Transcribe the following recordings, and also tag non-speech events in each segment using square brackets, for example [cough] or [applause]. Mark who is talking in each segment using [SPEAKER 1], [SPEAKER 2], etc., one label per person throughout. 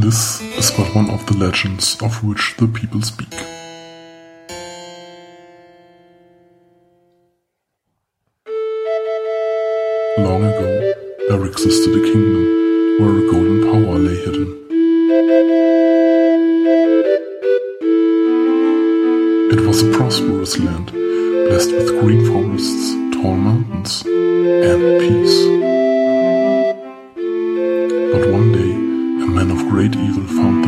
[SPEAKER 1] This is but one of the legends of which the people speak. Long ago, there existed a kingdom where a golden power lay hidden. It was a prosperous land, blessed with green forests, tall mountains, and peace. great evil fountain.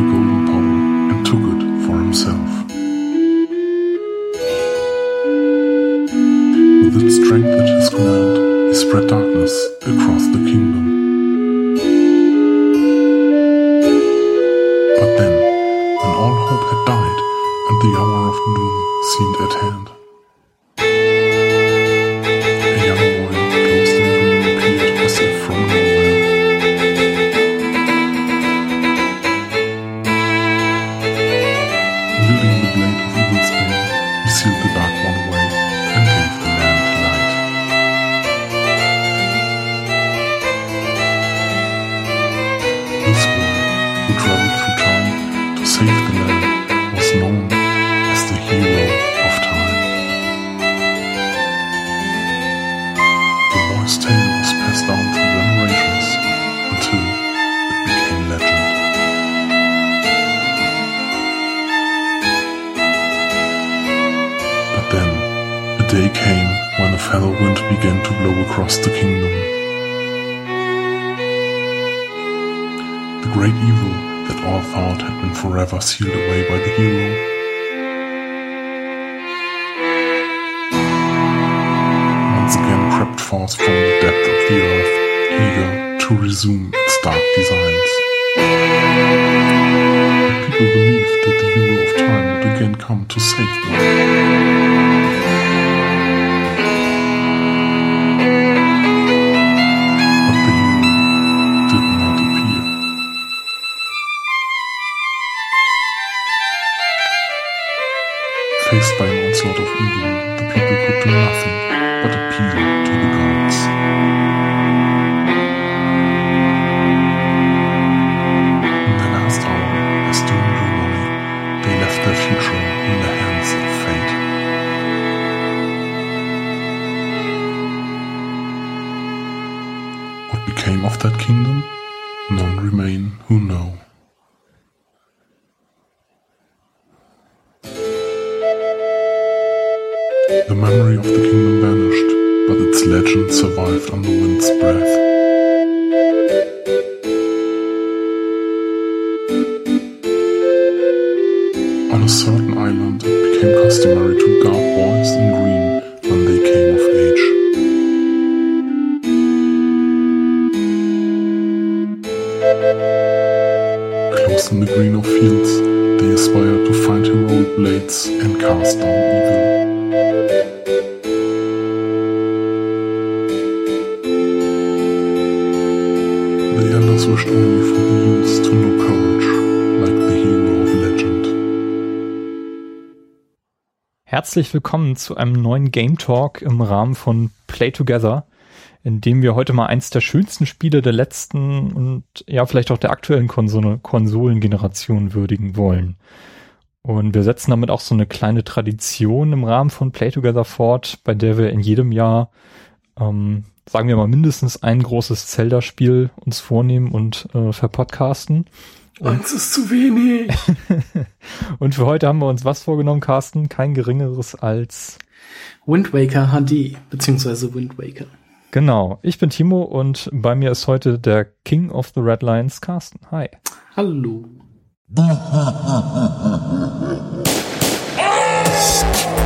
[SPEAKER 2] herzlich willkommen zu einem neuen Game Talk im Rahmen von Play Together, in dem wir heute mal eins der schönsten Spiele der letzten und ja, vielleicht auch der aktuellen Konsole Konsolengeneration würdigen wollen. Und wir setzen damit auch so eine kleine Tradition im Rahmen von Play Together fort, bei der wir in jedem Jahr, ähm, sagen wir mal, mindestens ein großes Zelda-Spiel uns vornehmen und äh, verpodcasten.
[SPEAKER 3] Eins ist zu wenig. [laughs]
[SPEAKER 2] und für heute haben wir uns was vorgenommen, Carsten? Kein geringeres als
[SPEAKER 3] Wind Waker HD, beziehungsweise Wind Waker.
[SPEAKER 2] Genau. Ich bin Timo und bei mir ist heute der King of the Red Lions, Carsten. Hi.
[SPEAKER 3] Hallo. [laughs]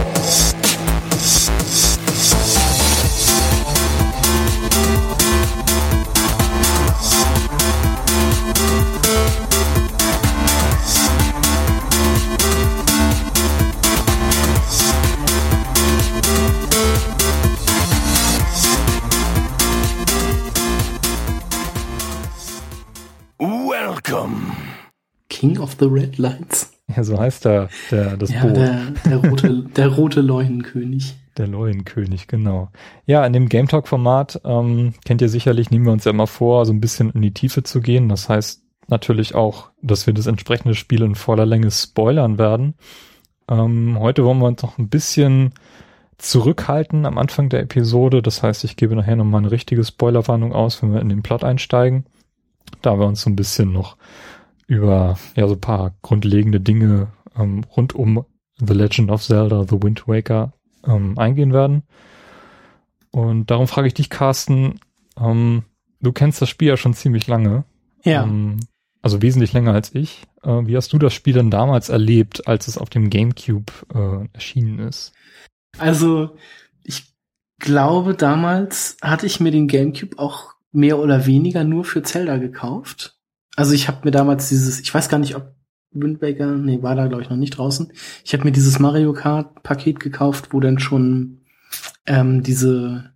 [SPEAKER 3] King of the Red Lights?
[SPEAKER 2] Ja, so heißt er, der das
[SPEAKER 3] ja,
[SPEAKER 2] Boot.
[SPEAKER 3] Der, der, rote, der rote Leuenkönig.
[SPEAKER 2] Der Leuenkönig, genau. Ja, in dem Game Talk-Format ähm, kennt ihr sicherlich, nehmen wir uns ja immer vor, so ein bisschen in die Tiefe zu gehen. Das heißt natürlich auch, dass wir das entsprechende Spiel in voller Länge spoilern werden. Ähm, heute wollen wir uns noch ein bisschen zurückhalten am Anfang der Episode. Das heißt, ich gebe nachher nochmal eine richtige Spoilerwarnung aus, wenn wir in den Plot einsteigen. Da wir uns so ein bisschen noch über ja so ein paar grundlegende Dinge ähm, rund um The Legend of Zelda, The Wind Waker ähm, eingehen werden. Und darum frage ich dich, Carsten, ähm, du kennst das Spiel ja schon ziemlich lange.
[SPEAKER 3] Ja.
[SPEAKER 2] Ähm, also wesentlich länger als ich. Äh, wie hast du das Spiel denn damals erlebt, als es auf dem GameCube äh, erschienen ist?
[SPEAKER 3] Also, ich glaube, damals hatte ich mir den GameCube auch mehr oder weniger nur für Zelda gekauft. Also ich habe mir damals dieses, ich weiß gar nicht, ob Wind Waker, nee, war da glaube ich noch nicht draußen. Ich habe mir dieses Mario Kart Paket gekauft, wo dann schon ähm, diese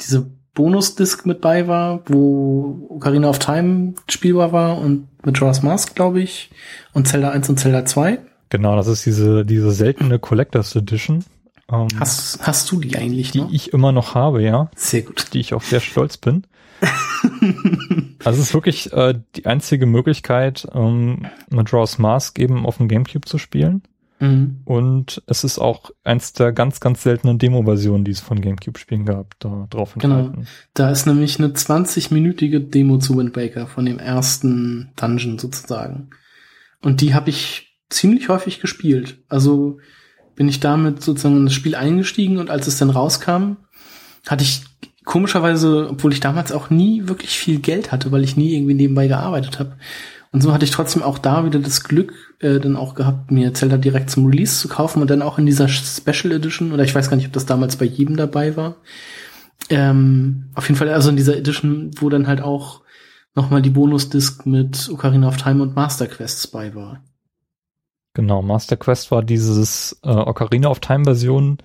[SPEAKER 3] diese Bonus-Disc mit bei war, wo Ocarina of Time spielbar war und Majora's Mask, glaube ich, und Zelda 1 und Zelda 2.
[SPEAKER 2] Genau, das ist diese, diese seltene Collectors Edition.
[SPEAKER 3] Ähm, hast, hast du die eigentlich noch?
[SPEAKER 2] Die ich immer noch habe, ja.
[SPEAKER 3] Sehr gut.
[SPEAKER 2] Die ich auch sehr stolz bin. [laughs] also es ist wirklich äh, die einzige Möglichkeit, ähm, Majora's Mask eben auf dem Gamecube zu spielen.
[SPEAKER 3] Mhm.
[SPEAKER 2] Und es ist auch eins der ganz, ganz seltenen Demo-Versionen, die es von GameCube-Spielen gab, da drauf enthalten.
[SPEAKER 3] Genau. Da ist nämlich eine 20-minütige Demo zu Wind Waker von dem ersten Dungeon sozusagen. Und die habe ich ziemlich häufig gespielt. Also bin ich damit sozusagen in das Spiel eingestiegen und als es dann rauskam, hatte ich komischerweise, obwohl ich damals auch nie wirklich viel Geld hatte, weil ich nie irgendwie nebenbei gearbeitet habe. Und so hatte ich trotzdem auch da wieder das Glück äh, dann auch gehabt, mir Zelda direkt zum Release zu kaufen und dann auch in dieser Special Edition, oder ich weiß gar nicht, ob das damals bei jedem dabei war. Ähm, auf jeden Fall also in dieser Edition, wo dann halt auch nochmal die Bonus-Disc mit Ocarina of Time und Master Quests bei war.
[SPEAKER 2] Genau, Master Quest war dieses äh, Ocarina of Time Version.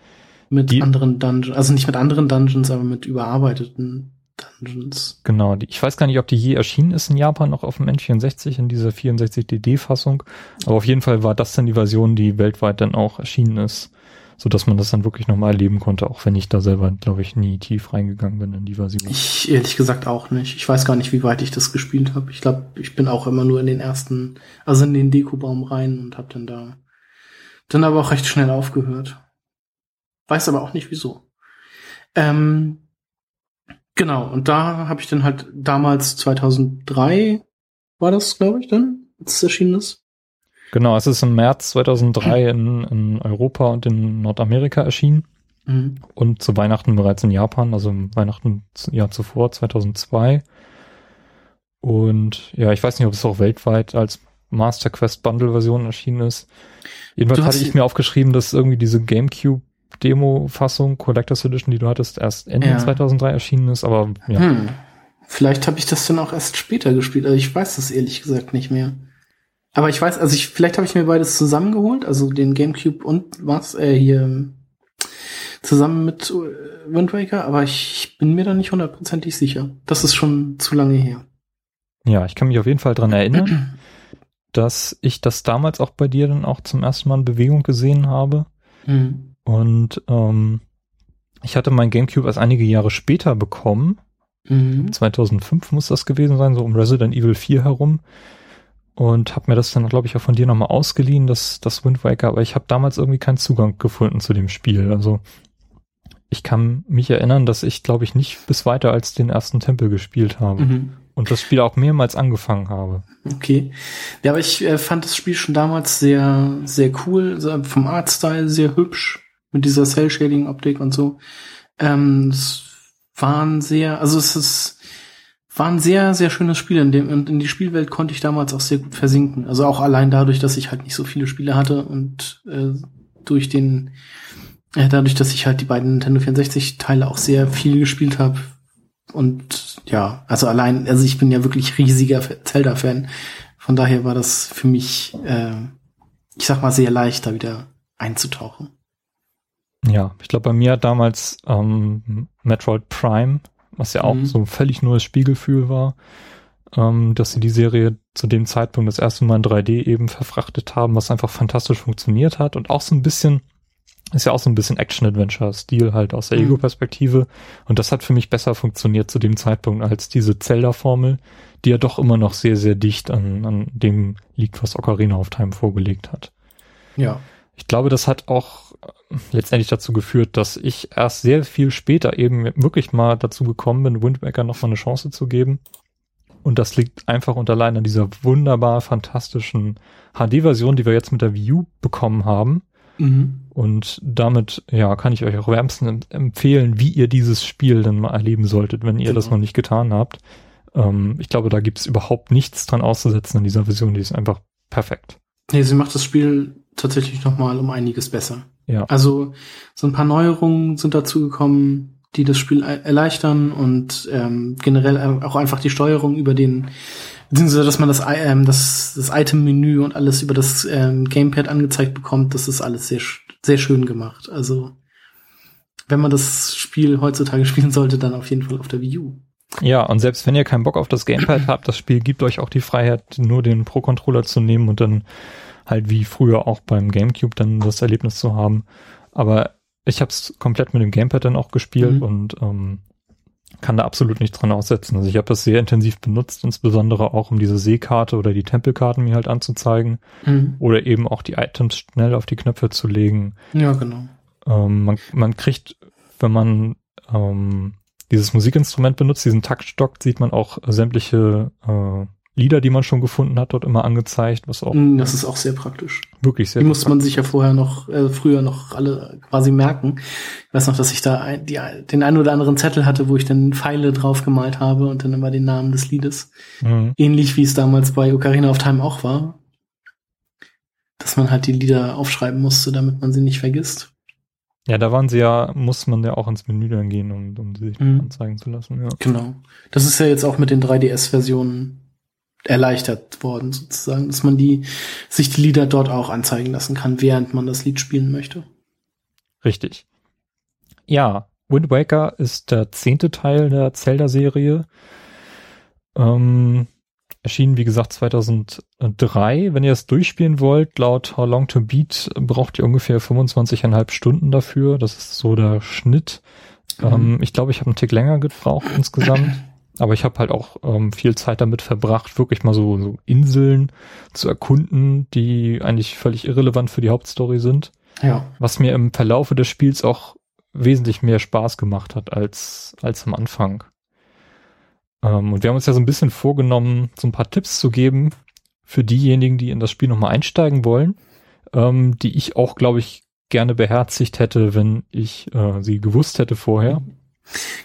[SPEAKER 3] Mit die, anderen Dungeons, also nicht mit anderen Dungeons, aber mit überarbeiteten Dungeons.
[SPEAKER 2] Genau, die, ich weiß gar nicht, ob die je erschienen ist in Japan noch auf dem N64 in dieser 64DD-Fassung, aber auf jeden Fall war das dann die Version, die weltweit dann auch erschienen ist, so dass man das dann wirklich nochmal erleben konnte, auch wenn ich da selber, glaube ich, nie tief reingegangen bin in die Version.
[SPEAKER 3] Ich ehrlich gesagt auch nicht. Ich weiß gar nicht, wie weit ich das gespielt habe. Ich glaube, ich bin auch immer nur in den ersten, also in den Dekobaum rein und habe dann da dann aber auch recht schnell aufgehört. Weiß aber auch nicht wieso. Ähm, Genau, und da habe ich dann halt damals 2003 war das, glaube ich, dann, als es erschienen ist.
[SPEAKER 2] Genau, es ist im März 2003 in, in Europa und in Nordamerika erschienen
[SPEAKER 3] Mhm.
[SPEAKER 2] und zu Weihnachten bereits in Japan, also im Weihnachten Jahr zuvor, 2002. Und ja, ich weiß nicht, ob es auch weltweit als Master Quest Bundle Version erschienen ist. Jedenfalls hatte ich mir aufgeschrieben, dass irgendwie diese GameCube Demo-Fassung, Collectors Edition, die du hattest, erst Ende
[SPEAKER 3] Ja.
[SPEAKER 2] 2003 erschienen ist, aber ja.
[SPEAKER 3] Hm. Vielleicht habe ich das dann auch erst später gespielt. Also ich weiß das ehrlich gesagt nicht mehr. Aber ich weiß, also ich, vielleicht habe ich mir beides zusammengeholt, also den GameCube und was, äh, hier zusammen mit äh, Wind Waker, aber ich bin mir da nicht hundertprozentig sicher. Das ist schon zu lange her.
[SPEAKER 2] Ja, ich kann mich auf jeden Fall dran erinnern, [clears throat] dass ich das damals auch bei dir dann auch zum ersten Mal in Bewegung gesehen habe.
[SPEAKER 3] Hm.
[SPEAKER 2] Und ähm, ich hatte mein GameCube erst einige Jahre später bekommen.
[SPEAKER 3] Mhm.
[SPEAKER 2] 2005 muss das gewesen sein, so um Resident Evil 4 herum. Und habe mir das dann, glaube ich, auch von dir nochmal ausgeliehen, das, das Wind Waker. Aber ich habe damals irgendwie keinen Zugang gefunden zu dem Spiel. Also ich kann mich erinnern, dass ich, glaube ich, nicht bis weiter als den ersten Tempel gespielt habe.
[SPEAKER 3] Mhm.
[SPEAKER 2] Und das Spiel auch mehrmals angefangen habe.
[SPEAKER 3] Okay. Ja, aber ich äh, fand das Spiel schon damals sehr, sehr cool, vom Artstyle sehr hübsch, mit dieser Cell-Shading-Optik und so. Ähm, es waren sehr, also es ist, war ein sehr, sehr schönes Spiel, in dem, und in die Spielwelt konnte ich damals auch sehr gut versinken. Also auch allein dadurch, dass ich halt nicht so viele Spiele hatte und äh, durch den, äh, dadurch, dass ich halt die beiden Nintendo 64 Teile auch sehr viel gespielt habe, und ja, also allein, also ich bin ja wirklich riesiger Zelda-Fan. Von daher war das für mich, äh, ich sag mal, sehr leicht, da wieder einzutauchen.
[SPEAKER 2] Ja, ich glaube, bei mir hat damals ähm, Metroid Prime, was ja auch
[SPEAKER 3] Mhm.
[SPEAKER 2] so ein völlig neues Spielgefühl war, ähm, dass sie die Serie zu dem Zeitpunkt das erste Mal in 3D eben verfrachtet haben, was einfach fantastisch funktioniert hat und auch so ein bisschen, ist ja auch so ein bisschen Action-Adventure-Stil halt aus der
[SPEAKER 3] Mhm.
[SPEAKER 2] Ego-Perspektive und das hat für mich besser funktioniert zu dem Zeitpunkt als diese Zelda-Formel, die ja doch immer noch sehr, sehr dicht an, an dem liegt, was Ocarina of Time vorgelegt hat.
[SPEAKER 3] Ja.
[SPEAKER 2] Ich glaube, das hat auch letztendlich dazu geführt, dass ich erst sehr viel später eben wirklich mal dazu gekommen bin, Wind Waker noch mal eine Chance zu geben. Und das liegt einfach und allein an dieser wunderbar fantastischen HD-Version, die wir jetzt mit der Wii U bekommen haben.
[SPEAKER 3] Mhm.
[SPEAKER 2] Und damit, ja, kann ich euch auch wärmstens empfehlen, wie ihr dieses Spiel dann mal erleben solltet, wenn ihr
[SPEAKER 3] Genau.
[SPEAKER 2] das noch nicht getan habt. Ähm, ich glaube, da gibt's überhaupt nichts dran auszusetzen an dieser Version. Die ist einfach perfekt.
[SPEAKER 3] Nee, sie macht das Spiel tatsächlich noch mal um einiges besser.
[SPEAKER 2] Ja.
[SPEAKER 3] Also so ein paar Neuerungen sind dazu gekommen, die das Spiel er- erleichtern und ähm, generell auch einfach die Steuerung über den, beziehungsweise dass man das, ähm, das, das Item-Menü und alles über das ähm, Gamepad angezeigt bekommt, das ist alles sehr, sehr schön gemacht. Also wenn man das Spiel heutzutage [laughs] spielen sollte, dann auf jeden Fall auf der Wii U.
[SPEAKER 2] Ja, und selbst wenn ihr keinen Bock auf das Gamepad [clears throat] habt, das Spiel gibt euch auch die Freiheit, nur den Pro-Controller zu nehmen und dann halt wie früher auch beim GameCube dann das Erlebnis zu haben. Aber ich habe es komplett mit dem Gamepad dann auch gespielt
[SPEAKER 3] Mhm.
[SPEAKER 2] und ähm, kann da absolut nichts dran aussetzen. Also ich habe das sehr intensiv benutzt, insbesondere auch um diese Seekarte oder die Tempelkarten mir halt anzuzeigen
[SPEAKER 3] Mhm.
[SPEAKER 2] oder eben auch die Items schnell auf die Knöpfe zu legen.
[SPEAKER 3] Ja, genau.
[SPEAKER 2] Ähm, man, man kriegt, wenn man ähm, dieses Musikinstrument benutzt, diesen Taktstock, sieht man auch sämtliche äh, Lieder, die man schon gefunden hat, dort immer angezeigt, was auch
[SPEAKER 3] Mm, Das ist auch sehr praktisch.
[SPEAKER 2] wirklich sehr
[SPEAKER 3] Die musste man sich ja vorher noch, äh, früher noch alle quasi merken. Ich weiß noch, dass ich da ein, die, den einen oder anderen Zettel hatte, wo ich dann Pfeile drauf gemalt habe und dann immer den Namen des Liedes.
[SPEAKER 2] Mhm.
[SPEAKER 3] Ähnlich wie es damals bei Ocarina of Time auch war. Dass man halt die Lieder aufschreiben musste, damit man sie nicht vergisst.
[SPEAKER 2] Ja, da waren sie ja, muss man ja auch ins Menü dann gehen, um, um sie sich
[SPEAKER 3] Mhm.
[SPEAKER 2] anzeigen zu lassen. Ja.
[SPEAKER 3] Genau. Das ist ja jetzt auch mit den 3DS-Versionen erleichtert worden, sozusagen, dass man die, sich die Lieder dort auch anzeigen lassen kann, während man das Lied spielen möchte.
[SPEAKER 2] Richtig. Ja, Wind Waker ist der zehnte Teil der Zelda-Serie. Ähm, erschienen, wie gesagt, 2003. Wenn ihr es durchspielen wollt, laut How Long to Beat braucht ihr ungefähr 25,5 Stunden dafür. Das ist so der Schnitt.
[SPEAKER 3] Mhm.
[SPEAKER 2] Ähm, ich glaube, ich habe einen Tick länger gebraucht insgesamt. Aber ich habe halt auch ähm, viel Zeit damit verbracht, wirklich mal so, so Inseln zu erkunden, die eigentlich völlig irrelevant für die Hauptstory sind
[SPEAKER 3] Ja.
[SPEAKER 2] was mir im Verlaufe des Spiels auch wesentlich mehr Spaß gemacht hat als, als am Anfang. Ähm, und wir haben uns ja so ein bisschen vorgenommen, so ein paar Tipps zu geben für diejenigen, die in das Spiel nochmal einsteigen wollen, ähm, die ich auch, glaube ich, gerne beherzigt hätte, wenn ich äh, sie gewusst hätte vorher.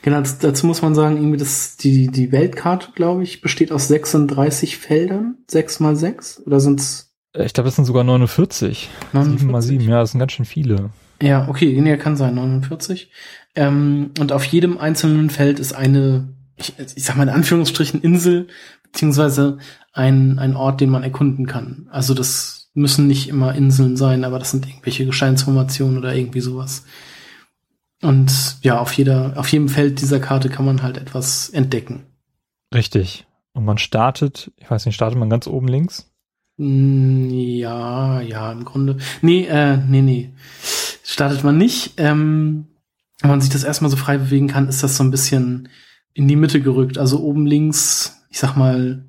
[SPEAKER 3] Genau, das- dazu muss man sagen, irgendwie das, die, die Weltkarte, glaube ich, besteht aus 36 Feldern. 6 mal 6? Oder sind's
[SPEAKER 2] Äh, Ich glaube, es sind sogar 49. 7 mal 7, ja, das sind ganz schön viele.
[SPEAKER 3] Ja, okay, nee, kann sein, 49. Ähm, und auf jedem einzelnen Feld ist eine, ich, ich sag mal in Anführungsstrichen, Insel, beziehungsweise ein, ein Ort, den man erkunden kann. Also das müssen nicht immer Inseln sein, aber das sind irgendwelche Gesteinsformationen oder irgendwie sowas. Und ja, auf jeder, auf jedem Feld dieser Karte kann man halt etwas entdecken.
[SPEAKER 2] Richtig. Und man startet, ich weiß nicht, startet man ganz oben links?
[SPEAKER 3] Mm, Ja, ja, im Grunde. Nee, äh, nee, nee. Startet man nicht. Ähm, wenn man sich das erstmal so frei bewegen kann, ist das so ein bisschen in die Mitte gerückt. Also oben links, ich sag mal,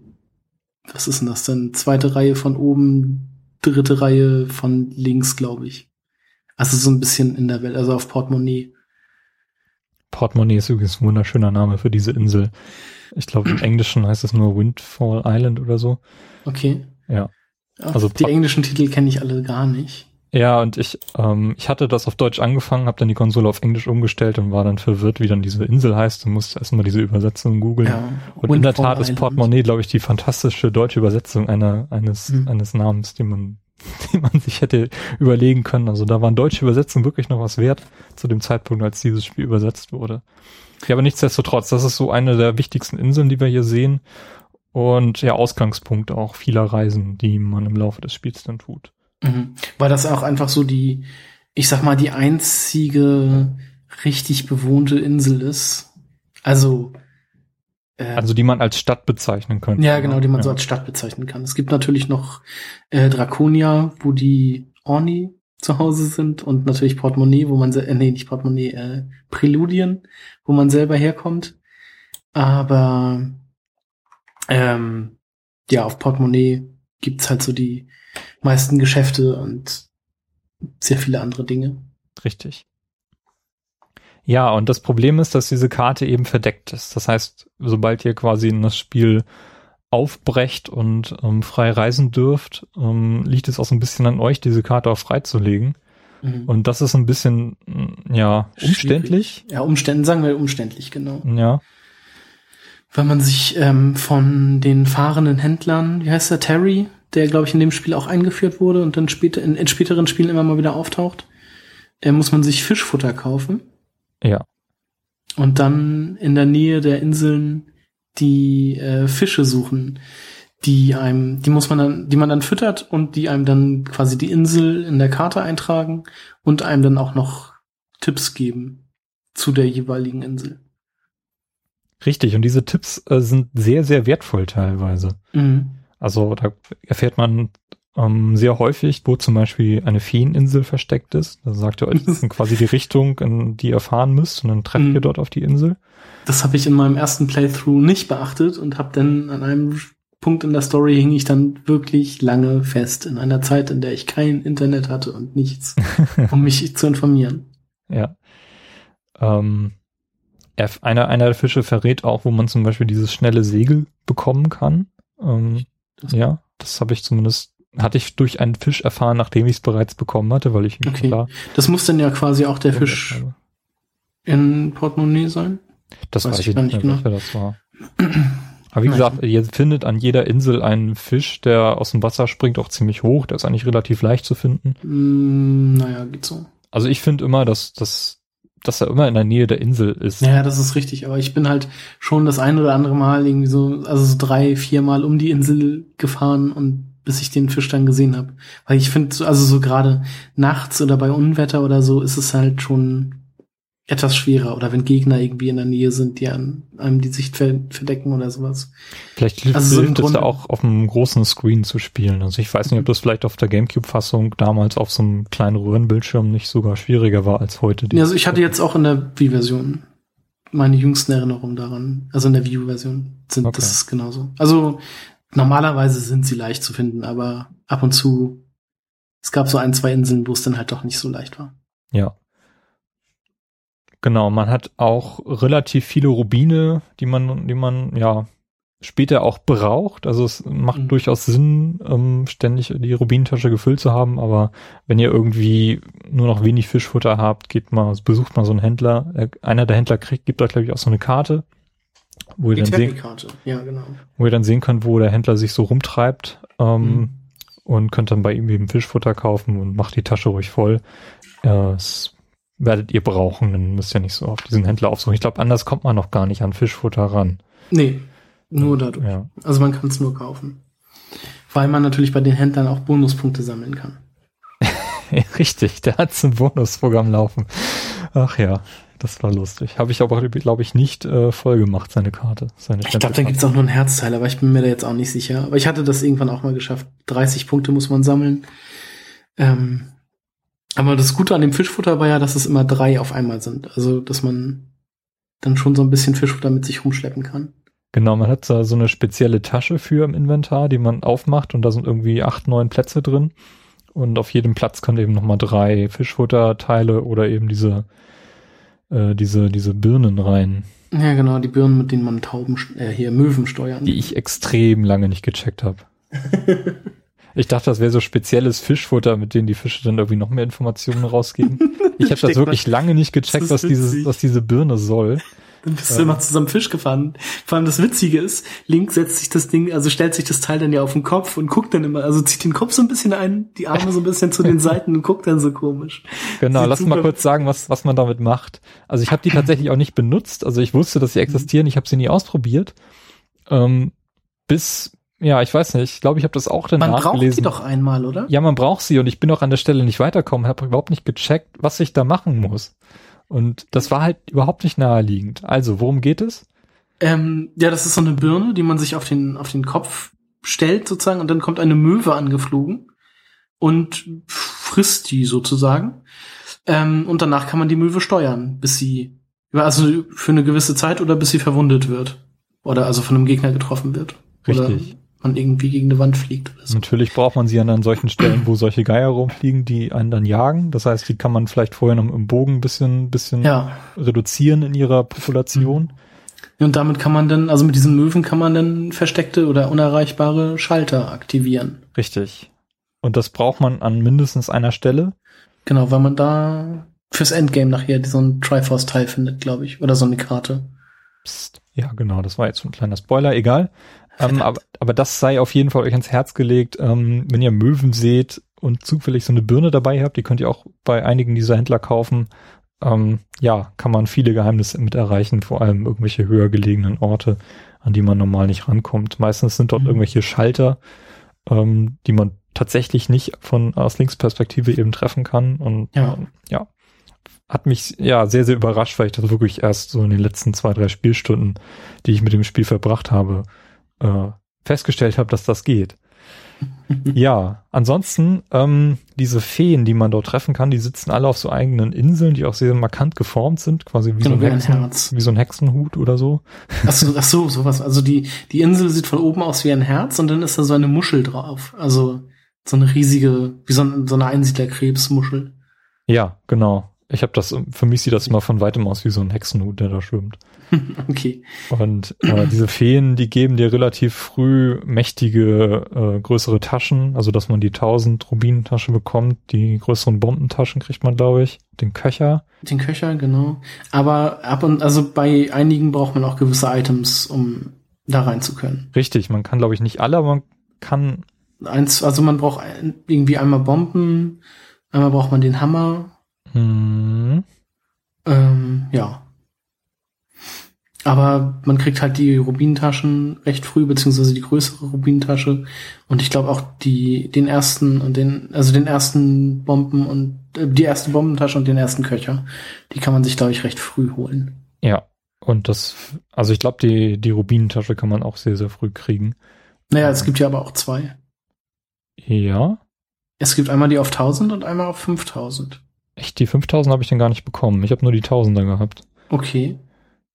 [SPEAKER 3] was ist denn das denn? Zweite Reihe von oben, dritte Reihe von links, glaube ich. Also so ein bisschen in der Welt, also auf Portemonnaie.
[SPEAKER 2] Portemonnaie ist übrigens ein wunderschöner Name für diese Insel. Ich glaube, im Englischen heißt es nur Windfall Island oder so.
[SPEAKER 3] Okay.
[SPEAKER 2] Ja.
[SPEAKER 3] Also
[SPEAKER 2] Also
[SPEAKER 3] die
[SPEAKER 2] Port-
[SPEAKER 3] englischen Titel kenne ich alle gar nicht.
[SPEAKER 2] Ja, und ich, ähm, ich hatte das auf Deutsch angefangen, habe dann die Konsole auf Englisch umgestellt und war dann verwirrt, wie dann diese Insel heißt und musste erstmal diese Übersetzung googeln.
[SPEAKER 3] Ja.
[SPEAKER 2] und in der
[SPEAKER 3] Windfall
[SPEAKER 2] Tat ist. Portemonnaie, glaube ich, die fantastische deutsche Übersetzung einer, eines,
[SPEAKER 3] Mhm.
[SPEAKER 2] eines Namens, den man, [laughs] den man sich hätte überlegen können. Also da waren deutsche Übersetzungen wirklich noch was wert zu dem Zeitpunkt, als dieses Spiel übersetzt wurde. Ja, aber nichtsdestotrotz, das ist so eine der wichtigsten Inseln, die wir hier sehen. Und ja, Ausgangspunkt auch vieler Reisen, die man im Laufe des Spiels dann tut.
[SPEAKER 3] Mhm. Weil das auch einfach so die, ich sag mal, die einzige richtig bewohnte Insel ist. Also,
[SPEAKER 2] Also die man als Stadt bezeichnen könnte.
[SPEAKER 3] ja, genau, die man
[SPEAKER 2] ja.
[SPEAKER 3] so als Stadt bezeichnen kann. Es gibt natürlich noch äh, Draconia, wo die Orni zu Hause sind und natürlich Portemonnaie, wo man, äh, nee, nicht Portemonnaie, äh, Präludien, wo man selber herkommt. Aber ähm, ja, auf Portemonnaie gibt's halt so die meisten Geschäfte und sehr viele andere Dinge.
[SPEAKER 2] Richtig. Ja, und das Problem ist, dass diese Karte eben verdeckt ist. Das heißt, sobald ihr quasi in das Spiel aufbrecht und ähm, frei reisen dürft, ähm, liegt es auch so ein bisschen an euch, diese Karte auch freizulegen.
[SPEAKER 3] Mhm.
[SPEAKER 2] Und das ist ein bisschen, mm, ja, umständlich.
[SPEAKER 3] Schwierig. Ja, umständlich, sagen wir umständlich, genau.
[SPEAKER 2] Ja,
[SPEAKER 3] Weil man sich ähm, von den fahrenden Händlern, wie heißt der, Terry, der, glaube ich, in dem Spiel auch eingeführt wurde und dann später in, in späteren Spielen immer mal wieder auftaucht, äh, muss man sich Fischfutter kaufen
[SPEAKER 2] ja,
[SPEAKER 3] und dann in der Nähe der Inseln die äh, Fische suchen, die einem, die muss man dann, die man dann füttert und die einem dann quasi die Insel in der Karte eintragen und einem dann auch noch Tipps geben zu der jeweiligen Insel.
[SPEAKER 2] richtig. Und diese Tipps äh, sind sehr, sehr wertvoll teilweise.
[SPEAKER 3] Mhm.
[SPEAKER 2] Also da erfährt man ähm, sehr häufig, wo zum Beispiel eine Feeninsel versteckt ist. Da sagt ihr euch [laughs] quasi die Richtung, in die ihr fahren müsst und dann trefft
[SPEAKER 3] Mhm.
[SPEAKER 2] ihr dort auf die Insel.
[SPEAKER 3] Das habe ich in meinem ersten Playthrough nicht beachtet und habe dann an einem Punkt in der Story hing ich dann wirklich lange fest in einer Zeit, in der ich kein Internet hatte und nichts, [laughs] um mich zu informieren.
[SPEAKER 2] Ja. Ähm, er, einer, einer der Fische verrät auch, wo man zum Beispiel dieses schnelle Segel bekommen kann. Ähm,
[SPEAKER 3] Das-
[SPEAKER 2] ja, das habe ich zumindest, hatte ich durch einen Fisch erfahren, nachdem ich es bereits bekommen hatte, weil ich
[SPEAKER 3] Okay.
[SPEAKER 2] da
[SPEAKER 3] Das muss dann ja quasi auch der Fisch in Portemonnaie sein.
[SPEAKER 2] Das
[SPEAKER 3] weiß
[SPEAKER 2] weiß,
[SPEAKER 3] ich
[SPEAKER 2] nicht
[SPEAKER 3] genau.
[SPEAKER 2] welcher das war. [clears throat] Aber wie gesagt, ihr findet an jeder Insel einen Fisch, der aus dem Wasser springt, auch ziemlich hoch. Der ist eigentlich relativ leicht zu finden.
[SPEAKER 3] Mm, naja, geht so.
[SPEAKER 2] Also ich finde immer, dass, dass, dass er immer in der Nähe der Insel ist.
[SPEAKER 3] Naja, das ist richtig, aber ich bin halt schon das ein oder andere Mal irgendwie so, also so drei, vier Mal um die Insel gefahren und bis ich den Fisch dann gesehen habe. Weil ich finde, so- also so gerade nachts oder bei Unwetter oder so ist es halt schon etwas schwerer oder wenn Gegner irgendwie in der Nähe sind, die an einem die Sicht ver verdecken oder sowas.
[SPEAKER 2] Vielleicht hilft,
[SPEAKER 3] Also so
[SPEAKER 2] hilft es da auch auf einem großen Screen zu spielen. Also ich weiß nicht, ob das vielleicht auf der Gamecube-Fassung damals auf so einem kleinen Röhrenbildschirm nicht sogar schwieriger war als heute.
[SPEAKER 3] Ja, also ich hatte jetzt auch in der Wii-Version meine jüngsten Erinnerungen daran. Also in der Wii U-Version sind
[SPEAKER 2] Okay.
[SPEAKER 3] das ist genauso. Also normalerweise sind sie leicht zu finden, aber ab und zu es gab so ein, zwei Inseln, wo es dann halt doch nicht so leicht war.
[SPEAKER 2] Ja. Genau, man hat auch relativ viele Rubine, die man, die man ja später auch braucht. Also es macht
[SPEAKER 3] Mhm.
[SPEAKER 2] durchaus Sinn, ähm, ständig die Rubinentasche gefüllt zu haben, aber wenn ihr irgendwie nur noch wenig Fischfutter habt, geht mal, besucht mal so einen Händler. Äh, Einer der Händler kriegt, gibt euch, glaube ich, auch so eine Karte, wo ihr, dann sehen,
[SPEAKER 3] ja, genau.
[SPEAKER 2] wo ihr dann sehen könnt, wo der Händler sich so rumtreibt. Ähm,
[SPEAKER 3] Mhm.
[SPEAKER 2] und könnt dann bei ihm eben Fischfutter kaufen und macht die Tasche ruhig voll. Äh, das werdet ihr brauchen, dann müsst ihr nicht so auf diesen Händler aufsuchen. Ich glaube, anders kommt man noch gar nicht an Fischfutter ran.
[SPEAKER 3] Nee, nur dadurch.
[SPEAKER 2] Ja,
[SPEAKER 3] Also man kann es nur kaufen. Weil man natürlich bei den Händlern auch Bonuspunkte sammeln kann. [laughs]
[SPEAKER 2] richtig, der hat ein Bonusprogramm laufen. Ach ja, das war lustig. Habe ich aber, glaube ich, nicht äh, voll gemacht, seine Karte. Seine
[SPEAKER 3] Ich glaube, da gibt's auch nur ein Herzteil, aber ich bin mir da jetzt auch nicht sicher. Aber ich hatte das irgendwann auch mal geschafft. 30 Punkte muss man sammeln. Ähm, aber das Gute an dem Fischfutter war ja, dass es immer drei auf einmal sind. Also, dass man dann schon so ein bisschen Fischfutter mit sich rumschleppen kann.
[SPEAKER 2] Genau, man hat da so eine spezielle Tasche für im Inventar, die man aufmacht und da sind irgendwie acht, neun Plätze drin. Und auf jedem Platz kann eben nochmal drei Fischfutterteile oder eben diese, äh, diese, diese Birnen rein,
[SPEAKER 3] Ja, genau, die Birnen, mit denen man Tauben, äh, hier Möwen steuern.
[SPEAKER 2] die ich extrem lange nicht gecheckt habe. [laughs] Ich dachte, das wäre so spezielles Fischfutter, mit denen die Fische dann irgendwie noch mehr Informationen rausgeben. Ich habe das wirklich lange nicht gecheckt, was diese,
[SPEAKER 3] witzig.
[SPEAKER 2] was diese Birne soll.
[SPEAKER 3] Dann bist du immer zusammen Fisch gefahren. Vor allem das Witzige ist, Link setzt sich das Ding, also stellt sich das Teil dann ja auf den Kopf und guckt dann immer, also zieht den Kopf so ein bisschen ein, die Arme so ein bisschen zu den [laughs] Seiten und guckt dann so komisch.
[SPEAKER 2] Genau,
[SPEAKER 3] Sieht
[SPEAKER 2] lass mal kurz sagen, was, was man damit macht. Also ich habe die tatsächlich auch nicht benutzt. Also ich wusste, dass sie existieren, ich habe sie nie ausprobiert. Ähm, bis, ja, ich weiß nicht, ich glaube, ich habe das auch dann
[SPEAKER 3] Man braucht die
[SPEAKER 2] nachgelesen.
[SPEAKER 3] doch einmal, oder?
[SPEAKER 2] Ja, man braucht sie und ich bin auch an der Stelle nicht weitergekommen, habe überhaupt nicht gecheckt, was ich da machen muss. Und das war halt überhaupt nicht naheliegend. Also, worum geht es?
[SPEAKER 3] Ähm, ja, das ist so eine Birne, die man sich auf den, auf den Kopf stellt sozusagen und dann kommt eine Möwe angeflogen und frisst die sozusagen. Ähm, und danach kann man die Möwe steuern, bis sie, also für eine gewisse Zeit oder bis sie verwundet wird. Oder also von einem Gegner getroffen wird.
[SPEAKER 2] Richtig.
[SPEAKER 3] Man irgendwie gegen eine Wand fliegt oder so.
[SPEAKER 2] Natürlich braucht man sie dann an solchen Stellen, wo solche Geier rumfliegen, die einen dann jagen. Das heißt, die kann man vielleicht vorher noch im Bogen ein bisschen, bisschen
[SPEAKER 3] Ja.
[SPEAKER 2] reduzieren in ihrer Population.
[SPEAKER 3] Und damit kann man dann, also mit diesen Möwen kann man dann versteckte oder unerreichbare Schalter aktivieren.
[SPEAKER 2] Richtig. Und das braucht man an mindestens einer Stelle.
[SPEAKER 3] Genau, weil man da fürs Endgame nachher so ein Triforce-Teil findet, glaube ich. Oder so eine Karte.
[SPEAKER 2] Psst. Ja, genau, das war jetzt so ein kleiner Spoiler, egal. Ähm, aber, aber das sei auf jeden Fall euch ans Herz gelegt, ähm, wenn ihr Möwen seht und zufällig so eine Birne dabei habt, die könnt ihr auch bei einigen dieser Händler kaufen. Ähm, ja, kann man viele Geheimnisse mit erreichen, vor allem irgendwelche höher gelegenen Orte, an die man normal nicht rankommt. Meistens sind dort
[SPEAKER 3] Mhm.
[SPEAKER 2] irgendwelche Schalter, ähm, die man tatsächlich nicht von aus Linksperspektive eben treffen kann. Und
[SPEAKER 3] Ja.
[SPEAKER 2] ähm, ja, hat mich ja sehr, sehr überrascht, weil ich das wirklich erst so in den letzten zwei, drei Spielstunden, die ich mit dem Spiel verbracht habe, äh, festgestellt habe, dass das geht. [laughs] Ja, ansonsten, ähm, diese Feen, die man dort treffen kann, die sitzen alle auf so eigenen Inseln, die auch sehr markant geformt sind, quasi wie, so,
[SPEAKER 3] Genau,
[SPEAKER 2] ein
[SPEAKER 3] wie ein
[SPEAKER 2] Hexen,
[SPEAKER 3] Herz.
[SPEAKER 2] wie so ein Hexenhut oder so.
[SPEAKER 3] Ach so, ach so, sowas. Also die, die Insel sieht von oben aus wie ein Herz und dann ist da so eine Muschel drauf. Also so eine riesige, wie so, ein, so eine Einsiedlerkrebsmuschel.
[SPEAKER 2] Ja, genau. Ich habe das, für mich sieht das immer von weitem aus wie so ein Hexenhut, der da schwimmt. [laughs]
[SPEAKER 3] okay.
[SPEAKER 2] Und äh, diese Feen, die geben dir relativ früh mächtige, äh, größere Taschen, also dass man die 1000 Rubinentasche bekommt, die größeren Bombentaschen kriegt man, glaube ich, den Köcher.
[SPEAKER 3] Den Köcher, genau. Aber ab und, also bei einigen braucht man auch gewisse Items, um da rein zu können.
[SPEAKER 2] Richtig, man kann, glaube ich, nicht alle, aber man kann,
[SPEAKER 3] Eins, also man braucht ein, irgendwie einmal Bomben, einmal braucht man den Hammer,
[SPEAKER 2] hm,
[SPEAKER 3] ähm, ja. Aber man kriegt halt die Rubintaschen recht früh, beziehungsweise die größere Rubintasche. Und ich glaube auch die, den ersten und den, also den ersten Bomben und äh, die erste Bombentasche und den ersten Köcher. Die kann man sich, glaube ich, recht früh holen.
[SPEAKER 2] ja. Und das, also ich glaube, die, die Rubinentasche kann man auch sehr, sehr früh kriegen.
[SPEAKER 3] Naja, es gibt ja aber auch zwei.
[SPEAKER 2] Ja.
[SPEAKER 3] Es gibt einmal die auf 1000 und einmal auf 5000.
[SPEAKER 2] Echt, die 5000 habe ich denn gar nicht bekommen. Ich habe nur die 1000er gehabt.
[SPEAKER 3] Okay.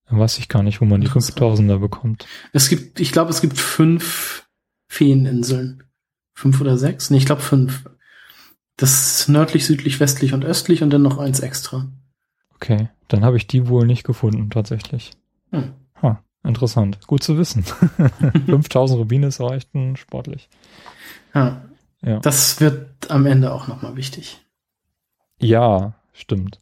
[SPEAKER 2] Dann weiß ich gar nicht, wo man die
[SPEAKER 3] Interessant.
[SPEAKER 2] 5000er bekommt.
[SPEAKER 3] Es gibt, ich glaube, es gibt fünf Feeninseln. Fünf oder sechs? Nee, ich glaube fünf. Das ist nördlich, südlich, westlich und östlich und dann noch eins extra.
[SPEAKER 2] Okay, dann habe ich die wohl nicht gefunden, tatsächlich.
[SPEAKER 3] Hm.
[SPEAKER 2] Ha, interessant. Gut zu wissen. [laughs] 5000 Rubine ist ein sportlich.
[SPEAKER 3] Ja,
[SPEAKER 2] Ja.
[SPEAKER 3] das wird am Ende auch nochmal wichtig.
[SPEAKER 2] Ja, stimmt.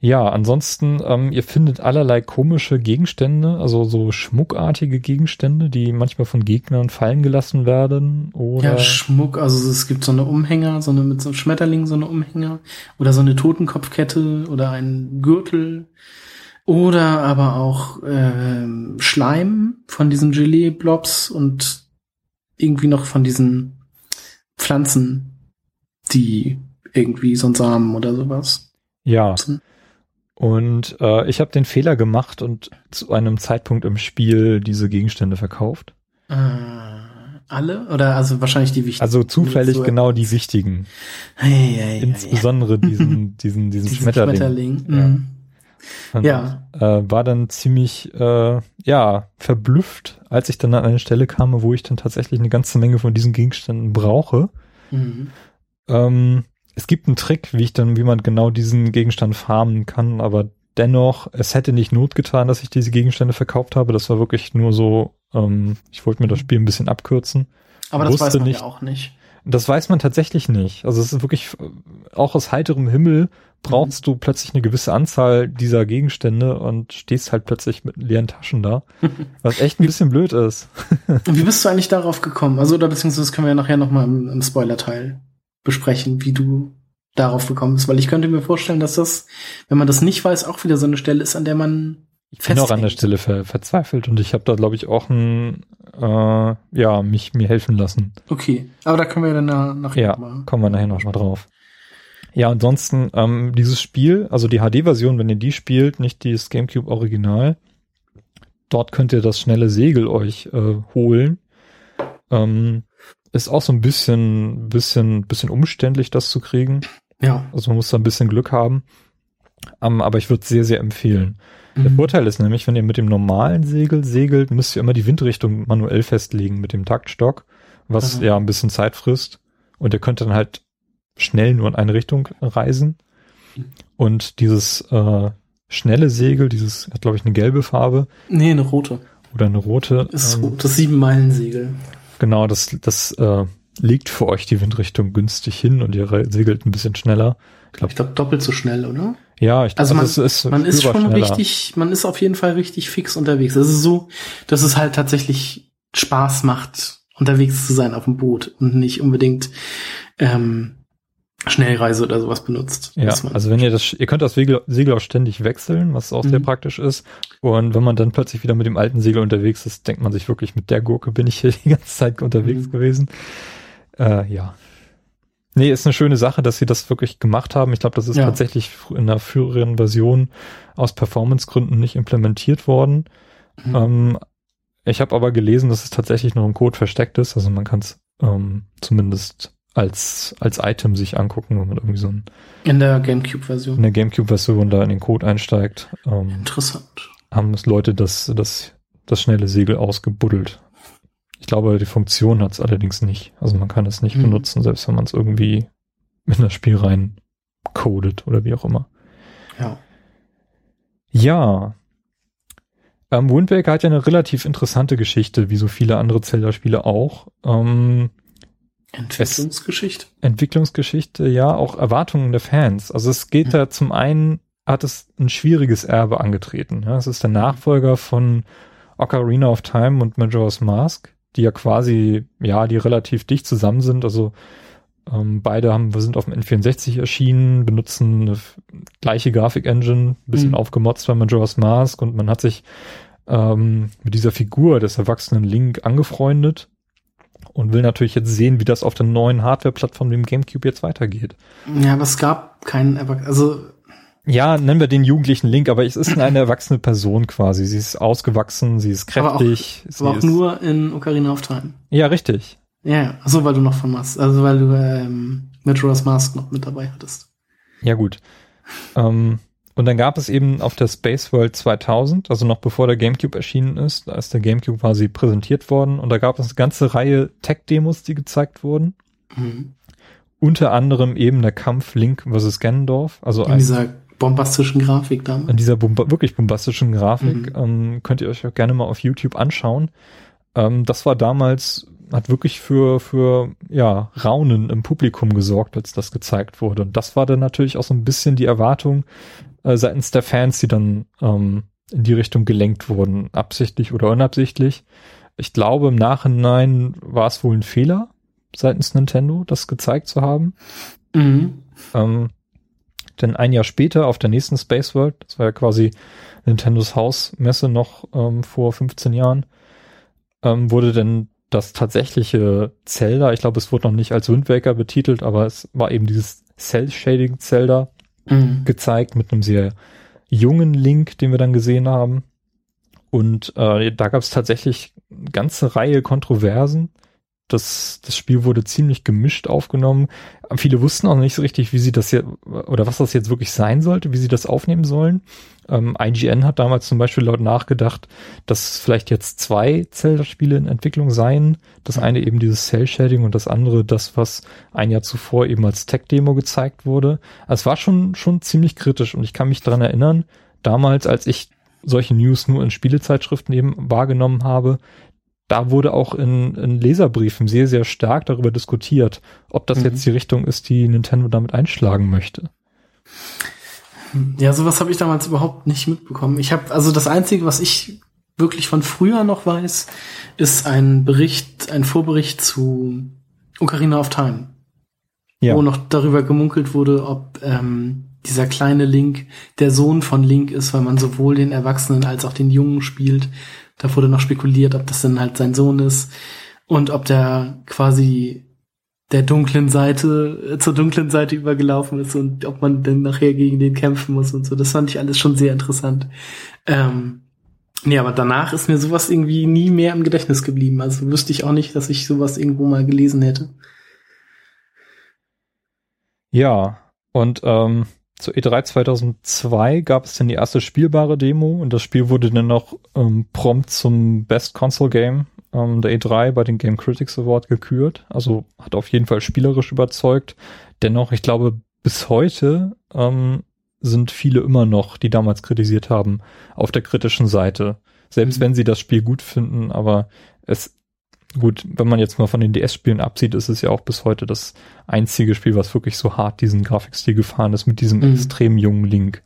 [SPEAKER 2] Ja, ansonsten, ähm, ihr findet allerlei komische Gegenstände, also so schmuckartige Gegenstände, die manchmal von Gegnern fallen gelassen werden. Oder
[SPEAKER 3] Ja, Schmuck, also es gibt so eine Umhänger, so eine mit so einem Schmetterling, so eine Umhänger oder so eine Totenkopfkette oder ein Gürtel oder aber auch ähm, Schleim von diesen Gelee-Blobs und irgendwie noch von diesen Pflanzen, die irgendwie so ein Samen oder sowas.
[SPEAKER 2] ja.
[SPEAKER 3] sind.
[SPEAKER 2] Und äh, ich habe den Fehler gemacht und zu einem Zeitpunkt im Spiel diese Gegenstände verkauft.
[SPEAKER 3] Äh, alle? Oder also wahrscheinlich die wichtigen.
[SPEAKER 2] Also zufällig
[SPEAKER 3] So-
[SPEAKER 2] genau die wichtigen.
[SPEAKER 3] Hey, hey, hey,
[SPEAKER 2] Insbesondere diesen, [laughs] diesen, diesen
[SPEAKER 3] Diesen
[SPEAKER 2] Schmetterling.
[SPEAKER 3] Schmetterling.
[SPEAKER 2] Ja.
[SPEAKER 3] mhm.
[SPEAKER 2] Und,
[SPEAKER 3] Ja.
[SPEAKER 2] Äh, war dann ziemlich, äh, ja, verblüfft, als ich dann an eine Stelle kam, wo ich dann tatsächlich eine ganze Menge von diesen Gegenständen brauche.
[SPEAKER 3] Mhm.
[SPEAKER 2] Ähm, es gibt einen Trick, wie ich dann, wie man genau diesen Gegenstand farmen kann, aber dennoch, es hätte nicht Not getan, dass ich diese Gegenstände verkauft habe. Das war wirklich nur so, ähm, ich wollte mir das Spiel ein bisschen abkürzen.
[SPEAKER 3] Aber das
[SPEAKER 2] Wusste
[SPEAKER 3] weiß man
[SPEAKER 2] nicht-
[SPEAKER 3] ja auch nicht.
[SPEAKER 2] Das weiß man tatsächlich nicht. Also es ist wirklich, äh, auch aus heiterem Himmel brauchst du plötzlich eine gewisse Anzahl dieser Gegenstände und stehst halt plötzlich mit leeren Taschen da. [laughs] Was echt ein bisschen blöd ist.
[SPEAKER 3] Und wie bist du eigentlich darauf gekommen? Also, oder beziehungsweise das können wir ja nachher nochmal im, im Spoiler-Teil besprechen, wie du darauf gekommen bist. Weil ich könnte mir vorstellen, dass das, wenn man das nicht weiß, auch wieder so eine Stelle ist, an der man
[SPEAKER 2] Ich bin auch an der. Stelle ver verzweifelt und ich habe da, glaube ich, auch ein, äh, ja, mich mir helfen lassen.
[SPEAKER 3] Okay, aber da können wir dann na- nachher
[SPEAKER 2] Ja,
[SPEAKER 3] mal.
[SPEAKER 2] kommen wir nachher noch mal drauf. Ja, ansonsten, ähm, dieses Spiel, also die HD-Version, wenn ihr die spielt, nicht dieses GameCube Original, dort könnt ihr das schnelle Segel euch äh, holen. Ähm, ist auch so ein bisschen, bisschen, bisschen umständlich, das zu kriegen.
[SPEAKER 3] Ja,
[SPEAKER 2] Also man muss da ein bisschen Glück haben. Ähm, aber ich würde es sehr, sehr empfehlen. Der
[SPEAKER 3] Mhm.
[SPEAKER 2] Vorteil ist nämlich, wenn ihr mit dem normalen Segel segelt, müsst ihr immer die Windrichtung manuell festlegen mit dem Taktstock, was
[SPEAKER 3] Also.
[SPEAKER 2] ja ein bisschen Zeit frisst. Und ihr könnt dann halt schnell nur in eine Richtung reisen. Und dieses äh, schnelle Segel, dieses hat glaube ich eine gelbe Farbe
[SPEAKER 3] Nee, eine rote.
[SPEAKER 2] oder eine rote.
[SPEAKER 3] Das ist
[SPEAKER 2] ähm.
[SPEAKER 3] Das Sieben-Meilen-Segel.
[SPEAKER 2] Genau, das, das äh, legt für euch die Windrichtung günstig hin und ihr segelt ein bisschen schneller.
[SPEAKER 3] Ich glaube, doppelt so schnell, oder?
[SPEAKER 2] Ja, ich
[SPEAKER 3] Also man,
[SPEAKER 2] es ist,
[SPEAKER 3] man ist schon
[SPEAKER 2] schneller.
[SPEAKER 3] richtig, man ist auf jeden Fall richtig fix unterwegs. Es ist so, dass es halt tatsächlich Spaß macht, unterwegs zu sein auf dem Boot und nicht unbedingt ähm, Schnellreise oder sowas benutzt.
[SPEAKER 2] Ja, also wenn ihr das, ihr könnt das Segel, Segel auch ständig wechseln, was auch sehr
[SPEAKER 3] Mhm.
[SPEAKER 2] praktisch ist. Und wenn man dann plötzlich wieder mit dem alten Segel unterwegs ist, denkt man sich wirklich, mit der Gurke bin ich hier [laughs] die ganze Zeit unterwegs
[SPEAKER 3] Mhm.
[SPEAKER 2] gewesen. Äh, ja. Nee, ist eine schöne Sache, dass sie das wirklich gemacht haben. Ich glaube, das ist
[SPEAKER 3] Ja.
[SPEAKER 2] tatsächlich in der früheren Version aus Performancegründen nicht implementiert worden.
[SPEAKER 3] Mhm.
[SPEAKER 2] Ähm, ich habe aber gelesen, dass es tatsächlich noch im Code versteckt ist. Also man kann es ähm, zumindest als, als Item sich angucken, wenn man irgendwie so ein
[SPEAKER 3] in der
[SPEAKER 2] in
[SPEAKER 3] GameCube-Version.
[SPEAKER 2] der GameCube-Version da in den Code einsteigt, ähm,
[SPEAKER 3] Interessant.
[SPEAKER 2] haben es Leute das, das, das schnelle Segel ausgebuddelt. Ich glaube, die Funktion hat es allerdings nicht. Also man kann es nicht
[SPEAKER 3] Hm.
[SPEAKER 2] benutzen, selbst wenn man es irgendwie in das Spiel rein codet oder wie auch immer.
[SPEAKER 3] Ja.
[SPEAKER 2] Ja. Ähm, Wind Waker hat ja eine relativ interessante Geschichte, wie so viele andere Zelda-Spiele auch. Ähm,
[SPEAKER 3] Entwicklungsgeschichte.
[SPEAKER 2] Entwicklungsgeschichte, ja, auch Erwartungen der Fans. Also es geht
[SPEAKER 3] Mhm.
[SPEAKER 2] da zum einen, hat es ein schwieriges Erbe angetreten. Ja, es ist der Nachfolger von Ocarina of Time und Majora's Mask, die ja quasi, ja, die relativ dicht zusammen sind. Also ähm, beide haben, wir sind auf dem N64 erschienen, benutzen eine gleiche Grafik-Engine, bisschen
[SPEAKER 3] Mhm.
[SPEAKER 2] aufgemotzt bei Majora's Mask und man hat sich ähm, mit dieser Figur des erwachsenen Link angefreundet und will natürlich jetzt sehen, wie das auf der neuen Hardware-Plattform, dem GameCube, jetzt weitergeht.
[SPEAKER 3] Ja, aber es gab keinen, Erwach- also
[SPEAKER 2] Ja, nennen wir den jugendlichen Link, aber es ist eine erwachsene Person quasi. Sie ist ausgewachsen, sie ist
[SPEAKER 3] Aber auch-
[SPEAKER 2] kräftig. sie
[SPEAKER 3] aber auch
[SPEAKER 2] ist,
[SPEAKER 3] nur in Ocarina of Time.
[SPEAKER 2] Ja, richtig.
[SPEAKER 3] Ja, so weil du noch von Mask, also weil du ähm, Majora's Mask noch mit dabei hattest.
[SPEAKER 2] Ja, gut. Ähm, und dann gab es eben auf der Space World 2000, also noch bevor der GameCube erschienen ist, da ist der GameCube quasi präsentiert worden und da gab es eine ganze Reihe Tech-Demos, die gezeigt wurden.
[SPEAKER 3] Mhm.
[SPEAKER 2] Unter anderem eben der Kampf Link vs. Ganondorf, also
[SPEAKER 3] In
[SPEAKER 2] ein,
[SPEAKER 3] dieser bombastischen Grafik damals.
[SPEAKER 2] in dieser bomba wirklich bombastischen Grafik.
[SPEAKER 3] Mhm.
[SPEAKER 2] Ähm, könnt ihr euch auch gerne mal auf YouTube anschauen. Ähm, das war damals, hat wirklich für, für, ja, Raunen im Publikum gesorgt, als das gezeigt wurde. Und das war dann natürlich auch so ein bisschen die Erwartung äh, seitens der Fans, die dann ähm, in die Richtung gelenkt wurden, absichtlich oder unabsichtlich. Ich glaube, im Nachhinein war es wohl ein Fehler seitens Nintendo, das gezeigt zu haben.
[SPEAKER 3] Mhm.
[SPEAKER 2] Ähm, denn ein Jahr später auf der nächsten Space World, das war ja quasi Nintendos Hausmesse noch ähm, vor 15 Jahren, ähm, wurde denn das tatsächliche Zelda, ich glaube, es wurde noch nicht als Wind Waker betitelt, aber es war eben dieses Cell-Shading Zelda
[SPEAKER 3] Mhm.
[SPEAKER 2] gezeigt mit einem sehr jungen Link, den wir dann gesehen haben. Und äh, da gab es tatsächlich eine ganze Reihe Kontroversen. Das, das Spiel wurde ziemlich gemischt aufgenommen. Viele wussten auch nicht so richtig, wie sie das jetzt oder was das jetzt wirklich sein sollte, wie sie das aufnehmen sollen. Ähm, IGN hat damals zum Beispiel laut nachgedacht, dass vielleicht jetzt zwei Zelda-Spiele in Entwicklung seien. Das eine eben dieses Cell-Shading und das andere das, was ein Jahr zuvor eben als Tech-Demo gezeigt wurde. Also es war schon, schon ziemlich kritisch und ich kann mich dran erinnern, damals, als ich solche News nur in Spielezeitschriften eben wahrgenommen habe, da wurde auch in, in Leserbriefen sehr, sehr stark darüber diskutiert, ob das
[SPEAKER 3] Mhm.
[SPEAKER 2] jetzt die Richtung ist, die Nintendo damit einschlagen möchte.
[SPEAKER 3] Ja, sowas habe ich damals überhaupt nicht mitbekommen. Ich habe also das einzige, was ich wirklich von früher noch weiß, ist ein Bericht, ein Vorbericht zu Ocarina of Time,
[SPEAKER 2] Ja,
[SPEAKER 3] wo noch darüber gemunkelt wurde, ob ähm, dieser kleine Link der Sohn von Link ist, weil man sowohl den Erwachsenen als auch den Jungen spielt. Da wurde noch spekuliert, ob das dann halt sein Sohn ist und ob der quasi der dunklen Seite, äh, zur dunklen Seite übergelaufen ist und ob man dann nachher gegen den kämpfen muss und so. Das fand ich alles schon sehr interessant. Ähm, nee, aber danach ist mir sowas irgendwie nie mehr im Gedächtnis geblieben. Also wüsste ich auch nicht, dass ich sowas irgendwo mal gelesen hätte.
[SPEAKER 2] ja. Und ähm, zur E3 2002 gab es dann die erste spielbare Demo und das Spiel wurde dann noch ähm, prompt zum Best Console Game ähm, der E3 bei den Game Critics Award gekürt. Also hat auf jeden Fall spielerisch überzeugt. Dennoch, ich glaube, bis heute ähm, sind viele immer noch, die damals kritisiert haben, auf der kritischen Seite. Selbst mhm. wenn sie das Spiel gut finden, aber es Gut, wenn man jetzt mal von den DS-Spielen absieht, ist es ja auch bis heute das einzige Spiel, was wirklich so hart diesen Grafikstil gefahren ist, mit diesem mhm. extrem jungen Link.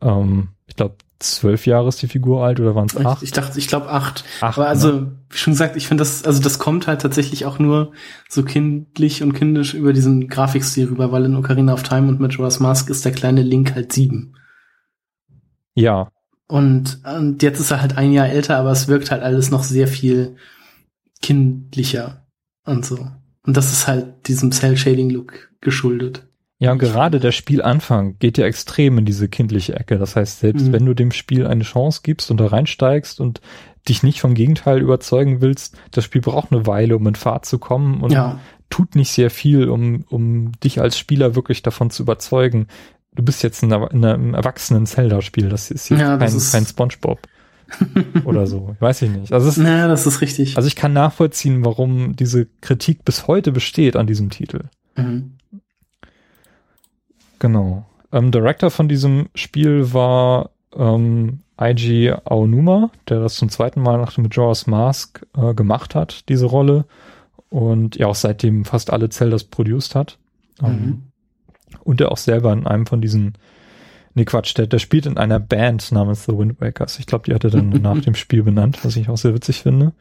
[SPEAKER 2] Ähm, ich glaube, zwölf Jahre ist die Figur alt oder waren es acht?
[SPEAKER 3] Ich, ich dachte, ich glaube acht. acht. Aber also, ne? wie schon gesagt, ich finde das, also das kommt halt tatsächlich auch nur so kindlich und kindisch über diesen Grafikstil rüber, weil in Ocarina of Time und Majora's Mask ist der kleine Link halt sieben.
[SPEAKER 2] Ja.
[SPEAKER 3] Und, und jetzt ist er halt ein Jahr älter, aber es wirkt halt alles noch sehr viel kindlicher und so. Und das ist halt diesem Cell-Shading-Look geschuldet.
[SPEAKER 2] Ja, und gerade der Spielanfang geht ja extrem in diese kindliche Ecke. Das heißt, selbst mhm. wenn du dem Spiel eine Chance gibst und da reinsteigst und dich nicht vom Gegenteil überzeugen willst, das Spiel braucht eine Weile, um in Fahrt zu kommen und ja. tut nicht sehr viel, um, um dich als Spieler wirklich davon zu überzeugen. Du bist jetzt in, einem erwachsenen Zelda-Spiel. Das ist hier ja, kein, ist kein Spongebob. Oder so. Weiß ich nicht. Also es,
[SPEAKER 3] naja, das ist richtig.
[SPEAKER 2] Also ich kann nachvollziehen, warum diese Kritik bis heute besteht an diesem Titel. Mhm. Genau. Ähm, Director von diesem Spiel war ähm, Eiji Aonuma, der das zum zweiten Mal nach dem Majora's Mask äh, gemacht hat, diese Rolle. Und ja auch seitdem fast alle Zeldas produced hat. Ähm, mhm. Und der auch selber in einem von diesen Nee, Quatsch, der, der spielt in einer Band namens The Wind Wakers. Ich glaube, die hat er dann [laughs] nach dem Spiel benannt, was ich auch sehr witzig finde.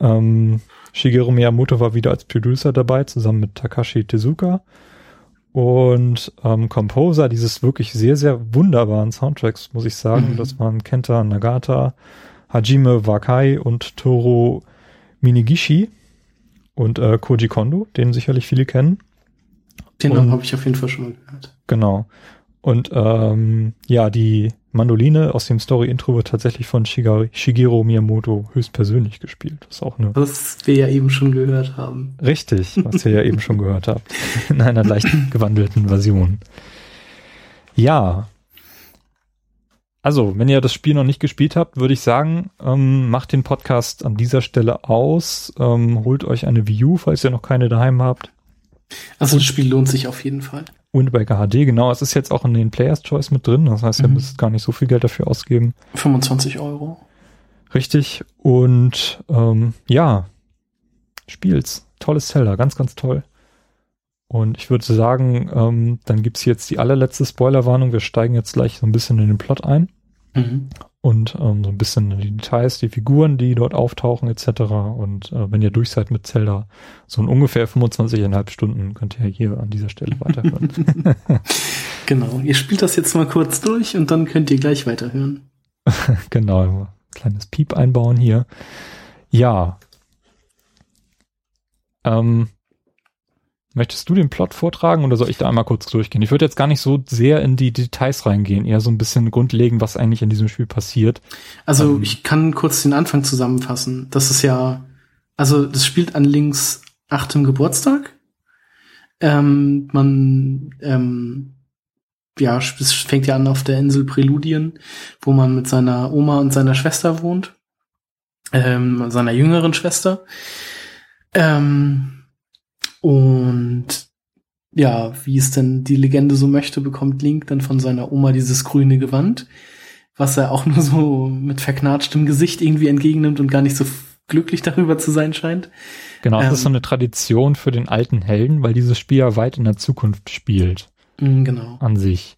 [SPEAKER 2] Ähm, Shigeru Miyamoto war wieder als Producer dabei, zusammen mit Takashi Tezuka. Und ähm, Composer dieses wirklich sehr, sehr wunderbaren Soundtracks, muss ich sagen. Mhm. Das waren Kenta Nagata, Hajime Wakai und Toro Minigishi und äh, Koji Kondo, den sicherlich viele kennen.
[SPEAKER 3] Den Namen habe ich auf jeden Fall schon mal gehört.
[SPEAKER 2] Genau. Und ähm, ja, die Mandoline aus dem Story-Intro wird tatsächlich von Shigeru, Shigeru Miyamoto höchstpersönlich gespielt. Das ist auch eine.
[SPEAKER 3] Was wir ja eben schon gehört haben.
[SPEAKER 2] Richtig, was ihr ja eben schon gehört habt. In einer leicht [laughs] gewandelten Version. Ja. Also, wenn ihr das Spiel noch nicht gespielt habt, würde ich sagen, ähm, macht den Podcast an dieser Stelle aus. Ähm, holt euch eine View, falls ihr noch keine daheim habt.
[SPEAKER 3] Also das Spiel lohnt sich auf jeden Fall.
[SPEAKER 2] Wind Waker HD, genau. Es ist jetzt auch in den Players Choice mit drin. Das heißt, mhm. ihr müsst gar nicht so viel Geld dafür ausgeben.
[SPEAKER 3] 25 Euro.
[SPEAKER 2] Richtig. Und ähm, ja, spiel's. Tolles Zelda, ganz, ganz toll. Und ich würde sagen, ähm, dann gibt's jetzt die allerletzte Spoilerwarnung. Wir steigen jetzt gleich so ein bisschen in den Plot ein. Mhm und ähm, so ein bisschen die Details, die Figuren, die dort auftauchen etc. Und äh, wenn ihr durch seid mit Zelda, so in ungefähr 25,5 Stunden könnt ihr hier an dieser Stelle weiterhören. [laughs]
[SPEAKER 3] genau, ihr spielt das jetzt mal kurz durch und dann könnt ihr gleich weiterhören. [laughs]
[SPEAKER 2] genau, kleines Piep einbauen hier. Ja. Ähm, Möchtest du den Plot vortragen oder soll ich da einmal kurz durchgehen? Ich würde jetzt gar nicht so sehr in die Details reingehen, eher so ein bisschen grundlegen, was eigentlich in diesem Spiel passiert.
[SPEAKER 3] Also ähm, ich kann kurz den Anfang zusammenfassen. Das ist ja, also das spielt an Links achtem Geburtstag. Ähm, man, ähm, ja, es fängt ja an auf der Insel Präludien, wo man mit seiner Oma und seiner Schwester wohnt, ähm, seiner jüngeren Schwester. Ähm, und ja, wie es denn die Legende so möchte, bekommt Link dann von seiner Oma dieses grüne Gewand, was er auch [laughs] nur so mit verknatschtem Gesicht irgendwie entgegennimmt und gar nicht so glücklich darüber zu sein scheint.
[SPEAKER 2] Genau, das ähm, ist so eine Tradition für den alten Helden, weil dieses Spiel ja weit in der Zukunft spielt.
[SPEAKER 3] Mm, genau.
[SPEAKER 2] An sich.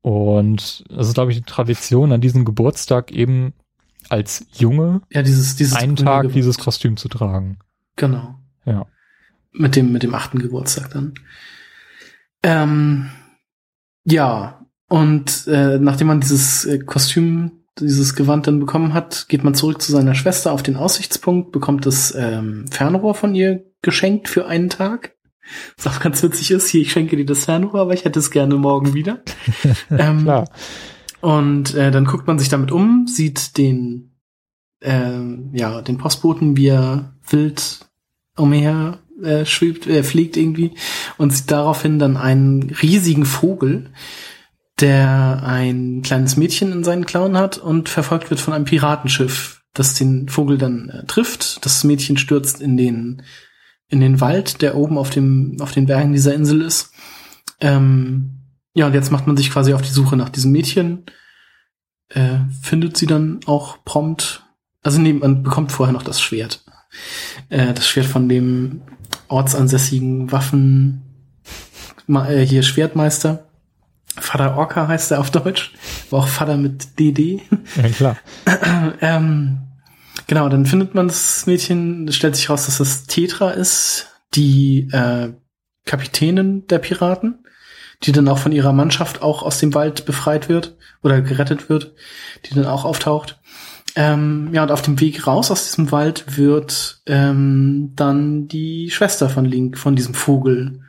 [SPEAKER 2] Und das ist, glaube ich, die Tradition, an diesem Geburtstag eben als Junge
[SPEAKER 3] ja, dieses, dieses
[SPEAKER 2] einen Tag Gewand. dieses Kostüm zu tragen.
[SPEAKER 3] Genau.
[SPEAKER 2] Ja.
[SPEAKER 3] Mit dem, mit dem achten Geburtstag dann. Ähm, ja, und äh, nachdem man dieses äh, Kostüm, dieses Gewand dann bekommen hat, geht man zurück zu seiner Schwester auf den Aussichtspunkt, bekommt das ähm, Fernrohr von ihr geschenkt für einen Tag. Was auch ganz witzig ist, hier, ich schenke dir das Fernrohr, aber ich hätte es gerne morgen wieder. [laughs] ähm, Klar. Und äh, dann guckt man sich damit um, sieht den, äh, ja, den Postboten, wie er wild umher äh, schwebt, äh, fliegt irgendwie und sieht daraufhin dann einen riesigen Vogel, der ein kleines Mädchen in seinen Klauen hat und verfolgt wird von einem Piratenschiff, das den Vogel dann äh, trifft. Das Mädchen stürzt in den in den Wald, der oben auf dem auf den Bergen dieser Insel ist. Ähm, ja, und jetzt macht man sich quasi auf die Suche nach diesem Mädchen. Äh, findet sie dann auch prompt. Also nee, man bekommt vorher noch das Schwert. Äh, das Schwert von dem ortsansässigen Waffen äh, hier Schwertmeister. Vater Orca heißt er auf Deutsch. War auch Vater mit DD.
[SPEAKER 2] Ja, klar. [clears throat]
[SPEAKER 3] ähm, genau, dann findet man das Mädchen, stellt sich raus, dass das Tetra ist, die äh, Kapitänin der Piraten, die dann auch von ihrer Mannschaft auch aus dem Wald befreit wird oder gerettet wird, die dann auch auftaucht. Ähm, ja, und auf dem Weg raus aus diesem Wald wird ähm, dann die Schwester von Link, von diesem Vogel,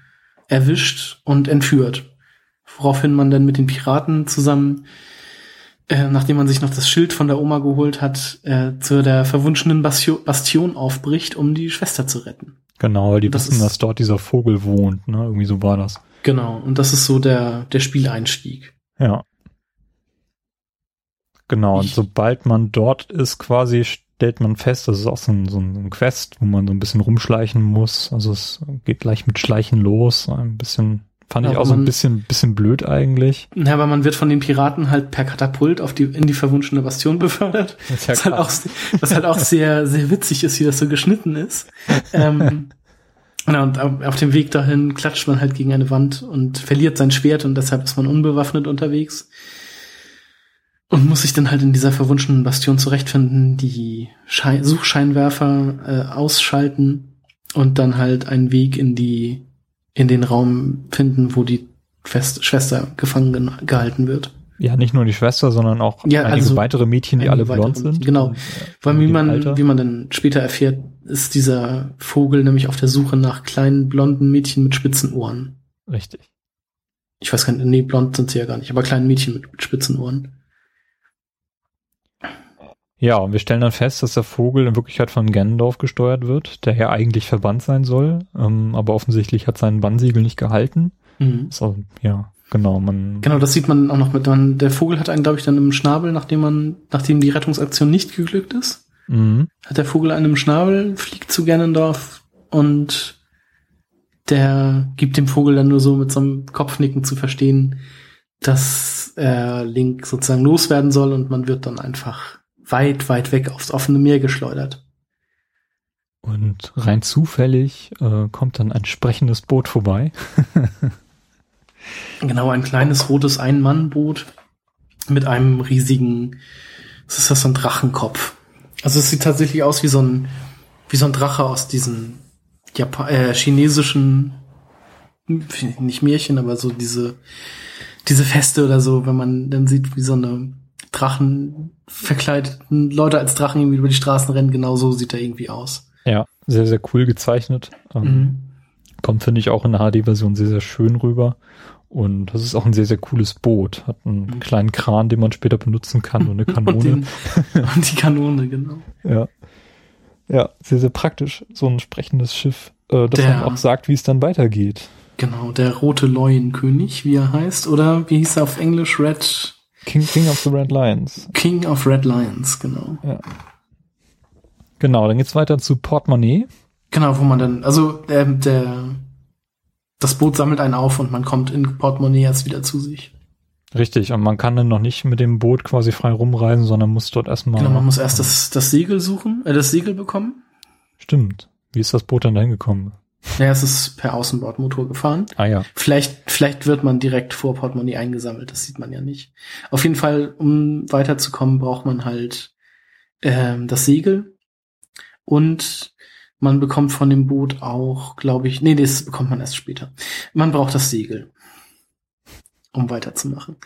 [SPEAKER 3] erwischt und entführt. Woraufhin man dann mit den Piraten zusammen, äh, nachdem man sich noch das Schild von der Oma geholt hat, äh, zu der verwunschenen Bastion, Bastion aufbricht, um die Schwester zu retten.
[SPEAKER 2] Genau, weil die
[SPEAKER 3] Das
[SPEAKER 2] wissen,
[SPEAKER 3] ist-
[SPEAKER 2] dass dort dieser Vogel wohnt, ne? Irgendwie so war das.
[SPEAKER 3] Genau, und das ist so der, der Spieleinstieg.
[SPEAKER 2] Ja. Genau, und sobald man dort ist, quasi stellt man fest, das ist auch so ein, so ein Quest, wo man so ein bisschen rumschleichen muss. Also es geht gleich mit Schleichen los. Ein bisschen, fand
[SPEAKER 3] Ja,
[SPEAKER 2] ich auch so ein
[SPEAKER 3] man-
[SPEAKER 2] bisschen, bisschen blöd eigentlich.
[SPEAKER 3] Ja, aber man wird von den Piraten halt per Katapult auf die, in die verwunschene Bastion [laughs] befördert.
[SPEAKER 2] Ist ja
[SPEAKER 3] Was halt auch, was halt auch sehr, sehr witzig ist, wie das so geschnitten ist. [laughs] Ähm, na, und auf auf dem Weg dahin klatscht man halt gegen eine Wand und verliert sein Schwert und deshalb ist man unbewaffnet unterwegs. Und muss sich dann halt in dieser verwunschenen Bastion zurechtfinden, die Schei Suchscheinwerfer äh, ausschalten und dann halt einen Weg in die, in den Raum finden, wo die Fest Schwester gefangen gen- gehalten wird.
[SPEAKER 2] Ja, nicht nur die Schwester, sondern auch
[SPEAKER 3] Ja,
[SPEAKER 2] einige
[SPEAKER 3] also
[SPEAKER 2] weitere Mädchen, die alle blond sind.
[SPEAKER 3] Genau.
[SPEAKER 2] Und, äh,
[SPEAKER 3] Weil wie man,
[SPEAKER 2] Alter.
[SPEAKER 3] wie man dann später erfährt, ist dieser Vogel nämlich auf der Suche nach kleinen blonden Mädchen mit spitzen Ohren.
[SPEAKER 2] Richtig.
[SPEAKER 3] Ich weiß gar nicht, nee, blond sind sie ja gar nicht, aber kleinen Mädchen mit, mit spitzen Ohren.
[SPEAKER 2] Ja, und wir stellen dann fest, dass der Vogel in Wirklichkeit von Ganondorf gesteuert wird, der ja eigentlich verbannt sein soll, ähm, aber offensichtlich hat sein Bannsiegel nicht gehalten.
[SPEAKER 3] Mhm.
[SPEAKER 2] So, ja, genau, man,
[SPEAKER 3] Genau, das sieht man auch noch mit. Man, der Vogel hat einen, glaube ich, dann im Schnabel, nachdem man, nachdem die Rettungsaktion nicht geglückt ist,
[SPEAKER 2] Mhm.
[SPEAKER 3] hat der Vogel einen im Schnabel, fliegt zu Ganondorf und der gibt dem Vogel dann nur so mit so einem Kopfnicken zu verstehen, dass er Link sozusagen loswerden soll und man wird dann einfach weit, weit weg aufs offene Meer geschleudert.
[SPEAKER 2] Und rein zufällig äh, kommt dann ein sprechendes Boot vorbei. [laughs]
[SPEAKER 3] Genau, ein kleines rotes Ein-Mann-Boot mit einem riesigen, was ist das, so ein Drachenkopf. Also es sieht tatsächlich aus wie so ein, wie so ein Drache aus diesen Japa äh, chinesischen, nicht Märchen, aber so diese, diese Feste oder so, wenn man dann sieht, wie so eine Drachen verkleideten Leute als Drachen irgendwie über die Straßen rennen, genau so sieht er irgendwie aus.
[SPEAKER 2] Ja, sehr, sehr cool gezeichnet. Ähm,
[SPEAKER 3] Mhm.
[SPEAKER 2] Kommt, finde ich, auch in der HD-Version sehr, sehr schön rüber. Und das ist auch ein sehr, sehr cooles Boot. Hat einen
[SPEAKER 3] Mhm.
[SPEAKER 2] kleinen Kran, den man später benutzen kann und eine [laughs] Kanone.
[SPEAKER 3] Und, den, [laughs] und die Kanone, genau.
[SPEAKER 2] Ja. Ja, sehr, sehr praktisch. So ein sprechendes Schiff, äh, das
[SPEAKER 3] Der-
[SPEAKER 2] dann auch sagt, wie es dann weitergeht.
[SPEAKER 3] Genau, der rote Leuenkönig, wie er heißt, oder wie hieß er auf Englisch? Red
[SPEAKER 2] King, King of the Red Lions.
[SPEAKER 3] King of Red Lions, genau.
[SPEAKER 2] Genau, dann geht's weiter zu Portemonnaie.
[SPEAKER 3] Genau, wo man dann, also ähm, der das Boot sammelt einen auf und man kommt in Portemonnaie erst wieder zu sich.
[SPEAKER 2] Richtig, und man kann dann noch nicht mit dem Boot quasi frei rumreisen, sondern muss dort erstmal.
[SPEAKER 3] Genau, man muss erst das, das Segel suchen, äh, das Segel bekommen.
[SPEAKER 2] Stimmt. Wie ist das Boot dann dahin gekommen?
[SPEAKER 3] Ja, es ist per Außenbordmotor gefahren.
[SPEAKER 2] Ah ja.
[SPEAKER 3] Vielleicht, vielleicht wird man direkt vor Portemonnaie eingesammelt, das sieht man ja nicht. Auf jeden Fall, um weiterzukommen, braucht man halt ähm, das Segel und man bekommt von dem Boot auch, glaube ich, nee, das bekommt man erst später. Man braucht das Segel, um weiterzumachen.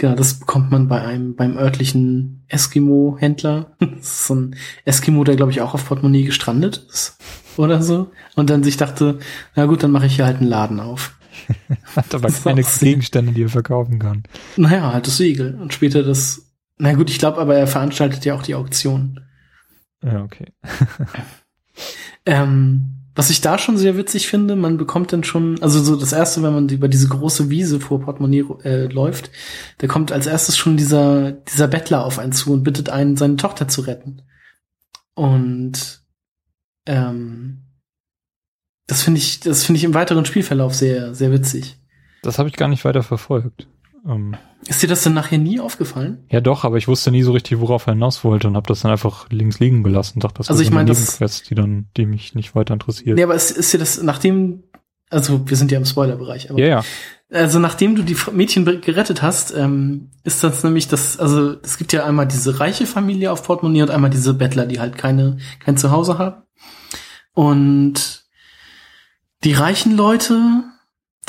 [SPEAKER 3] Genau, das bekommt man bei einem, beim örtlichen Eskimo-Händler. [laughs] Das ist so ein Eskimo, der, glaube ich, auch auf Portemonnaie gestrandet ist oder so. Und dann sich dachte, na gut, dann mache ich hier halt einen Laden auf. [laughs]
[SPEAKER 2] Hat aber keine Gegenstände, die er verkaufen kann.
[SPEAKER 3] Naja, halt das Segel. Und später das. Na gut, ich glaube aber, er veranstaltet ja auch die Auktion.
[SPEAKER 2] Ja, okay. [laughs]
[SPEAKER 3] Ähm, was ich da schon sehr witzig finde, man bekommt dann schon, also so das erste, wenn man über diese große Wiese vor Portemonnaie äh, läuft, da kommt als erstes schon dieser, dieser Bettler auf einen zu und bittet einen, seine Tochter zu retten. Und ähm, das finde ich, das finde ich im weiteren Spielverlauf sehr, sehr witzig.
[SPEAKER 2] Das habe ich gar nicht weiter verfolgt. Ähm,
[SPEAKER 3] Ist dir das denn nachher nie aufgefallen?
[SPEAKER 2] ja doch, aber ich wusste nie so richtig, worauf er hinaus wollte und habe das dann einfach links liegen gelassen. Dachte, das
[SPEAKER 3] Also
[SPEAKER 2] ist
[SPEAKER 3] ich
[SPEAKER 2] eine
[SPEAKER 3] mein, das-
[SPEAKER 2] Nebenquest, die dann, die mich nicht weiter interessiert.
[SPEAKER 3] Nee, aber ist, ist dir das, nachdem, also wir sind ja im Spoilerbereich, aber
[SPEAKER 2] ja, ja.
[SPEAKER 3] Also nachdem du die Mädchen gerettet hast, ähm, ist das nämlich das, also es gibt ja einmal diese reiche Familie auf Portemonnaie und einmal diese Bettler, die halt keine, kein Zuhause haben. Und die reichen Leute,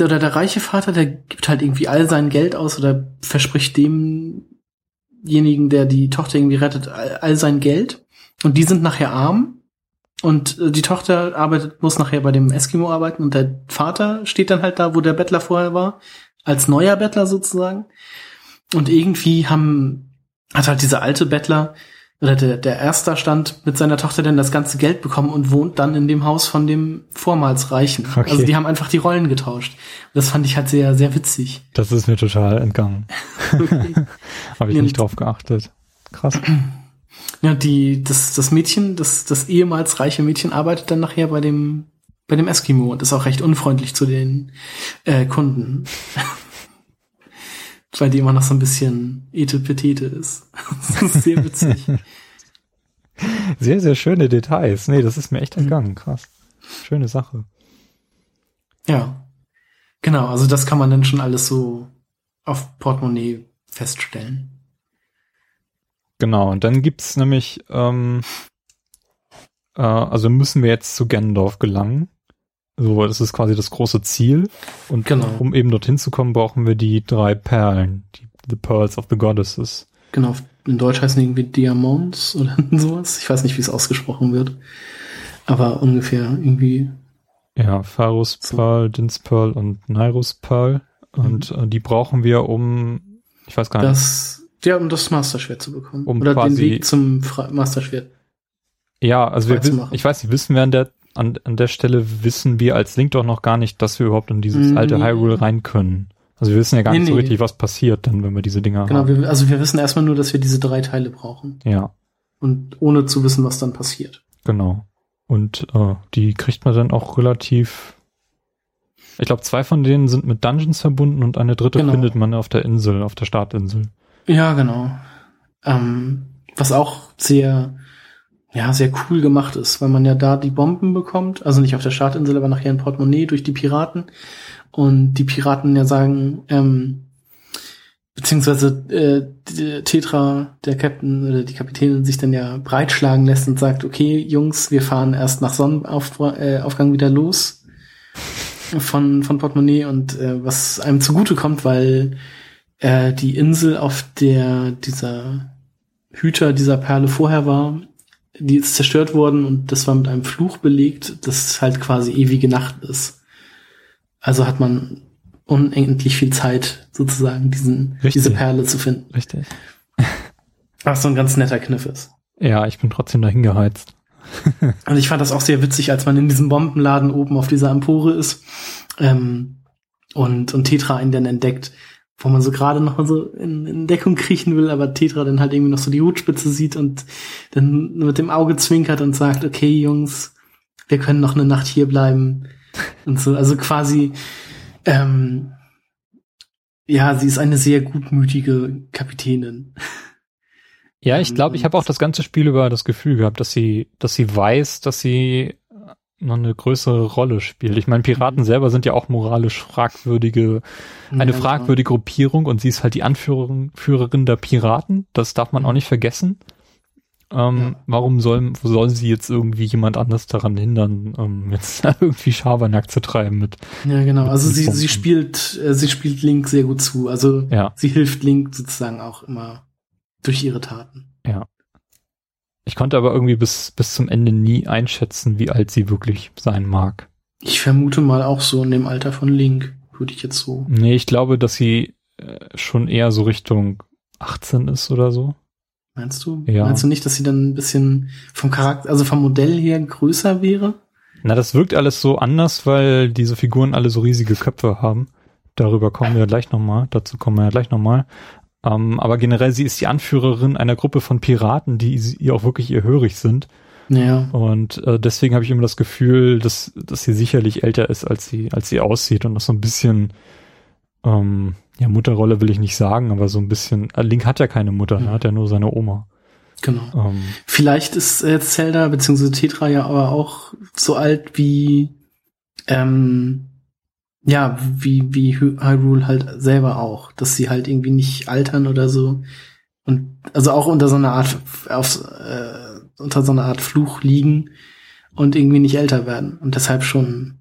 [SPEAKER 3] oder der reiche Vater, der gibt halt irgendwie all sein Geld aus oder verspricht demjenigen, der die Tochter irgendwie rettet, all, all sein Geld. Und die sind nachher arm. Und äh, die Tochter arbeitet, muss nachher bei dem Eskimo arbeiten und der Vater steht dann halt da, wo der Bettler vorher war, als neuer Bettler sozusagen. Und irgendwie haben, hat halt dieser alte Bettler oder der, der erster stand mit seiner Tochter dann das ganze Geld bekommen und wohnt dann in dem Haus von dem vormals Reichen.
[SPEAKER 2] Okay.
[SPEAKER 3] Also die haben einfach die Rollen getauscht. Das fand ich halt sehr, sehr witzig.
[SPEAKER 2] Das ist mir total entgangen. [laughs]
[SPEAKER 3] Okay. [laughs]
[SPEAKER 2] Habe ich
[SPEAKER 3] Ja,
[SPEAKER 2] nicht drauf geachtet. Krass.
[SPEAKER 3] Ja, die, das, das Mädchen, das, das ehemals reiche Mädchen arbeitet dann nachher bei dem, bei dem Eskimo und ist auch recht unfreundlich zu den äh, Kunden. Weil die immer noch so ein bisschen etepetete ist. [laughs] Das ist sehr witzig. [laughs]
[SPEAKER 2] Sehr, sehr schöne Details. Nee, das ist mir echt entgangen. Krass. Schöne Sache.
[SPEAKER 3] ja. Genau, also das kann man dann schon alles so auf Portemonnaie feststellen.
[SPEAKER 2] Genau, und dann gibt's nämlich, ähm, äh, also müssen wir jetzt zu Gendorf gelangen. So, das ist quasi das große Ziel. Und
[SPEAKER 3] Genau.
[SPEAKER 2] um eben dorthin zu kommen, brauchen wir die drei Perlen, die The Pearls of the Goddesses.
[SPEAKER 3] Genau, in Deutsch heißen die irgendwie Diamonds oder [laughs] sowas. Ich weiß nicht, wie es ausgesprochen wird. Aber ungefähr irgendwie
[SPEAKER 2] Ja, Pharus
[SPEAKER 3] So.
[SPEAKER 2] Pearl, Dins Pearl und Nairus Pearl. Und äh, die brauchen wir, um, ich weiß gar nicht,
[SPEAKER 3] Das, ja, um das Masterschwert zu bekommen.
[SPEAKER 2] Um
[SPEAKER 3] Oder den Weg zum Fra Masterschwert.
[SPEAKER 2] ja, also wir wissen, ich weiß nicht, wissen wir an der, an, an der Stelle wissen wir als Link doch noch gar nicht, dass wir überhaupt in dieses
[SPEAKER 3] Mm,
[SPEAKER 2] alte. Hyrule rein können. Also wir wissen ja gar
[SPEAKER 3] Nee,
[SPEAKER 2] nicht so
[SPEAKER 3] nee.
[SPEAKER 2] richtig, was passiert dann, wenn wir diese Dinger
[SPEAKER 3] Genau,
[SPEAKER 2] haben.
[SPEAKER 3] wir, also wir wissen erstmal nur, dass wir diese drei Teile brauchen.
[SPEAKER 2] Ja,
[SPEAKER 3] Und ohne zu wissen, was dann passiert.
[SPEAKER 2] genau. Und äh, die kriegt man dann auch relativ. Ich glaube, zwei von denen sind mit Dungeons verbunden und eine dritte
[SPEAKER 3] Genau.
[SPEAKER 2] findet man auf der Insel, auf der Startinsel.
[SPEAKER 3] Ja, genau. Ähm, was auch sehr, ja, sehr cool gemacht ist, weil man ja da die Bomben bekommt, also nicht auf der Startinsel, aber nachher ein Portemonnaie durch die Piraten. Und die Piraten ja sagen, ähm, beziehungsweise äh, Tetra, der Captain oder die Kapitänin sich dann ja breitschlagen lässt und sagt, okay, Jungs, wir fahren erst nach Sonnenaufgang äh, wieder los von, von Portemonnaie und äh, was einem zugute kommt, weil äh, die Insel, auf der dieser Hüter dieser Perle vorher war, die ist zerstört worden und das war mit einem Fluch belegt, das halt quasi ewige Nacht ist. Also hat man unendlich viel Zeit, sozusagen, diesen,
[SPEAKER 2] Richtig.
[SPEAKER 3] diese Perle zu finden.
[SPEAKER 2] Richtig.
[SPEAKER 3] Was so ein ganz netter Kniff ist.
[SPEAKER 2] Ja, ich bin trotzdem dahin geheizt.
[SPEAKER 3] Also [laughs] ich fand das auch sehr witzig, als man in diesem Bombenladen oben auf dieser Empore ist ähm, und, und Tetra einen dann entdeckt, wo man so gerade noch mal so in, in Deckung kriechen will, aber Tetra dann halt irgendwie noch so die Hutspitze sieht und dann mit dem Auge zwinkert und sagt, okay, Jungs, wir können noch eine Nacht hier bleiben und so. Also quasi, ähm, ja, sie ist eine sehr gutmütige Kapitänin.
[SPEAKER 2] Ja, ich glaube, ich
[SPEAKER 3] Und-
[SPEAKER 2] habe auch das ganze Spiel über das Gefühl gehabt, dass sie, dass sie weiß, dass sie noch eine größere Rolle spielt. Ich meine, Piraten
[SPEAKER 3] Mhm.
[SPEAKER 2] selber sind ja auch moralisch fragwürdige, eine
[SPEAKER 3] Ja,
[SPEAKER 2] fragwürdige Gruppierung und sie ist halt die Anführerin Führerin der Piraten. Das darf man auch nicht vergessen. Ähm,
[SPEAKER 3] Ja.
[SPEAKER 2] Warum soll, soll sie jetzt irgendwie jemand anders daran hindern, ähm, jetzt [laughs] irgendwie Schabernack zu treiben mit?
[SPEAKER 3] Ja, genau. Also
[SPEAKER 2] mit
[SPEAKER 3] sie,
[SPEAKER 2] Punkten.
[SPEAKER 3] sie spielt, äh, sie spielt Link sehr gut zu. Also
[SPEAKER 2] Ja,
[SPEAKER 3] sie hilft Link sozusagen auch immer durch ihre Taten.
[SPEAKER 2] Ich konnte aber irgendwie bis, bis zum Ende nie einschätzen, wie alt sie wirklich sein mag.
[SPEAKER 3] Ich vermute mal auch so in dem Alter von Link, würde ich jetzt so.
[SPEAKER 2] Nee, ich glaube, dass sie äh, schon eher so Richtung 18 ist oder so.
[SPEAKER 3] Meinst du?
[SPEAKER 2] Ja.
[SPEAKER 3] Meinst du nicht, dass sie dann ein bisschen vom Charakter, also vom Modell her größer wäre?
[SPEAKER 2] Na, das wirkt alles so anders, weil diese Figuren alle so riesige Köpfe haben. Darüber kommen wir gleich nochmal, dazu kommen wir ja gleich nochmal. Ähm, aber generell, sie ist die Anführerin einer Gruppe von Piraten, die ihr auch wirklich ihr hörig sind.
[SPEAKER 3] Ja.
[SPEAKER 2] Und äh, deswegen habe ich immer das Gefühl, dass, dass sie sicherlich älter ist, als sie, als sie aussieht und das so ein bisschen, ähm, ja, Mutterrolle will ich nicht sagen, aber so ein bisschen, äh, Link hat ja keine Mutter, mhm. er hat ja nur seine Oma.
[SPEAKER 3] Genau. Ähm, Vielleicht ist äh, Zelda bzw. Tetra ja aber auch so alt wie ähm, ja, wie, wie Hyrule halt selber auch, dass sie halt irgendwie nicht altern oder so. Und also auch unter so einer Art auf, äh, unter so einer Art Fluch liegen und irgendwie nicht älter werden. Und deshalb schon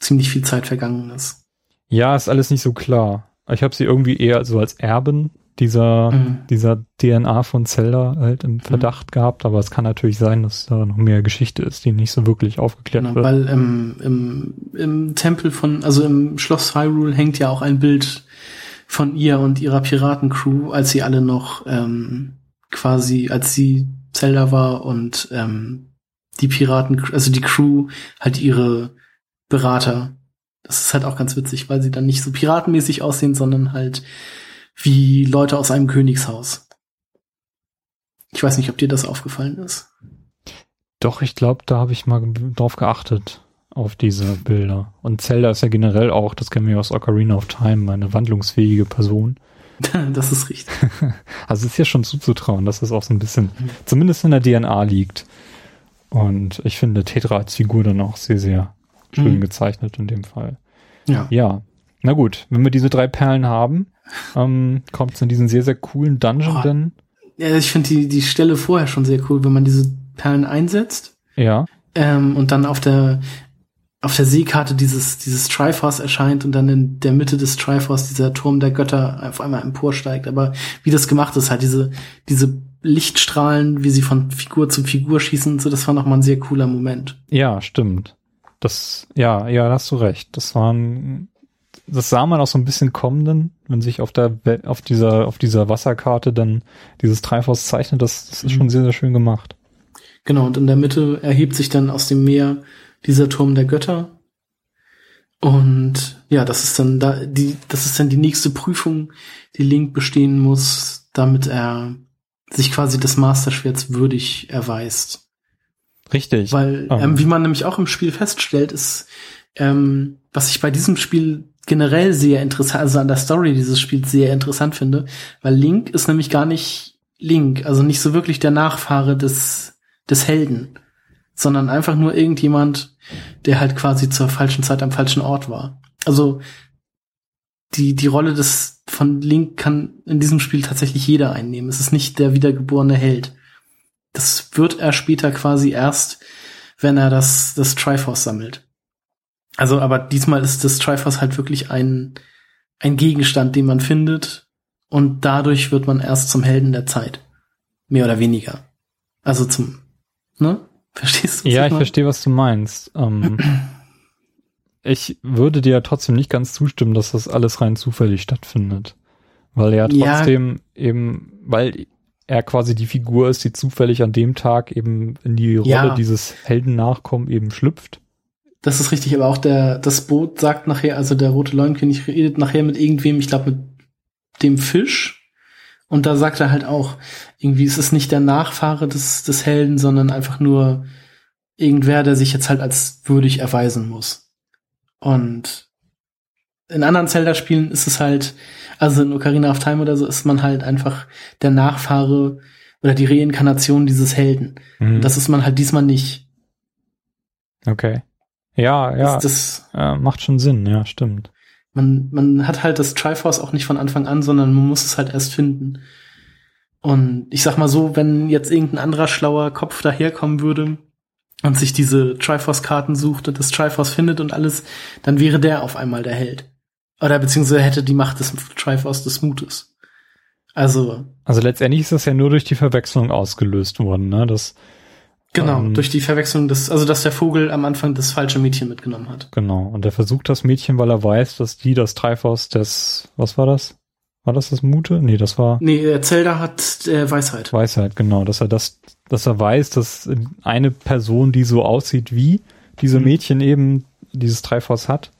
[SPEAKER 3] ziemlich viel Zeit vergangen ist.
[SPEAKER 2] Ja, ist alles nicht so klar. Ich habe sie irgendwie eher so als Erben dieser, mhm. dieser DNA von Zelda halt im mhm. Verdacht mhm. gehabt, aber es kann natürlich sein, dass da noch mehr Geschichte ist, die nicht so wirklich aufgeklärt genau, wird.
[SPEAKER 3] Weil im, im, im Tempel von, also im Schloss Hyrule hängt ja auch ein Bild von ihr und ihrer Piratencrew, als sie alle noch ähm, quasi, als sie Zelda war und ähm, die Piraten, also die Crew halt ihre Berater. Das ist halt auch ganz witzig, weil sie dann nicht so piratenmäßig aussehen, sondern halt wie Leute aus einem Königshaus. Ich weiß nicht, ob dir das aufgefallen ist.
[SPEAKER 2] Doch, ich glaube, da habe ich mal drauf geachtet, auf diese Bilder. Und Zelda ist ja generell auch, das kennen wir aus Ocarina of Time, eine wandlungsfähige Person. [laughs]
[SPEAKER 3] das ist richtig. [laughs]
[SPEAKER 2] Also es ist ja schon zuzutrauen, dass es auch so ein bisschen, mhm. zumindest in der DNA liegt. Und ich finde Tetra als Figur dann auch sehr, sehr schön mhm. gezeichnet in dem Fall.
[SPEAKER 3] Ja.
[SPEAKER 2] Ja. Na gut, wenn wir diese drei Perlen haben, ähm, kommt es in diesen sehr, sehr coolen Dungeon oh. denn.
[SPEAKER 3] Ja, ich finde die, die Stelle vorher schon sehr cool, wenn man diese Perlen einsetzt.
[SPEAKER 2] Ja.
[SPEAKER 3] Ähm, und dann auf der, auf der Seekarte dieses, dieses Triforce erscheint und dann in der Mitte des Triforce dieser Turm der Götter auf einmal emporsteigt. Aber wie das gemacht ist, halt diese, diese Lichtstrahlen, wie sie von Figur zu Figur schießen, so, das war nochmal ein sehr cooler Moment.
[SPEAKER 2] Ja, stimmt. Das, ja, ja, hast du recht. Das war ein das sah man auch so ein bisschen kommen, dann, wenn sich auf der auf dieser auf dieser Wasserkarte dann dieses Treibhaus zeichnet, das, das ist mhm. schon sehr sehr schön gemacht.
[SPEAKER 3] Genau und in der Mitte erhebt sich dann aus dem Meer dieser Turm der Götter und ja, das ist dann da die das ist dann die nächste Prüfung, die Link bestehen muss, damit er sich quasi des Masterschwerts würdig erweist.
[SPEAKER 2] Richtig.
[SPEAKER 3] Weil, ähm, ähm, wie man nämlich auch im Spiel feststellt, ist, ähm, was ich bei diesem Spiel generell sehr interessant, also an der Story dieses Spiels sehr interessant finde, weil Link ist nämlich gar nicht Link, also nicht so wirklich der Nachfahre des, des Helden, sondern einfach nur irgendjemand, der halt quasi zur falschen Zeit am falschen Ort war. Also die, die Rolle des, von Link kann in diesem Spiel tatsächlich jeder einnehmen. Es ist nicht der wiedergeborene Held. Das wird er später quasi erst, wenn er das, das Triforce sammelt. Also, aber diesmal ist das Triforce halt wirklich ein, ein Gegenstand, den man findet und dadurch wird man erst zum Helden der Zeit. Mehr oder weniger. Also zum, ne? Verstehst du?
[SPEAKER 2] Ja, ich verstehe, was du meinst. Ähm, [clears throat] ich würde dir trotzdem nicht ganz zustimmen, dass das alles rein zufällig stattfindet. Weil er trotzdem ja. eben, weil er quasi die Figur ist, die zufällig an dem Tag eben in die Rolle ja. dieses Helden nachkommen eben schlüpft.
[SPEAKER 3] Das ist richtig, aber auch der, das Boot sagt nachher, also der rote Leunkönig redet nachher mit irgendwem, ich glaube mit dem Fisch. Und da sagt er halt auch, irgendwie ist es nicht der Nachfahre des, des Helden, sondern einfach nur irgendwer, der sich jetzt halt als würdig erweisen muss. Und in anderen Zelda-Spielen ist es halt, also in Ocarina of Time oder so, ist man halt einfach der Nachfahre oder die Reinkarnation dieses Helden. Mhm. Das ist man halt diesmal nicht.
[SPEAKER 2] Okay. Ja, ja. Das, äh, macht schon Sinn, ja, stimmt.
[SPEAKER 3] Man, man hat halt das Triforce auch nicht von Anfang an, sondern man muss es halt erst finden. Und ich sag mal so, wenn jetzt irgendein anderer schlauer Kopf daherkommen würde und sich diese Triforce-Karten sucht und das Triforce findet und alles, dann wäre der auf einmal der Held. Oder beziehungsweise hätte die Macht des Triforce des Mutes. Also.
[SPEAKER 2] Also letztendlich ist das ja nur durch die Verwechslung ausgelöst worden, ne? Das,
[SPEAKER 3] Genau, ähm, durch die Verwechslung des, also dass der Vogel am Anfang das falsche Mädchen mitgenommen hat.
[SPEAKER 2] Genau, und er versucht das Mädchen, weil er weiß, dass die das Treibhaus des, was war das? War das das Mute? Nee, das war.
[SPEAKER 3] Nee, äh, Zelda hat äh, Weisheit.
[SPEAKER 2] Weisheit, genau, dass er das, dass er weiß, dass eine Person, die so aussieht wie diese
[SPEAKER 3] Mhm.
[SPEAKER 2] Mädchen eben dieses Triforce hat.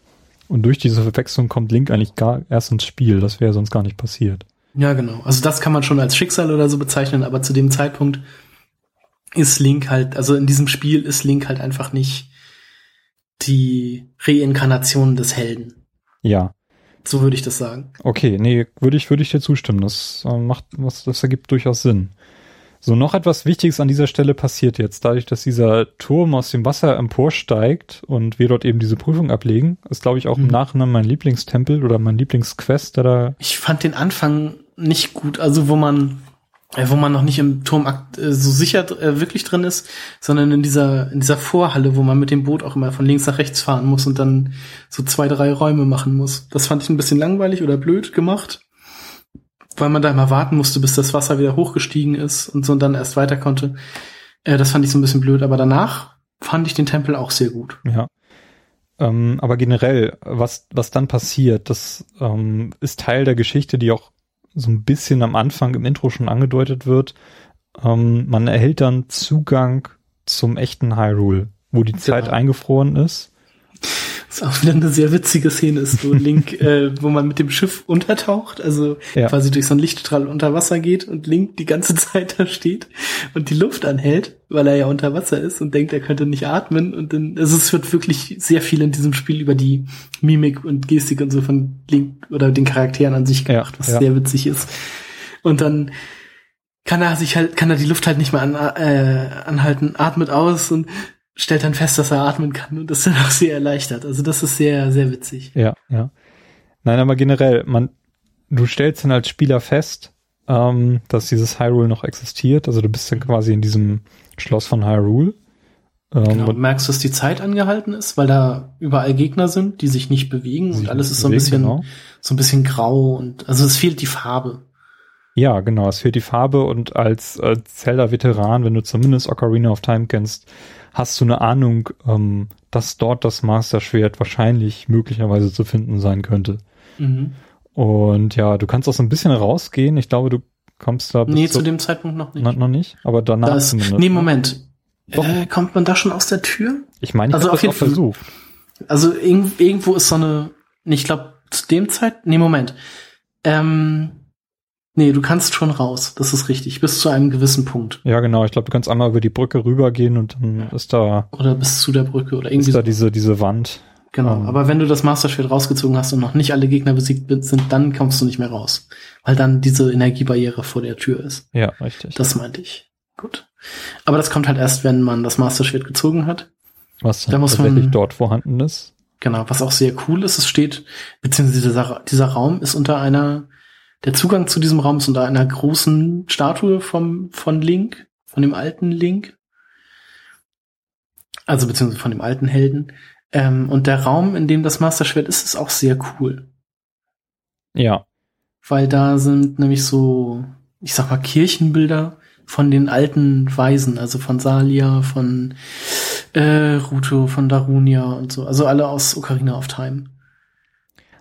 [SPEAKER 2] Und durch diese Verwechslung kommt Link eigentlich gar erst ins Spiel. Das wäre sonst gar nicht passiert.
[SPEAKER 3] Ja, genau. Also das kann man schon als Schicksal oder so bezeichnen, aber zu dem Zeitpunkt ist Link halt, also in diesem Spiel ist Link halt einfach nicht die Reinkarnation des Helden.
[SPEAKER 2] Ja.
[SPEAKER 3] So würde ich das sagen.
[SPEAKER 2] Okay, nee, würde ich, würde ich dir zustimmen. Das äh, macht, was, das ergibt durchaus Sinn. So, noch etwas Wichtiges an dieser Stelle passiert jetzt. Dadurch, dass dieser Turm aus dem Wasser emporsteigt und wir dort eben diese Prüfung ablegen, ist, glaube ich, auch im
[SPEAKER 3] Mhm.
[SPEAKER 2] Nachhinein mein Lieblingstempel oder mein Lieblingsquest, der da,
[SPEAKER 3] Ich fand den Anfang nicht gut, also wo man wo man noch nicht im Turmakt äh, so sicher äh, wirklich drin ist, sondern in dieser in dieser Vorhalle, wo man mit dem Boot auch immer von links nach rechts fahren muss und dann so zwei, drei Räume machen muss. Das fand ich ein bisschen langweilig oder blöd gemacht, weil man da immer warten musste, bis das Wasser wieder hochgestiegen ist und so und dann erst weiter konnte. Äh, das fand ich so ein bisschen blöd, aber danach fand ich den Tempel auch sehr gut.
[SPEAKER 2] ja. Ähm, aber generell, was, was dann passiert, das ähm, ist Teil der Geschichte, die auch so ein bisschen am Anfang im Intro schon angedeutet wird. Ähm, man erhält dann Zugang zum echten Hyrule, wo die Zeit
[SPEAKER 3] Genau.
[SPEAKER 2] eingefroren ist.
[SPEAKER 3] Was [laughs] auch wieder eine sehr witzige Szene ist, wo Link, [laughs] äh, wo man mit dem Schiff untertaucht, also
[SPEAKER 2] Ja.
[SPEAKER 3] quasi durch so einen Lichtstrahl unter Wasser geht und Link die ganze [laughs] Zeit da steht und die Luft anhält, weil er ja unter Wasser ist und denkt, er könnte nicht atmen und dann, also es wird wirklich sehr viel in diesem Spiel über die Mimik und Gestik und so von Link oder den Charakteren an sich gemacht, was
[SPEAKER 2] ja.
[SPEAKER 3] sehr witzig ist. Und dann kann er sich halt, kann er die Luft halt nicht mehr an, äh, anhalten, atmet aus und stellt dann fest, dass er atmen kann und ist dann auch sehr erleichtert. Also das ist sehr, sehr witzig.
[SPEAKER 2] Ja, ja. Nein, aber generell, man, du stellst dann als Spieler fest, ähm, dass dieses Hyrule noch existiert. Also du bist dann quasi in diesem Schloss von Hyrule. Ähm,
[SPEAKER 3] Genau.
[SPEAKER 2] und
[SPEAKER 3] Merkst dass die Zeit angehalten ist, weil da überall Gegner sind, die sich nicht bewegen und alles ist so ein
[SPEAKER 2] bewegen,
[SPEAKER 3] bisschen,
[SPEAKER 2] genau.
[SPEAKER 3] so ein bisschen grau und also es fehlt die Farbe.
[SPEAKER 2] Ja, genau, es fehlt die Farbe und als, als Zelda-Veteran, wenn du zumindest Ocarina of Time kennst, hast du eine Ahnung, ähm, dass dort das Master Schwert wahrscheinlich möglicherweise zu finden sein könnte.
[SPEAKER 3] Mhm.
[SPEAKER 2] Und ja, du kannst auch so ein bisschen rausgehen. Ich glaube, du kommst da bis
[SPEAKER 3] Nee,
[SPEAKER 2] zu-
[SPEAKER 3] zu dem Zeitpunkt noch nicht.
[SPEAKER 2] Na, noch nicht, aber danach
[SPEAKER 3] Da ist,
[SPEAKER 2] zumindest.
[SPEAKER 3] nee, Moment.
[SPEAKER 2] Doch.
[SPEAKER 3] Äh, kommt man da schon aus der Tür?
[SPEAKER 2] Ich meine, ich
[SPEAKER 3] Also
[SPEAKER 2] habe
[SPEAKER 3] auf
[SPEAKER 2] das auch
[SPEAKER 3] jeden Fall-
[SPEAKER 2] versucht.
[SPEAKER 3] Also irg irgendwo ist so eine, ich glaube, zu dem Zeit, nee, Moment. Ähm, nee, du kannst schon raus, das ist richtig, bis zu einem gewissen Punkt.
[SPEAKER 2] Ja, genau. Ich glaube, du kannst einmal über die Brücke rübergehen und dann ist da,
[SPEAKER 3] Oder bis zu der Brücke oder irgendwie
[SPEAKER 2] ist da
[SPEAKER 3] so.
[SPEAKER 2] diese, diese Wand.
[SPEAKER 3] Genau,
[SPEAKER 2] ähm,
[SPEAKER 3] aber wenn du das Master Schwert rausgezogen hast und noch nicht alle Gegner besiegt sind, dann kommst du nicht mehr raus. Weil dann diese Energiebarriere vor der Tür ist.
[SPEAKER 2] Ja, richtig.
[SPEAKER 3] Das meinte ich. Gut. Aber das kommt halt erst, wenn man das Master Schwert gezogen hat.
[SPEAKER 2] was
[SPEAKER 3] da muss
[SPEAKER 2] tatsächlich
[SPEAKER 3] man-
[SPEAKER 2] dort vorhanden ist.
[SPEAKER 3] Genau, was auch sehr cool ist, es steht, beziehungsweise dieser, dieser Raum ist unter einer, der Zugang zu diesem Raum ist unter einer großen Statue vom, von Link, von dem alten Link. Also beziehungsweise von dem alten Helden. Ähm, und der Raum, in dem das Master Schwert ist, ist auch sehr cool.
[SPEAKER 2] Ja,
[SPEAKER 3] Weil da sind nämlich so, ich sag mal, Kirchenbilder von den alten Weisen, also von Salia, von äh, Ruto, von Darunia und so. Also alle aus Ocarina of Time.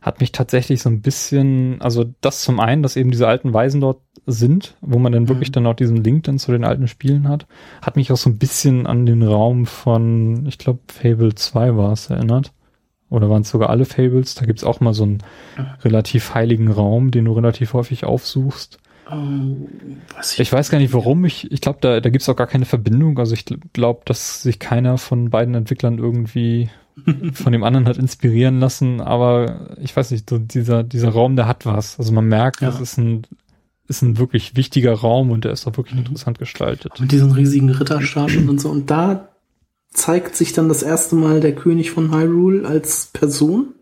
[SPEAKER 2] Hat mich tatsächlich so ein bisschen, also das zum einen, dass eben diese alten Weisen dort sind, wo man dann wirklich
[SPEAKER 3] Mhm.
[SPEAKER 2] dann auch diesen Link dann zu den alten Spielen hat, hat mich auch so ein bisschen an den Raum von, ich glaube, Fable 2 war es erinnert. Oder waren es sogar alle Fables? Da gibt's auch mal so einen relativ heiligen Raum, den du relativ häufig aufsuchst.
[SPEAKER 3] Oh, weiß
[SPEAKER 2] Ich weiß gar nicht, warum. Ich, ich glaube, da, da gibt's auch gar keine Verbindung. Also ich glaube, dass sich keiner von beiden Entwicklern irgendwie von dem anderen hat inspirieren lassen. Aber ich weiß nicht, so dieser, dieser Raum, der hat was. Also man merkt,
[SPEAKER 3] Ja.
[SPEAKER 2] das ist ein, ist ein wirklich wichtiger Raum und der ist auch wirklich
[SPEAKER 3] Mhm.
[SPEAKER 2] interessant gestaltet.
[SPEAKER 3] Mit diesen riesigen Ritterstatuen und so. Und da zeigt sich dann das erste Mal der König von Hyrule als Person.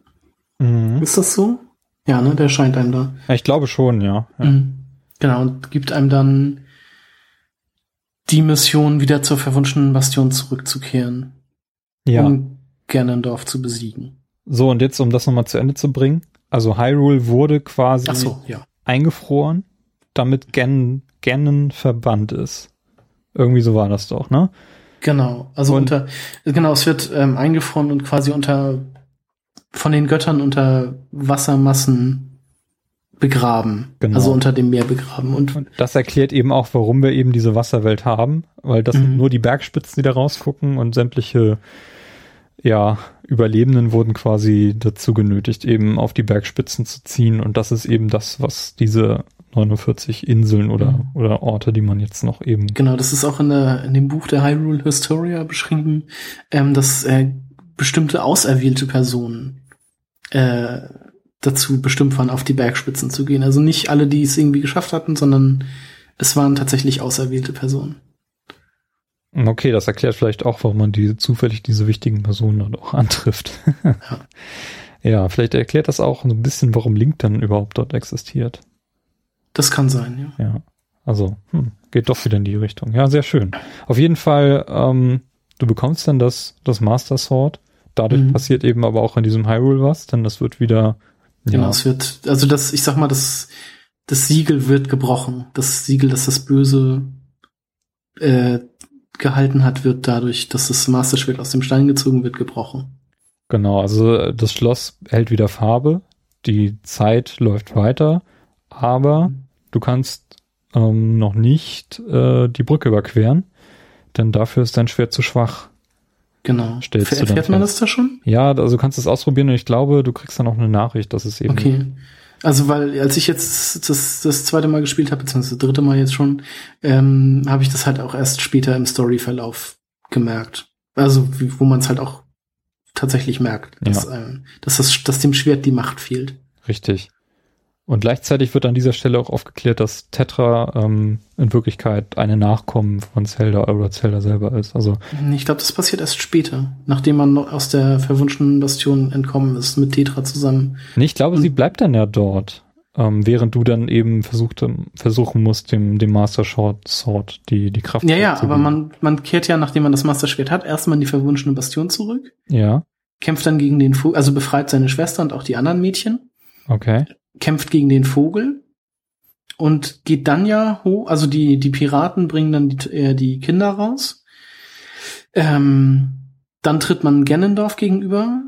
[SPEAKER 2] Mhm.
[SPEAKER 3] Ist das so? Ja, ne, der scheint einem da.
[SPEAKER 2] Ja, ich glaube schon, ja. ja.
[SPEAKER 3] Mhm. Genau, und gibt einem dann die Mission, wieder zur verwunschenen Bastion zurückzukehren,
[SPEAKER 2] ja.
[SPEAKER 3] um Ganondorf zu besiegen.
[SPEAKER 2] So, und jetzt, um das nochmal zu Ende zu bringen. Also Hyrule wurde quasi
[SPEAKER 3] so, ja.
[SPEAKER 2] eingefroren, damit Gan Ganon verbannt ist. Irgendwie so war das doch, ne?
[SPEAKER 3] Genau, also
[SPEAKER 2] Und-
[SPEAKER 3] unter, genau, es wird ähm, eingefroren und quasi unter, von den Göttern unter Wassermassen begraben.
[SPEAKER 2] Genau.
[SPEAKER 3] Also unter dem Meer begraben. Und
[SPEAKER 2] Und das erklärt eben auch, warum wir eben diese Wasserwelt haben, weil das sind
[SPEAKER 3] Mhm.
[SPEAKER 2] nur die Bergspitzen, die da rausgucken und sämtliche ja, Überlebenden wurden quasi dazu genötigt, eben auf die Bergspitzen zu ziehen. Und das ist eben das, was diese 49 Inseln oder,
[SPEAKER 3] Mhm.
[SPEAKER 2] oder Orte, die man jetzt noch eben.
[SPEAKER 3] Genau, das ist auch in, der, in dem Buch der Hyrule Historia beschrieben, ähm, dass äh, bestimmte auserwählte Personen äh, dazu bestimmt waren, auf die Bergspitzen zu gehen. Also nicht alle, die es irgendwie geschafft hatten, sondern es waren tatsächlich auserwählte Personen.
[SPEAKER 2] Okay, das erklärt vielleicht auch, warum man diese zufällig diese wichtigen Personen dann auch antrifft. [laughs] ja, vielleicht erklärt das auch ein bisschen, warum Link dann überhaupt dort existiert.
[SPEAKER 3] Das kann sein, ja.
[SPEAKER 2] Ja, also hm, geht doch wieder in die Richtung. Ja, sehr schön. Auf jeden Fall, ähm, du bekommst dann das, das Master Sword. Dadurch
[SPEAKER 3] Mhm.
[SPEAKER 2] passiert eben aber auch in diesem Hyrule was, denn das wird wieder,
[SPEAKER 3] Genau,
[SPEAKER 2] ja,
[SPEAKER 3] es wird, also das, ich sag mal, das, das Siegel wird gebrochen. Das Siegel, das das Böse äh, gehalten hat, wird dadurch, dass das Masterschwert aus dem Stein gezogen wird, gebrochen.
[SPEAKER 2] genau, also äh, das Schloss hält wieder Farbe, die Zeit läuft weiter, aber du kannst ähm, noch nicht äh, die Brücke überqueren, denn dafür ist dein Schwert zu schwach.
[SPEAKER 3] Genau.
[SPEAKER 2] Stellst du dann
[SPEAKER 3] Erfährt man
[SPEAKER 2] fest.
[SPEAKER 3] das da schon?
[SPEAKER 2] Ja, also du kannst es ausprobieren und ich glaube, du kriegst dann auch eine Nachricht, dass es eben
[SPEAKER 3] Okay. Also weil als ich jetzt das, das zweite Mal gespielt habe, beziehungsweise das dritte Mal jetzt schon, ähm, habe ich das halt auch erst später im Storyverlauf gemerkt. Also wie, wo man es halt auch tatsächlich merkt, dass, ähm, dass, das, dass dem Schwert die Macht fehlt.
[SPEAKER 2] Richtig. Und gleichzeitig wird an dieser Stelle auch aufgeklärt, dass Tetra ähm, in Wirklichkeit eine Nachkommen von Zelda oder Zelda selber ist. Also
[SPEAKER 3] Ich glaube, das passiert erst später, nachdem man noch aus der verwunschenen Bastion entkommen ist mit Tetra zusammen.
[SPEAKER 2] nee, ich glaube,
[SPEAKER 3] Hm.
[SPEAKER 2] sie bleibt dann ja dort, ähm, während du dann eben versucht, versuchen musst, dem, dem Master Short Sword die, die Kraft
[SPEAKER 3] Ja, ja, aber
[SPEAKER 2] zurückzugeben.
[SPEAKER 3] man, man kehrt ja, nachdem man das Masterschwert hat, erstmal in die verwunschene Bastion zurück,
[SPEAKER 2] Ja,
[SPEAKER 3] kämpft dann gegen den Vogel, also befreit seine Schwester und auch die anderen Mädchen.
[SPEAKER 2] okay.
[SPEAKER 3] Kämpft gegen den Vogel und geht dann ja hoch, also die, die Piraten bringen dann die, äh, die Kinder raus. Ähm, dann tritt man Ganondorf gegenüber,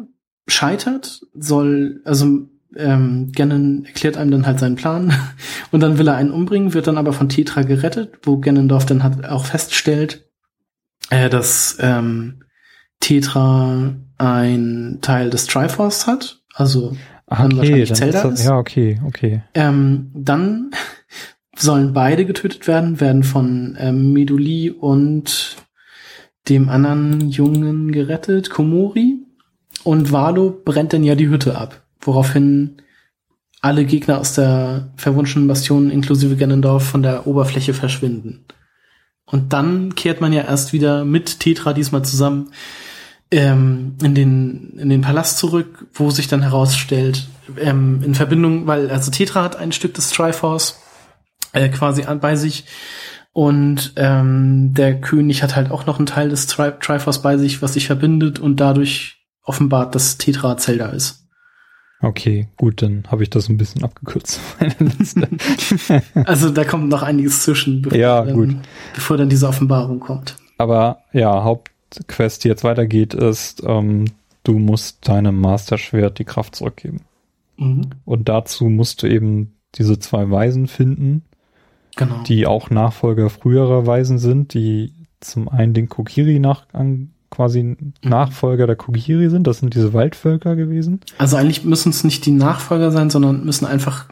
[SPEAKER 3] scheitert, soll, also ähm, Ganon erklärt einem dann halt seinen Plan [laughs] und dann will er einen umbringen, wird dann aber von Tetra gerettet, wo Ganondorf dann halt auch feststellt, äh, dass ähm, Tetra ein Teil des Triforce hat, also Dann
[SPEAKER 2] okay,
[SPEAKER 3] wahrscheinlich
[SPEAKER 2] dann
[SPEAKER 3] Zelda
[SPEAKER 2] ist das, ja, okay, okay.
[SPEAKER 3] Ähm, dann sollen beide getötet werden, werden von ähm, Meduli und dem anderen Jungen gerettet, Komori. Und Valo brennt dann ja die Hütte ab, woraufhin alle Gegner aus der verwunschenen Bastion inklusive Ganondorf von der Oberfläche verschwinden. Und dann kehrt man ja erst wieder mit Tetra diesmal zusammen ähm, in, den, in den Palast zurück, wo sich dann herausstellt, ähm, in Verbindung, weil also Tetra hat ein Stück des Triforce äh, quasi an, bei sich und ähm, der König hat halt auch noch einen Teil des Tri Triforce bei sich, was sich verbindet und dadurch offenbart, dass Tetra Zelda ist.
[SPEAKER 2] Okay, gut, dann habe ich das ein bisschen abgekürzt. [laughs] [laughs]
[SPEAKER 3] Also da kommt noch einiges zwischen, bevor,
[SPEAKER 2] Ja,
[SPEAKER 3] dann, bevor dann diese Offenbarung kommt.
[SPEAKER 2] Aber ja, Hauptquest, die jetzt weitergeht, ist, ähm, du musst deinem Masterschwert die Kraft zurückgeben.
[SPEAKER 3] Mhm.
[SPEAKER 2] Und dazu musst du eben diese zwei Weisen finden,
[SPEAKER 3] Genau.
[SPEAKER 2] die auch Nachfolger früherer Weisen sind, die zum einen den Kokiri nach, an, quasi Nachfolger der Kokiri sind. Das sind diese Waldvölker gewesen.
[SPEAKER 3] Also eigentlich müssen es nicht die Nachfolger sein, sondern müssen einfach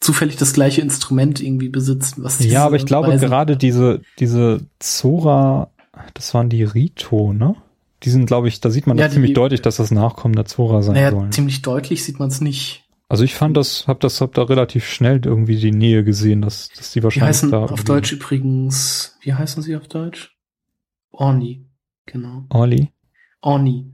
[SPEAKER 3] zufällig das gleiche Instrument irgendwie besitzen. Was
[SPEAKER 2] ja, aber ich glaube
[SPEAKER 3] Weisen-
[SPEAKER 2] gerade diese, diese Zora, das waren die Rito, ne? Die sind, glaube ich, da sieht man
[SPEAKER 3] Ja,
[SPEAKER 2] das ziemlich
[SPEAKER 3] die-
[SPEAKER 2] deutlich, dass das Nachkommen der Zora sein
[SPEAKER 3] Naja,
[SPEAKER 2] sollen.
[SPEAKER 3] ziemlich deutlich sieht man es nicht.
[SPEAKER 2] Also ich fand das, hab das, hab da relativ schnell irgendwie die Nähe gesehen, dass, dass die
[SPEAKER 3] Die
[SPEAKER 2] wahrscheinlich
[SPEAKER 3] heißen
[SPEAKER 2] da
[SPEAKER 3] auf Deutsch übrigens, wie heißen sie auf Deutsch? Orni, genau.
[SPEAKER 2] Orly?
[SPEAKER 3] Orni,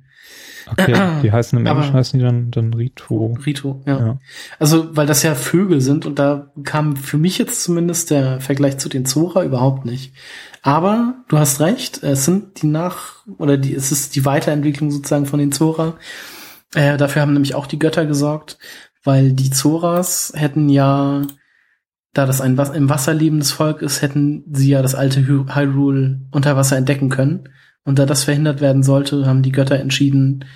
[SPEAKER 2] Okay, [clears throat] die heißen im Englischen heißen die dann, dann Rito.
[SPEAKER 3] Rito, ja.
[SPEAKER 2] Ja.
[SPEAKER 3] Also, weil das ja Vögel sind und da kam für mich jetzt zumindest der Vergleich zu den Zora überhaupt nicht. Aber du hast recht, es sind die Nach- oder die, es ist die Weiterentwicklung sozusagen von den Zora. Äh, dafür haben nämlich auch die Götter gesorgt, weil die Zoras hätten ja, da das ein im Wasser lebendes Volk ist, hätten sie ja das alte Hy- Hyrule unter Wasser entdecken können. Und da das verhindert werden sollte, haben die Götter entschieden,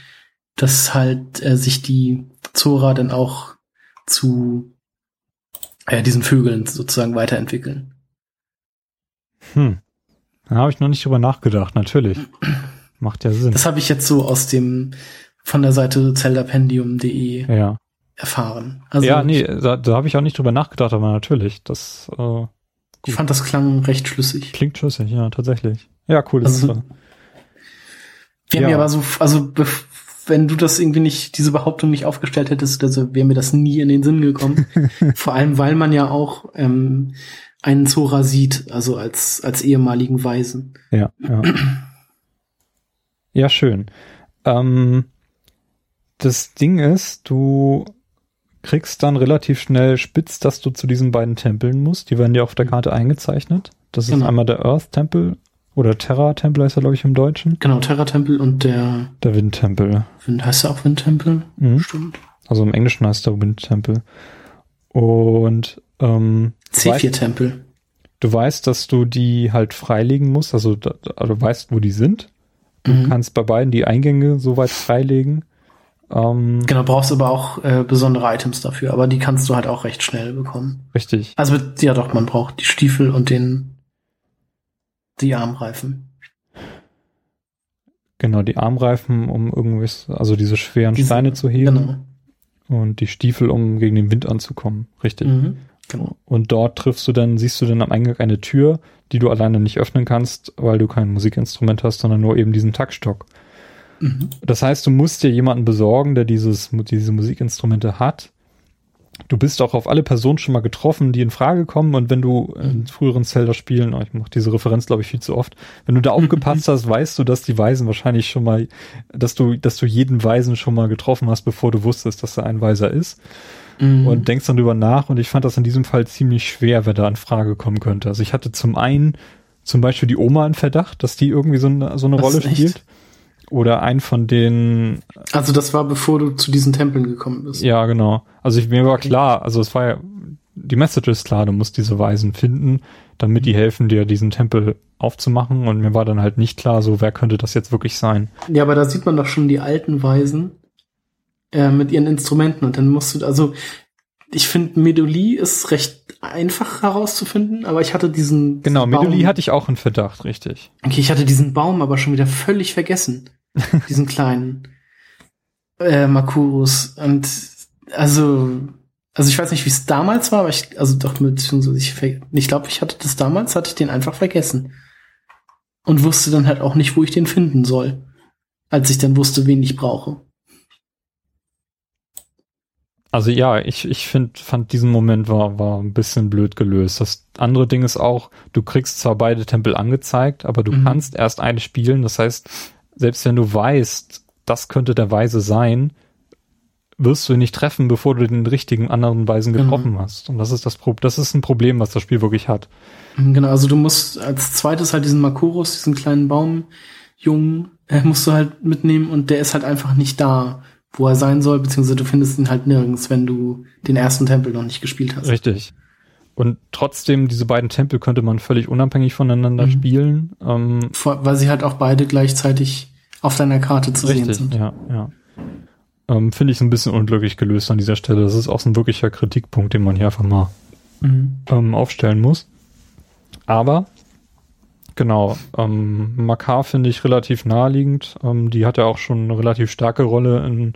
[SPEAKER 3] dass halt äh, sich die Zora dann auch zu äh, diesen Vögeln sozusagen weiterentwickeln.
[SPEAKER 2] Hm. Da habe ich noch nicht drüber nachgedacht, natürlich. [clears throat] macht ja Sinn.
[SPEAKER 3] Das habe ich jetzt so aus dem von der Seite zeldapendium.de
[SPEAKER 2] ja.
[SPEAKER 3] erfahren. Also
[SPEAKER 2] ja, nee, da, da habe ich auch nicht drüber nachgedacht, aber natürlich, das äh,
[SPEAKER 3] ich fand das klang recht schlüssig.
[SPEAKER 2] klingt schlüssig, ja, tatsächlich. Ja, cool. Das
[SPEAKER 3] Also-
[SPEAKER 2] äh,
[SPEAKER 3] Wir haben
[SPEAKER 2] Ja.
[SPEAKER 3] ja aber so, also wenn du das irgendwie nicht, diese Behauptung nicht aufgestellt hättest, also wäre mir das nie in den Sinn gekommen. [laughs] Vor allem, weil man ja auch ähm, einen Zora sieht, also als, als ehemaligen Weisen.
[SPEAKER 2] ja, ja. ja, schön. Ähm, das Ding ist, du kriegst dann relativ schnell spitz, dass du zu diesen beiden Tempeln musst. Die werden dir auf der Karte eingezeichnet. Das ist
[SPEAKER 3] Genau.
[SPEAKER 2] einmal der Earth-Tempel oder Terra-Tempel heißt er, glaube ich, im Deutschen.
[SPEAKER 3] Genau, Terra-Tempel und der
[SPEAKER 2] Der Wind-Tempel.
[SPEAKER 3] Wind, heißt er auch Wind-Tempel?
[SPEAKER 2] Mhm.
[SPEAKER 3] Stimmt.
[SPEAKER 2] Also im Englischen heißt der Wind-Tempel. Und ähm,
[SPEAKER 3] C4-Tempel.
[SPEAKER 2] Du weißt, dass du die halt freilegen musst, also da, also du weißt, wo die sind. Du
[SPEAKER 3] Mhm.
[SPEAKER 2] kannst bei beiden die Eingänge soweit freilegen. Ähm,
[SPEAKER 3] Genau, brauchst aber auch äh, besondere Items dafür, aber die kannst du halt auch recht schnell bekommen.
[SPEAKER 2] richtig.
[SPEAKER 3] Also ja doch, man braucht die Stiefel und den die Armreifen.
[SPEAKER 2] Genau, die Armreifen, um irgendwas, also diese schweren
[SPEAKER 3] Diese-
[SPEAKER 2] Steine zu heben.
[SPEAKER 3] Genau.
[SPEAKER 2] Und die Stiefel, um gegen den Wind anzukommen. Richtig.
[SPEAKER 3] Mhm. Genau.
[SPEAKER 2] Und dort triffst du dann, siehst du dann am Eingang eine Tür, die du alleine nicht öffnen kannst, weil du kein Musikinstrument hast, sondern nur eben diesen Taktstock.
[SPEAKER 3] Mhm.
[SPEAKER 2] Das heißt, du musst dir jemanden besorgen, der dieses, diese Musikinstrumente hat. Du bist auch auf alle Personen schon mal getroffen, die in Frage kommen. Und wenn du in früheren Zelda-Spielen, oh, ich mache diese Referenz, glaube ich, viel zu oft, wenn du da [laughs] aufgepasst hast, weißt du, dass die Weisen wahrscheinlich schon mal, dass du, dass du jeden Weisen schon mal getroffen hast, bevor du wusstest, dass er ein Weiser ist.
[SPEAKER 3] Mhm.
[SPEAKER 2] Und denkst dann drüber nach. Und ich fand das in diesem Fall ziemlich schwer, wer da in Frage kommen könnte. Also ich hatte zum einen zum Beispiel die Oma in Verdacht, dass die irgendwie so eine, so eine Rolle spielt. Oder ein von den
[SPEAKER 3] also das war bevor du zu diesen Tempeln gekommen bist.
[SPEAKER 2] ja, genau. Also ich, mir war klar, also es war ja, die Message ist klar, du musst diese Weisen finden, damit die helfen dir, diesen Tempel aufzumachen. Und mir war dann halt nicht klar, so wer könnte das jetzt wirklich sein.
[SPEAKER 3] Ja, aber da sieht man doch schon die alten Weisen äh, mit ihren Instrumenten und dann musst du, also ich finde Medoli ist recht einfach herauszufinden, aber ich hatte diesen
[SPEAKER 2] Genau,
[SPEAKER 3] Baum,
[SPEAKER 2] Meduli hatte ich auch in Verdacht, richtig.
[SPEAKER 3] Okay, ich hatte diesen Baum aber schon wieder völlig vergessen. [laughs] diesen kleinen äh, Makurus. Und also, also ich weiß nicht, wie es damals war, aber ich, also doch mit, beziehungsweise ich, ich glaube, ich hatte das damals, hatte ich den einfach vergessen. Und wusste dann halt auch nicht, wo ich den finden soll. Als ich dann wusste, wen ich brauche.
[SPEAKER 2] Also ja, ich, ich find, fand diesen Moment war, war ein bisschen blöd gelöst. Das andere Ding ist auch, du kriegst zwar beide Tempel angezeigt, aber du
[SPEAKER 3] Mhm.
[SPEAKER 2] kannst erst eine spielen. Das heißt, selbst wenn du weißt, das könnte der Weise sein, wirst du ihn nicht treffen, bevor du den richtigen anderen Weisen
[SPEAKER 3] Genau.
[SPEAKER 2] getroffen hast. Und das ist das Pro das ist ein Problem, was das Spiel wirklich hat.
[SPEAKER 3] Genau, also du musst als zweites halt diesen Makurus, diesen kleinen Baumjungen, äh, musst du halt mitnehmen und der ist halt einfach nicht da, wo er sein soll, beziehungsweise du findest ihn halt nirgends, wenn du den ersten Tempel noch nicht gespielt hast.
[SPEAKER 2] Richtig. Und trotzdem, diese beiden Tempel könnte man völlig unabhängig voneinander
[SPEAKER 3] Mhm.
[SPEAKER 2] spielen. Ähm,
[SPEAKER 3] Vor, weil sie halt auch beide gleichzeitig auf deiner Karte zu sehen
[SPEAKER 2] Richtig,
[SPEAKER 3] sind.
[SPEAKER 2] ja, ja. Ähm, Finde ich ein bisschen unglücklich gelöst an dieser Stelle. Das ist auch so ein wirklicher Kritikpunkt, den man hier einfach mal
[SPEAKER 3] Mhm.
[SPEAKER 2] ähm, aufstellen muss. Aber, genau, ähm, Makar finde ich relativ naheliegend. Ähm, die hat ja auch schon eine relativ starke Rolle in,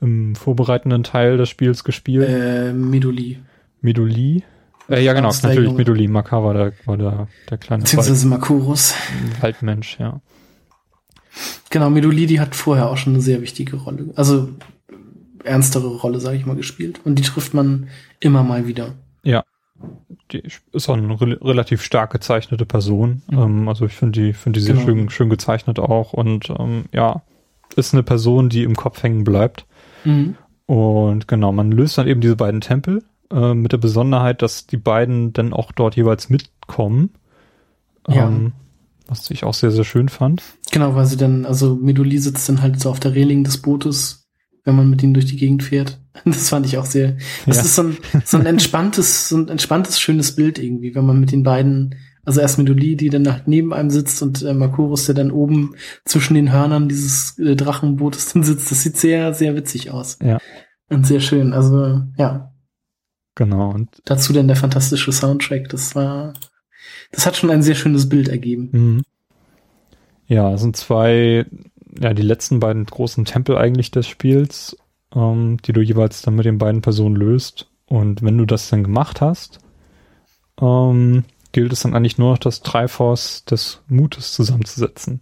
[SPEAKER 2] im vorbereitenden Teil des Spiels gespielt.
[SPEAKER 3] Äh, Meduli.
[SPEAKER 2] Meduli. Äh, ja, genau, natürlich. Meduli. Makar war der, war der, der kleine Wald,
[SPEAKER 3] Beziehungsweise Makurus.
[SPEAKER 2] Waldmensch, ja.
[SPEAKER 3] Genau, Meduli, die hat vorher auch schon eine sehr wichtige Rolle. Also ernstere Rolle, sage ich mal, gespielt. Und die trifft man immer mal wieder.
[SPEAKER 2] Die ist auch eine re relativ stark gezeichnete Person. Ähm, also ich finde die, finde die sehr
[SPEAKER 3] Genau.
[SPEAKER 2] schön, schön gezeichnet auch und ähm, ja, ist eine Person, die im Kopf hängen bleibt.
[SPEAKER 3] Mhm.
[SPEAKER 2] Und genau, man löst dann eben diese beiden Tempel äh, mit der Besonderheit, dass die beiden dann auch dort jeweils mitkommen.
[SPEAKER 3] Ja.
[SPEAKER 2] Ähm, was ich auch sehr, sehr schön fand.
[SPEAKER 3] Genau, weil sie dann, also Meduli sitzt dann halt so auf der Reling des Bootes, wenn man mit ihnen durch die Gegend fährt. [laughs] Das fand ich auch sehr. Das
[SPEAKER 2] Ja.
[SPEAKER 3] ist so ein, so ein entspanntes, so ein entspanntes, schönes Bild irgendwie, wenn man mit den beiden, also erst Meduli, die dann halt neben einem sitzt und äh, Makurus, der dann oben zwischen den Hörnern dieses äh, Drachenbootes dann sitzt. Das sieht sehr, sehr witzig aus.
[SPEAKER 2] Ja.
[SPEAKER 3] Und sehr schön. Also, ja.
[SPEAKER 2] Genau. Und
[SPEAKER 3] Dazu dann der fantastische Soundtrack. Das war, das hat schon ein sehr schönes Bild ergeben.
[SPEAKER 2] Mhm. Ja, es sind zwei, ja, die letzten beiden großen Tempel eigentlich des Spiels, ähm, die du jeweils dann mit den beiden Personen löst. Und wenn du das dann gemacht hast, ähm, gilt es dann eigentlich nur noch das Triforce des Mutes zusammenzusetzen.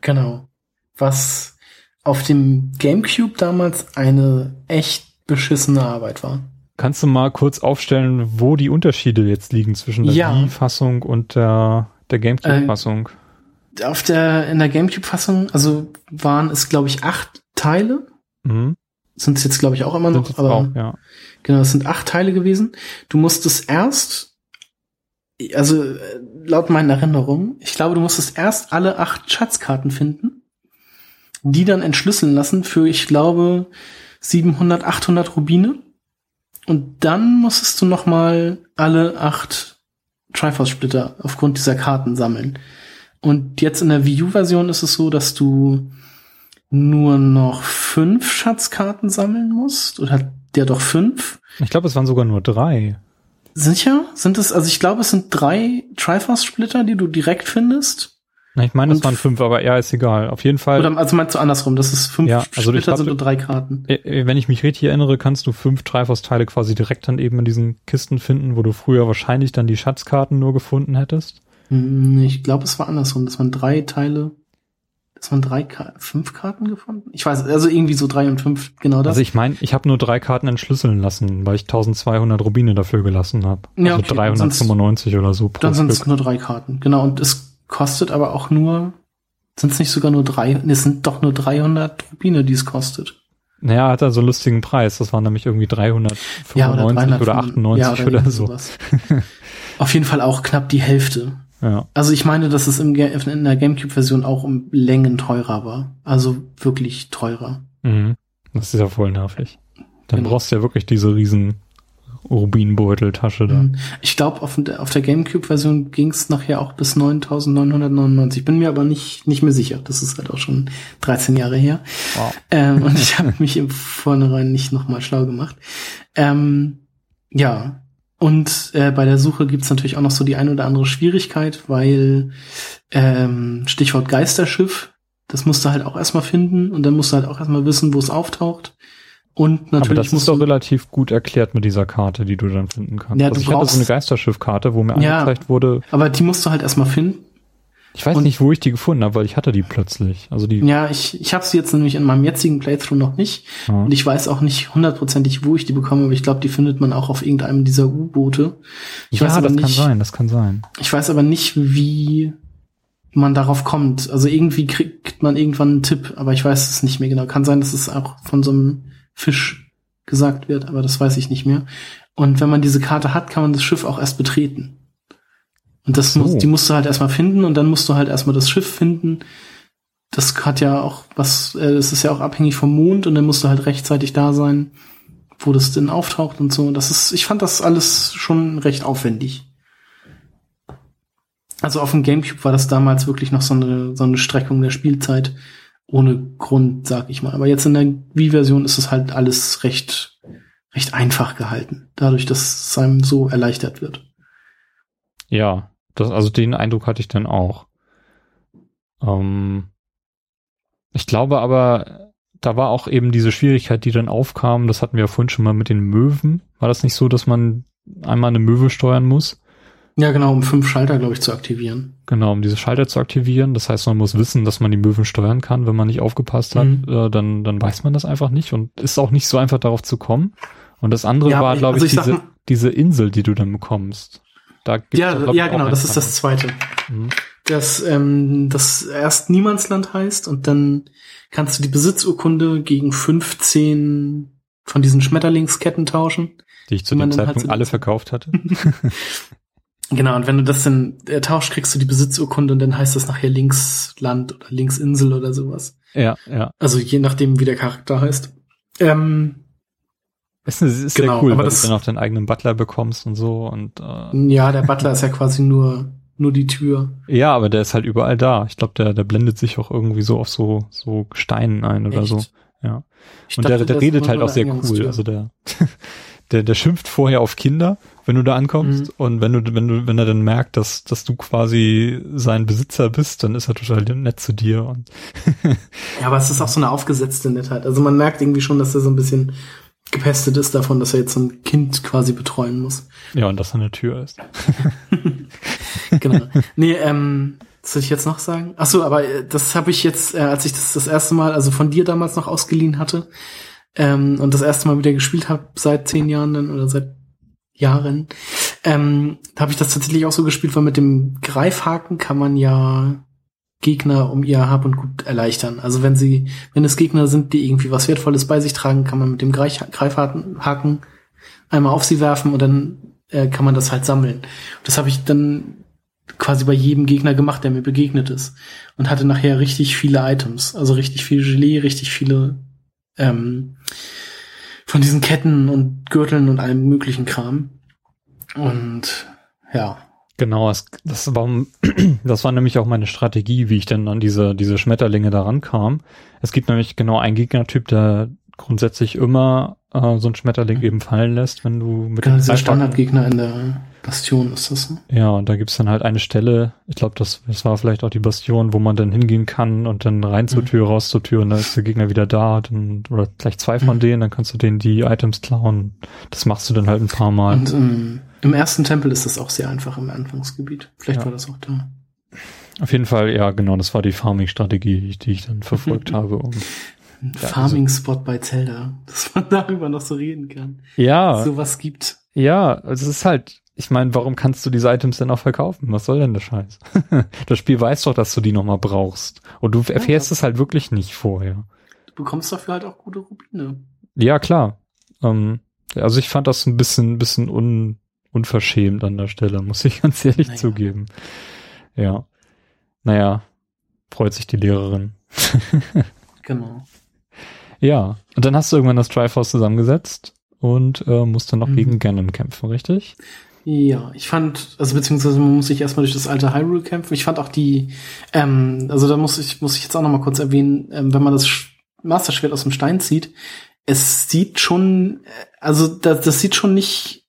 [SPEAKER 3] Genau. Was auf dem GameCube damals eine echt beschissene Arbeit war.
[SPEAKER 2] Kannst du mal kurz aufstellen, wo die Unterschiede jetzt liegen zwischen der
[SPEAKER 3] Ja.
[SPEAKER 2] Wii-Fassung und der, der GameCube-Fassung?
[SPEAKER 3] Auf der, in der GameCube-Fassung, also waren es, glaube ich, acht Teile.
[SPEAKER 2] mhm.
[SPEAKER 3] Sind es jetzt, glaube ich, auch immer noch, aber
[SPEAKER 2] auch, ja.
[SPEAKER 3] genau, es sind acht Teile gewesen. Du musstest erst, also laut meinen Erinnerungen, ich glaube, du musstest erst alle acht Schatzkarten finden, die dann entschlüsseln lassen für, ich glaube, 700, 800 Rubine. Und dann musstest du noch mal alle acht Triforce-Splitter aufgrund dieser Karten sammeln. Und jetzt in der Wii U-Version ist es so, dass du nur noch fünf Schatzkarten sammeln musst. Oder hat der doch fünf?
[SPEAKER 2] Ich glaube, es waren sogar nur drei.
[SPEAKER 3] Sicher? Sind es, also ich glaube, es sind drei Triforce-Splitter, die du direkt findest.
[SPEAKER 2] Na, Ich meine, es waren fünf, aber ja, ist egal. Auf jeden Fall,
[SPEAKER 3] Oder also meinst du andersrum, das ist fünf
[SPEAKER 2] Ja, also
[SPEAKER 3] Splitter
[SPEAKER 2] glaub,
[SPEAKER 3] sind nur drei Karten.
[SPEAKER 2] äh, äh, wenn ich mich richtig erinnere, kannst du fünf Triforce-Teile quasi direkt dann eben in diesen Kisten finden, wo du früher wahrscheinlich dann die Schatzkarten nur gefunden hättest.
[SPEAKER 3] Hm, Ich glaube, es war andersrum. Das waren drei Teile. Das waren drei, Ka fünf Karten gefunden? Ich weiß, also irgendwie so drei und fünf, genau das.
[SPEAKER 2] Also ich meine, ich habe nur drei Karten entschlüsseln lassen, weil ich 1200 Rubine dafür gelassen habe.
[SPEAKER 3] Ja,
[SPEAKER 2] also
[SPEAKER 3] okay,
[SPEAKER 2] 395 oder so pro
[SPEAKER 3] Dann sind es nur drei Karten. Genau, und es kostet aber auch nur, sind es nicht sogar nur drei, nee, es sind doch nur 300 Rubine, die es kostet.
[SPEAKER 2] Naja, hat er so einen lustigen Preis. Das waren nämlich irgendwie 395
[SPEAKER 3] Ja, oder,
[SPEAKER 2] oder,
[SPEAKER 3] 300,
[SPEAKER 2] 98
[SPEAKER 3] ja,
[SPEAKER 2] oder,
[SPEAKER 3] irgendwie
[SPEAKER 2] so.
[SPEAKER 3] sowas. Auf jeden Fall auch knapp die Hälfte.
[SPEAKER 2] Ja.
[SPEAKER 3] Also ich meine, dass es im, in der Gamecube-Version auch um Längen teurer war. Also wirklich teurer.
[SPEAKER 2] Mhm. Das ist ja voll nervig. Dann
[SPEAKER 3] Genau.
[SPEAKER 2] brauchst du ja wirklich diese riesen Rubinbeuteltasche da.
[SPEAKER 3] Mhm. Ich glaube, auf, der- auf der Gamecube-Version ging es nachher auch bis 9.999. Bin mir aber nicht, nicht mehr sicher. Das ist halt auch schon 13 Jahre her.
[SPEAKER 2] Wow.
[SPEAKER 3] Ähm, und [laughs] ich habe mich im Vornherein nicht nochmal schlau gemacht. Ähm, ja. Und äh, bei der Suche gibt's natürlich auch noch so die ein oder andere Schwierigkeit, weil ähm, Stichwort Geisterschiff, das musst du halt auch erstmal finden und dann musst du halt auch erstmal wissen, wo es auftaucht. Und natürlich
[SPEAKER 2] Aber das
[SPEAKER 3] musst
[SPEAKER 2] ist doch
[SPEAKER 3] du,
[SPEAKER 2] relativ gut erklärt mit dieser Karte, die du dann finden kannst.
[SPEAKER 3] Ja,
[SPEAKER 2] also
[SPEAKER 3] du
[SPEAKER 2] ich hatte
[SPEAKER 3] brauchst-
[SPEAKER 2] so eine Geisterschiffkarte, wo mir
[SPEAKER 3] Ja.
[SPEAKER 2] angezeigt wurde,
[SPEAKER 3] aber die musst du halt erstmal finden.
[SPEAKER 2] Ich weiß
[SPEAKER 3] Und-
[SPEAKER 2] nicht, wo ich die gefunden habe, weil ich hatte die plötzlich. Also die,
[SPEAKER 3] Ja, ich, ich habe sie jetzt nämlich in meinem jetzigen Playthrough noch nicht.
[SPEAKER 2] ja.
[SPEAKER 3] Und ich weiß auch nicht hundertprozentig, wo ich die bekomme, aber ich glaube, die findet man auch auf irgendeinem dieser U-Boote. Ich
[SPEAKER 2] ja
[SPEAKER 3] weiß aber
[SPEAKER 2] das
[SPEAKER 3] nicht,
[SPEAKER 2] kann sein, das kann sein.
[SPEAKER 3] ich weiß aber nicht, wie man darauf kommt. Also irgendwie kriegt man irgendwann einen Tipp, aber ich weiß es nicht mehr genau. Kann sein, dass es auch von so einem Fisch gesagt wird, aber das weiß ich nicht mehr. Und wenn man diese Karte hat, kann man das Schiff auch erst betreten. Und das
[SPEAKER 2] So.
[SPEAKER 3] muss, die musst du halt erstmal finden und dann musst du halt erstmal das Schiff finden. Das hat ja auch was, äh, das ist ja auch abhängig vom Mond und dann musst du halt rechtzeitig da sein, wo das denn auftaucht und so. Das ist, ich fand das alles schon recht aufwendig. Also auf dem Gamecube war das damals wirklich noch so eine, so eine Streckung der Spielzeit ohne Grund, sag ich mal. Aber jetzt in der Wii-Version ist es halt alles recht, recht einfach gehalten. Dadurch, dass es einem so erleichtert wird.
[SPEAKER 2] Ja, das, also den Eindruck hatte ich dann auch. Ähm, ich glaube aber, da war auch eben diese Schwierigkeit, die dann aufkam, das hatten wir ja vorhin schon mal mit den Möwen. War das nicht so, dass man einmal eine Möwe steuern muss?
[SPEAKER 3] Ja, genau, um fünf Schalter, glaube ich, zu aktivieren.
[SPEAKER 2] Genau, um diese Schalter zu aktivieren. Das heißt, man muss wissen, dass man die Möwen steuern kann. Wenn man nicht aufgepasst hat,
[SPEAKER 3] Mhm.
[SPEAKER 2] äh, dann, dann weiß man das einfach nicht und ist auch nicht so einfach darauf zu kommen. Und das andere
[SPEAKER 3] Ja,
[SPEAKER 2] war, glaube
[SPEAKER 3] also
[SPEAKER 2] ich, diese, diese Insel, die du dann bekommst. Da gibt's
[SPEAKER 3] Ja, ja, genau, das ist das zweite.
[SPEAKER 2] Mhm.
[SPEAKER 3] Das, ähm, das erst Niemandsland heißt und dann kannst du die Besitzurkunde gegen 15 von diesen Schmetterlingsketten tauschen.
[SPEAKER 2] Die ich zu dem
[SPEAKER 3] halt
[SPEAKER 2] Zeitpunkt alle verkauft hatte. [laughs] [laughs]
[SPEAKER 3] Genau, und wenn du das dann äh, tauschst, kriegst du die Besitzurkunde und dann heißt das nachher Linksland oder Linksinsel oder sowas.
[SPEAKER 2] ja, ja.
[SPEAKER 3] Also je nachdem, wie der Charakter heißt. Ähm, [laughs]
[SPEAKER 2] ist, ist
[SPEAKER 3] Genau,
[SPEAKER 2] sehr cool,
[SPEAKER 3] aber
[SPEAKER 2] weil
[SPEAKER 3] das-
[SPEAKER 2] du dann auch deinen eigenen Butler bekommst und so und äh,
[SPEAKER 3] ja, der Butler ist ja quasi nur, nur die Tür.
[SPEAKER 2] ja, aber der ist halt überall da. Ich glaube, der, der blendet sich auch irgendwie so auf so so Steinen ein oder
[SPEAKER 3] Echt?
[SPEAKER 2] so. Ja.
[SPEAKER 3] Ich
[SPEAKER 2] Und
[SPEAKER 3] dachte,
[SPEAKER 2] der, der redet halt auch sehr cool. Also der [laughs] der, der schimpft vorher auf Kinder, wenn du da ankommst.
[SPEAKER 3] Mhm.
[SPEAKER 2] Und wenn du, wenn du, wenn er dann merkt, dass, dass du quasi sein Besitzer bist, dann ist er total nett zu dir. Und
[SPEAKER 3] Ja, aber es ist auch so eine aufgesetzte Nettheit. Also man merkt irgendwie schon, dass er so ein bisschen gepestet ist davon, dass er jetzt so ein Kind quasi betreuen muss.
[SPEAKER 2] ja, und dass er eine Tür ist. [laughs]
[SPEAKER 3] Genau. nee, ähm, was soll ich jetzt noch sagen? Ach so, aber äh, das habe ich jetzt, äh, als ich das das erste Mal, also von dir damals noch ausgeliehen hatte ähm, und das erste Mal wieder gespielt habe, seit zehn Jahren dann oder seit Jahren, ähm, habe ich das tatsächlich auch so gespielt, weil mit dem Greifhaken kann man ja Gegner um ihr Hab und Gut erleichtern. Also wenn sie, wenn es Gegner sind, die irgendwie was Wertvolles bei sich tragen, kann man mit dem Greif Greifhaken Haken einmal auf sie werfen und dann äh, kann man das halt sammeln. Das habe ich dann quasi bei jedem Gegner gemacht, der mir begegnet ist. Und hatte nachher richtig viele Items. Also richtig viel Gelee, richtig viele ähm, von diesen Ketten und Gürteln und allem möglichen Kram. Und ja.
[SPEAKER 2] Genau, das, das, war, [clears throat] das war nämlich auch meine Strategie, wie ich denn an diese, diese Schmetterlinge da rankam. Es gibt nämlich genau einen Gegnertyp, der grundsätzlich immer äh, so ein Schmetterling eben fallen lässt, wenn du mit
[SPEAKER 3] Genau,
[SPEAKER 2] dem
[SPEAKER 3] dieser Standardgegner in der Bastion ist das. Ne?
[SPEAKER 2] Ja, und da gibt's dann halt eine Stelle, ich glaube, das, das war vielleicht auch die Bastion, wo man dann hingehen kann und dann rein zur
[SPEAKER 3] Mhm.
[SPEAKER 2] Tür, raus zur Tür und dann ist der Gegner wieder da dann, oder gleich zwei von
[SPEAKER 3] Mhm.
[SPEAKER 2] denen, dann kannst du denen die Items klauen. Das machst du dann halt ein paar Mal.
[SPEAKER 3] Und ähm, im ersten Tempel ist das auch sehr einfach im Anfangsgebiet. Vielleicht
[SPEAKER 2] Ja.
[SPEAKER 3] war das auch da.
[SPEAKER 2] Auf jeden Fall, ja, genau, das war die Farming-Strategie, die ich dann verfolgt habe. Um,
[SPEAKER 3] Ein
[SPEAKER 2] Ja,
[SPEAKER 3] Farming-Spot bei Zelda, dass man [laughs] darüber noch so reden kann.
[SPEAKER 2] ja,
[SPEAKER 3] Sowas gibt.
[SPEAKER 2] ja, also es ist halt, ich meine, warum kannst du diese Items denn auch verkaufen? Was soll denn der Scheiß? [laughs] das Spiel weiß doch, dass du die nochmal brauchst. Und du erfährst es halt wirklich nicht vorher.
[SPEAKER 3] Du bekommst dafür halt auch gute Rubine.
[SPEAKER 2] Ja, klar. Ähm, also ich fand das ein bisschen, bisschen un, unverschämt an der Stelle, muss ich [laughs] ganz ehrlich
[SPEAKER 3] Naja.
[SPEAKER 2] zugeben. Ja. Naja, freut sich die Lehrerin. [laughs]
[SPEAKER 3] Genau.
[SPEAKER 2] Ja. Und dann hast du irgendwann das Triforce zusammengesetzt und äh, musst dann noch
[SPEAKER 3] Mhm.
[SPEAKER 2] gegen Ganon kämpfen, richtig?
[SPEAKER 3] Ja, ich fand, also beziehungsweise man muss sich erstmal durch das alte Hyrule kämpfen. Ich fand auch die, ähm, also da muss ich, muss ich jetzt auch noch mal kurz erwähnen, ähm, wenn man das Sch- Master Schwert aus dem Stein zieht, es sieht schon, äh, also das, das sieht schon nicht,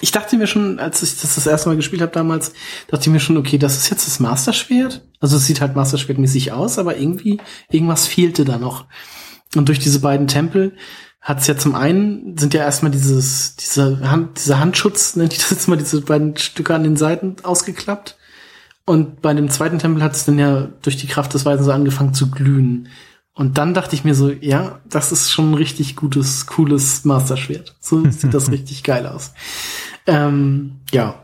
[SPEAKER 3] ich dachte mir schon, als ich das das erste Mal gespielt habe damals, dachte ich mir schon, okay, das ist jetzt das Master Schwert. Also es sieht halt Master Schwert mäßig aus, aber irgendwie, irgendwas fehlte da noch. Und durch diese beiden Tempel hat's ja zum einen, sind ja erstmal dieses, diese Hand, dieser Handschutz, [laughs] nennt ich das jetzt mal, diese beiden Stücke an den Seiten ausgeklappt. Und bei dem zweiten Tempel hat es dann ja durch die Kraft des Weisen so angefangen zu glühen. Und dann dachte ich mir so, ja, das ist schon ein richtig gutes, cooles Master-Schwert. So sieht das [laughs] richtig geil aus. Ähm, ja.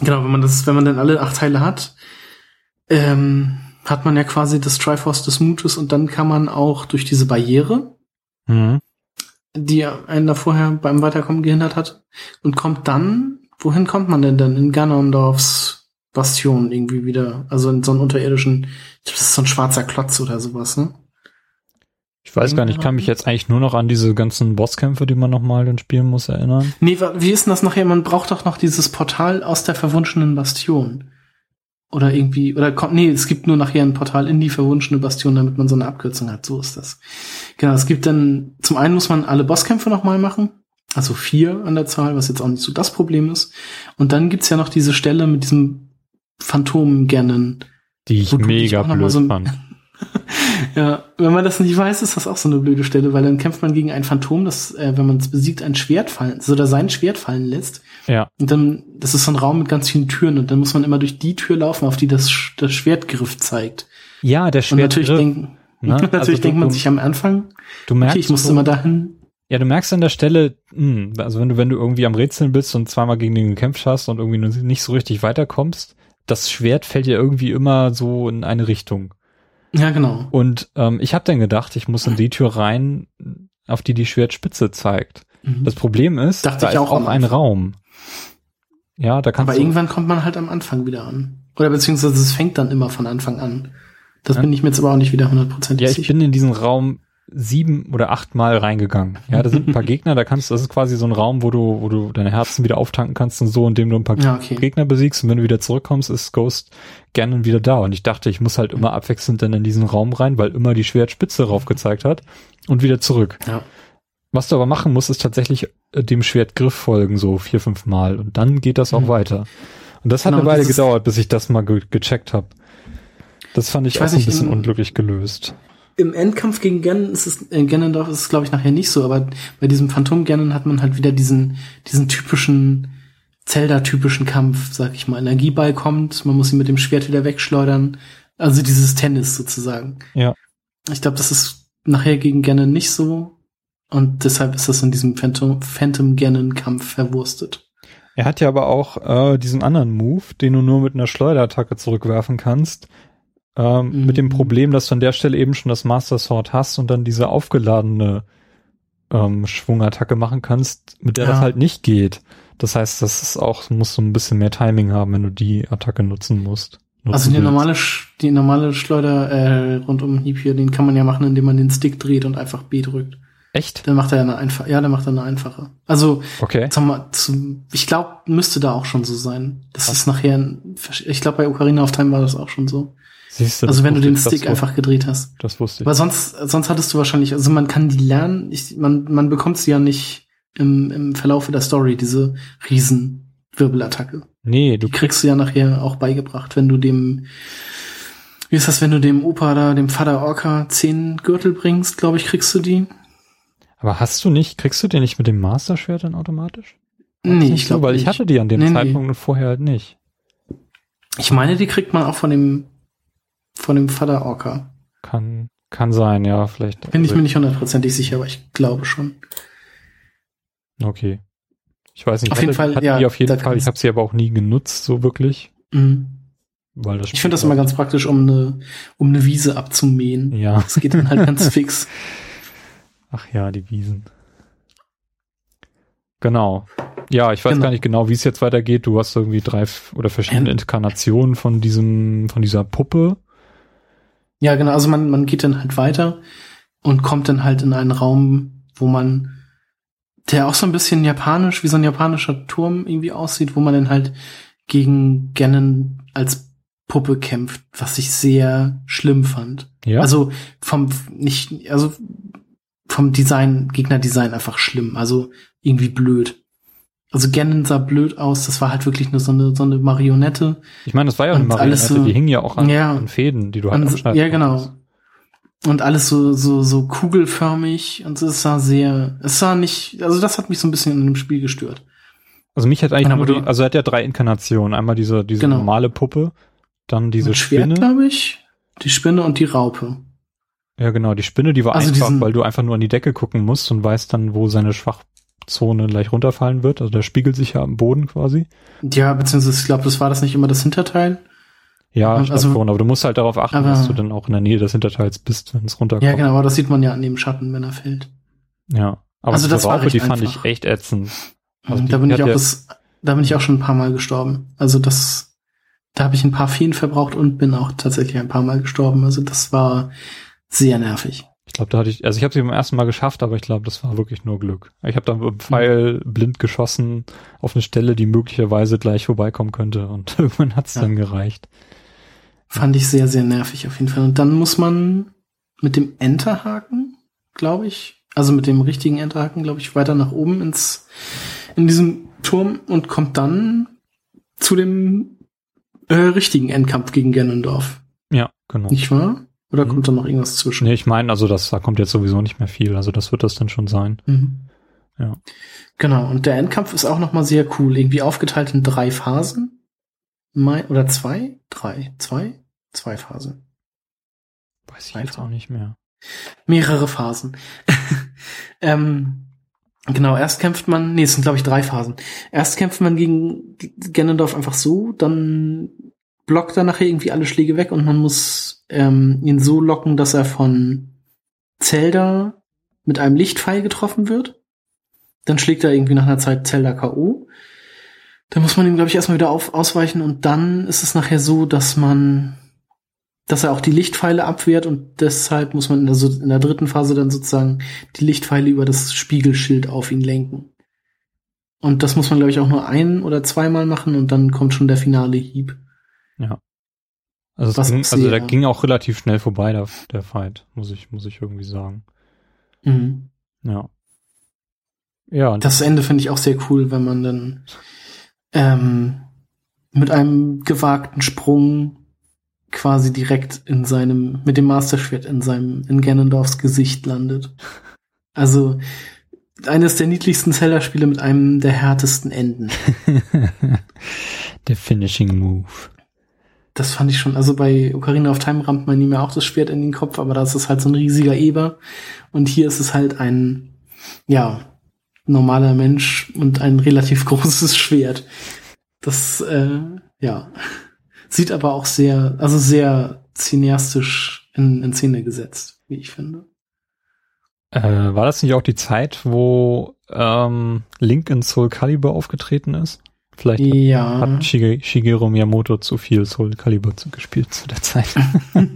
[SPEAKER 3] Genau, wenn man das, wenn man dann alle acht Teile hat, ähm, hat man ja quasi das Triforce des Mutes und dann kann man auch durch diese Barriere,
[SPEAKER 2] Mhm.
[SPEAKER 3] die einen da vorher beim Weiterkommen gehindert hat, und kommt dann, wohin kommt man denn dann? In Ganondorfs Bastion irgendwie wieder, also in so einen unterirdischen, ich glaub, das ist so ein schwarzer Klotz oder sowas, ne?
[SPEAKER 2] Ich weiß gar nicht, ich kann mich jetzt eigentlich nur noch an diese ganzen Bosskämpfe, die man nochmal dann spielen muss, erinnern.
[SPEAKER 3] Nee, wie ist denn das nachher? Man braucht doch noch dieses Portal aus der verwunschenen Bastion. Oder irgendwie, oder kommt, nee, es gibt nur nachher ein Portal in die verwunschene Bastion, damit man so eine Abkürzung hat. So ist das. Genau, es gibt dann, zum einen muss man alle Bosskämpfe nochmal machen. Also vier an der Zahl, was jetzt auch nicht so das Problem ist. Und dann gibt's ja noch diese Stelle mit diesem Phantomgernen.
[SPEAKER 2] Die ich mega blöd
[SPEAKER 3] so
[SPEAKER 2] fand. [laughs]
[SPEAKER 3] Ja, wenn man das nicht weiß, ist das auch so eine blöde Stelle, weil dann kämpft man gegen ein Phantom, das, äh, wenn man es besiegt, ein Schwert fallen, so oder sein Schwert fallen lässt.
[SPEAKER 2] Ja.
[SPEAKER 3] Und dann, das ist so ein Raum mit ganz vielen Türen und dann muss man immer durch die Tür laufen, auf die das, das Schwertgriff zeigt.
[SPEAKER 2] Ja, der
[SPEAKER 3] Und natürlich,
[SPEAKER 2] Schwertgriff.
[SPEAKER 3] denken,
[SPEAKER 2] ne? [laughs]
[SPEAKER 3] natürlich
[SPEAKER 2] Also du-
[SPEAKER 3] denkt man
[SPEAKER 2] du-
[SPEAKER 3] sich am Anfang,
[SPEAKER 2] Du merkst,
[SPEAKER 3] okay, ich muss
[SPEAKER 2] so-
[SPEAKER 3] immer dahin.
[SPEAKER 2] Ja, du merkst an der Stelle, mh, also wenn du, wenn du irgendwie am Rätseln bist und zweimal gegen den gekämpft hast und irgendwie nicht so richtig weiterkommst, das Schwert fällt dir irgendwie immer so in eine Richtung.
[SPEAKER 3] Ja, genau.
[SPEAKER 2] Und ähm, ich habe dann gedacht, ich muss in die Tür rein, auf die die Schwertspitze zeigt.
[SPEAKER 3] Mhm.
[SPEAKER 2] Das Problem ist,
[SPEAKER 3] Dachte
[SPEAKER 2] da
[SPEAKER 3] ich
[SPEAKER 2] ist
[SPEAKER 3] auch
[SPEAKER 2] auch ein. Raum. Ja, da kannst
[SPEAKER 3] Aber
[SPEAKER 2] du.
[SPEAKER 3] irgendwann kommt man halt am Anfang wieder an. Oder beziehungsweise es fängt dann immer von Anfang an. Das
[SPEAKER 2] Ja.
[SPEAKER 3] bin ich mir jetzt aber auch nicht wieder hundertprozentig
[SPEAKER 2] Ja, ich
[SPEAKER 3] sicher.
[SPEAKER 2] bin in diesen Raum sieben oder acht Mal reingegangen. Ja, da sind ein paar [laughs] Gegner, da kannst du, das ist quasi so ein Raum, wo du, wo du deine Herzen wieder auftanken kannst und so, indem du ein paar
[SPEAKER 3] Ja, okay.
[SPEAKER 2] Gegner besiegst und wenn du wieder zurückkommst, ist Ghost gerne wieder da. Und ich dachte, ich muss halt immer abwechselnd dann in diesen Raum rein, weil immer die Schwertspitze raufgezeigt hat und wieder zurück.
[SPEAKER 3] Ja.
[SPEAKER 2] Was du aber machen musst, ist tatsächlich äh, dem Schwert Griff folgen, so vier, fünf Mal. Und dann geht das auch
[SPEAKER 3] Mhm.
[SPEAKER 2] weiter. Und das hat
[SPEAKER 3] Genau,
[SPEAKER 2] eine Weile gedauert, bis ich das mal ge gecheckt habe. Das fand ich,
[SPEAKER 3] Ich
[SPEAKER 2] auch so ein bisschen
[SPEAKER 3] in-
[SPEAKER 2] unglücklich gelöst.
[SPEAKER 3] Im Endkampf gegen Ganon ist es, äh, Ganondorf ist es, glaube ich, nachher nicht so, aber bei diesem Phantom Ganon hat man halt wieder diesen, diesen typischen Zelda-typischen Kampf, sag ich mal. Energieball kommt, man muss ihn mit dem Schwert wieder wegschleudern. Also dieses Tennis sozusagen.
[SPEAKER 2] Ja.
[SPEAKER 3] Ich glaube, das ist nachher gegen Ganon nicht so. Und deshalb ist das in diesem Phantom, Phantom Ganon-Kampf verwurstet.
[SPEAKER 2] Er hat ja aber auch äh, diesen anderen Move, den du nur mit einer Schleuderattacke zurückwerfen kannst. Ähm,
[SPEAKER 3] Mhm.
[SPEAKER 2] Mit dem Problem, dass du an der Stelle eben schon das Master Sword hast und dann diese aufgeladene ähm, Schwungattacke machen kannst, mit der
[SPEAKER 3] Ja.
[SPEAKER 2] das halt nicht geht. Das heißt, das ist auch, musst du ein bisschen mehr Timing haben, wenn du die Attacke nutzen musst. Nutzen
[SPEAKER 3] Also die
[SPEAKER 2] willst.
[SPEAKER 3] normale, die normale Schleuder äh, rundum Hieb hier, den kann man ja machen, indem man den Stick dreht und einfach B drückt.
[SPEAKER 2] Echt?
[SPEAKER 3] Dann macht er eine einfache, ja, dann macht er eine einfache. Also,
[SPEAKER 2] Okay.
[SPEAKER 3] mal, zu, ich glaube, müsste da auch schon so sein. Das ist nachher, ein, ich glaube, bei Ocarina of Time war das auch schon so.
[SPEAKER 2] Siehst du,
[SPEAKER 3] Also wenn du
[SPEAKER 2] wusste
[SPEAKER 3] den Stick
[SPEAKER 2] wu-
[SPEAKER 3] einfach gedreht hast.
[SPEAKER 2] Das wusste ich.
[SPEAKER 3] Aber sonst, sonst hattest du wahrscheinlich, also man kann die lernen, ich, man, man bekommt sie ja nicht im, im Verlaufe der Story, diese Riesenwirbelattacke.
[SPEAKER 2] Nee, du
[SPEAKER 3] Die kriegst du ja nachher auch beigebracht, wenn du dem, wie ist das, wenn du dem Opa da, dem Vater Orca zehn Gürtel bringst, glaube ich, kriegst du die?
[SPEAKER 2] Aber hast du nicht, kriegst du den nicht mit dem Master Schwert dann automatisch? War
[SPEAKER 3] Nee, ich glaube
[SPEAKER 2] weil
[SPEAKER 3] nicht.
[SPEAKER 2] ich hatte die an dem
[SPEAKER 3] Nee, nee.
[SPEAKER 2] Zeitpunkt und vorher halt nicht.
[SPEAKER 3] Ich meine, die kriegt man auch von dem, von dem Vater Orca.
[SPEAKER 2] Kann, kann sein, ja, vielleicht.
[SPEAKER 3] Bin ich mir nicht hundertprozentig sicher, aber ich glaube schon.
[SPEAKER 2] Okay. Ich weiß nicht,
[SPEAKER 3] Auf
[SPEAKER 2] ich
[SPEAKER 3] jeden
[SPEAKER 2] hatte,
[SPEAKER 3] Fall,
[SPEAKER 2] hatte
[SPEAKER 3] ja,
[SPEAKER 2] die auf jeden Fall. Ich habe sie aber auch nie genutzt, so wirklich.
[SPEAKER 3] Mhm.
[SPEAKER 2] Weil das
[SPEAKER 3] Ich finde das immer ganz praktisch, um eine, um eine Wiese abzumähen.
[SPEAKER 2] Ja,
[SPEAKER 3] Das geht dann halt [laughs] ganz fix.
[SPEAKER 2] ach ja, die Wiesen. Genau. Ja, ich weiß
[SPEAKER 3] Genau.
[SPEAKER 2] gar nicht genau, wie es jetzt weitergeht. Du hast irgendwie drei oder verschiedene
[SPEAKER 3] Ähm.
[SPEAKER 2] Inkarnationen von diesem, von dieser Puppe.
[SPEAKER 3] Ja, genau. Also man, man geht dann halt weiter und kommt dann halt in einen Raum, wo man, der auch so ein bisschen japanisch, wie so ein japanischer Turm irgendwie aussieht, wo man dann halt gegen Ganon als Puppe kämpft, was ich sehr schlimm fand.
[SPEAKER 2] Ja.
[SPEAKER 3] Also vom nicht, also vom Design, Gegnerdesign einfach schlimm. Also irgendwie blöd. Also Ganon sah blöd aus. Das war halt wirklich nur so eine, so eine Marionette.
[SPEAKER 2] ich meine, das war ja eine
[SPEAKER 3] und alles
[SPEAKER 2] Marionette,
[SPEAKER 3] so-
[SPEAKER 2] die hing ja auch an,
[SPEAKER 3] Ja.
[SPEAKER 2] an Fäden, die du halt abschneiden
[SPEAKER 3] ja, genau. Und alles so, so, so kugelförmig und es sah sehr, es sah nicht, also das hat mich so ein bisschen in dem Spiel gestört.
[SPEAKER 2] Also mich hat eigentlich
[SPEAKER 3] Ja,
[SPEAKER 2] nur die, also er hat ja drei Inkarnationen. Einmal diese, diese
[SPEAKER 3] Genau.
[SPEAKER 2] normale Puppe, dann diese
[SPEAKER 3] Mit Schwert,
[SPEAKER 2] Spinne.
[SPEAKER 3] glaube ich, die Spinne und die Raupe.
[SPEAKER 2] Ja, genau, die Spinne, die war
[SPEAKER 3] Also
[SPEAKER 2] einfach,
[SPEAKER 3] diesen-
[SPEAKER 2] weil du einfach nur an die Decke gucken musst und weißt dann, wo seine Schwachzone gleich runterfallen wird. Also der spiegelt sich ja am Boden quasi.
[SPEAKER 3] Ja, beziehungsweise ich glaube, das war das nicht immer das Hinterteil.
[SPEAKER 2] Ja,
[SPEAKER 3] Also-
[SPEAKER 2] ich also, schon, aber du musst halt darauf achten,
[SPEAKER 3] Aber-
[SPEAKER 2] dass du dann auch in der Nähe des Hinterteils bist, wenn es runterkommt.
[SPEAKER 3] Ja, genau, aber das sieht man ja an dem Schatten, wenn er fällt.
[SPEAKER 2] Ja. Aber
[SPEAKER 3] Also das war
[SPEAKER 2] Raupe, die fand
[SPEAKER 3] einfach.
[SPEAKER 2] ich echt ätzend. Also
[SPEAKER 3] da bin ich auch
[SPEAKER 2] ja-
[SPEAKER 3] das, da bin ich auch schon ein paar Mal gestorben. Also das, da habe ich ein paar Feen verbraucht und bin auch tatsächlich ein paar Mal gestorben. Also das war sehr nervig.
[SPEAKER 2] Ich glaube, da hatte ich, also ich habe sie beim ersten Mal geschafft, aber ich glaube, das war wirklich nur Glück. Ich habe dann mit dem Pfeil blind geschossen auf eine Stelle, die möglicherweise gleich vorbeikommen könnte und [laughs] irgendwann hat's
[SPEAKER 3] Ja.
[SPEAKER 2] dann gereicht.
[SPEAKER 3] Fand ich sehr, sehr nervig auf jeden Fall. Und dann muss man mit dem Enterhaken, glaube ich, also mit dem richtigen Enterhaken, glaube ich, weiter nach oben ins, in diesem Turm und kommt dann zu dem äh, richtigen Endkampf gegen Ganondorf.
[SPEAKER 2] Ja, genau.
[SPEAKER 3] Nicht wahr? Oder
[SPEAKER 2] Mhm.
[SPEAKER 3] kommt da noch irgendwas zwischen?
[SPEAKER 2] Nee, ich meine, also das, da kommt jetzt sowieso nicht mehr viel. Also das wird das dann schon sein.
[SPEAKER 3] Mhm.
[SPEAKER 2] Ja.
[SPEAKER 3] Genau, und der Endkampf ist auch nochmal sehr cool. Irgendwie aufgeteilt in drei Phasen. Mein, oder zwei? Drei. Zwei? Zwei Phasen.
[SPEAKER 2] Weiß ich
[SPEAKER 3] Einfach.
[SPEAKER 2] jetzt auch nicht mehr.
[SPEAKER 3] Mehrere Phasen. [laughs] ähm, genau, erst kämpft man, nee, es sind glaube ich drei Phasen. Erst kämpft man gegen Ganondorf einfach so, dann blockt er nachher irgendwie alle Schläge weg und man muss ähm, ihn so locken, dass er von Zelda mit einem Lichtpfeil getroffen wird. Dann schlägt er irgendwie nach einer Zeit Zelda K.O. Dann muss man ihm, glaube ich, erstmal wieder auf, ausweichen und dann ist es nachher so, dass man, dass er auch die Lichtpfeile abwehrt und deshalb muss man in der, in der dritten Phase dann sozusagen die Lichtpfeile über das Spiegelschild auf ihn lenken. Und das muss man, glaube ich, auch nur ein oder zweimal machen und dann kommt schon der finale Hieb.
[SPEAKER 2] Also,
[SPEAKER 3] Was
[SPEAKER 2] ging, also
[SPEAKER 3] ja.
[SPEAKER 2] ging auch relativ schnell vorbei, der, der Fight, muss ich, muss ich irgendwie sagen.
[SPEAKER 3] Mhm.
[SPEAKER 2] Ja. Ja,
[SPEAKER 3] Das Ende finde ich auch sehr cool, wenn man dann ähm, mit einem gewagten Sprung quasi direkt in seinem, mit dem Masterschwert in seinem, in Ganondorfs Gesicht landet. Also eines der niedlichsten Zelda-Spiele mit einem der härtesten Enden. [laughs]
[SPEAKER 2] der Finishing Move.
[SPEAKER 3] Das fand ich schon, also bei Ocarina of Time rammt man ihm ja auch das Schwert in den Kopf, aber da ist es halt so ein riesiger Eber. Und hier ist es halt ein, ja, normaler Mensch und ein relativ [laughs] großes Schwert. Das, äh, ja, sieht aber auch sehr, also sehr cineastisch in, in Szene gesetzt, wie ich finde.
[SPEAKER 2] Äh, war das nicht auch die Zeit, wo ähm, Link in Soul Calibur aufgetreten ist? Vielleicht
[SPEAKER 3] Ja.
[SPEAKER 2] hat Shige, Shigeru Miyamoto zu viel Soul Calibur zu, gespielt zu der Zeit. [laughs]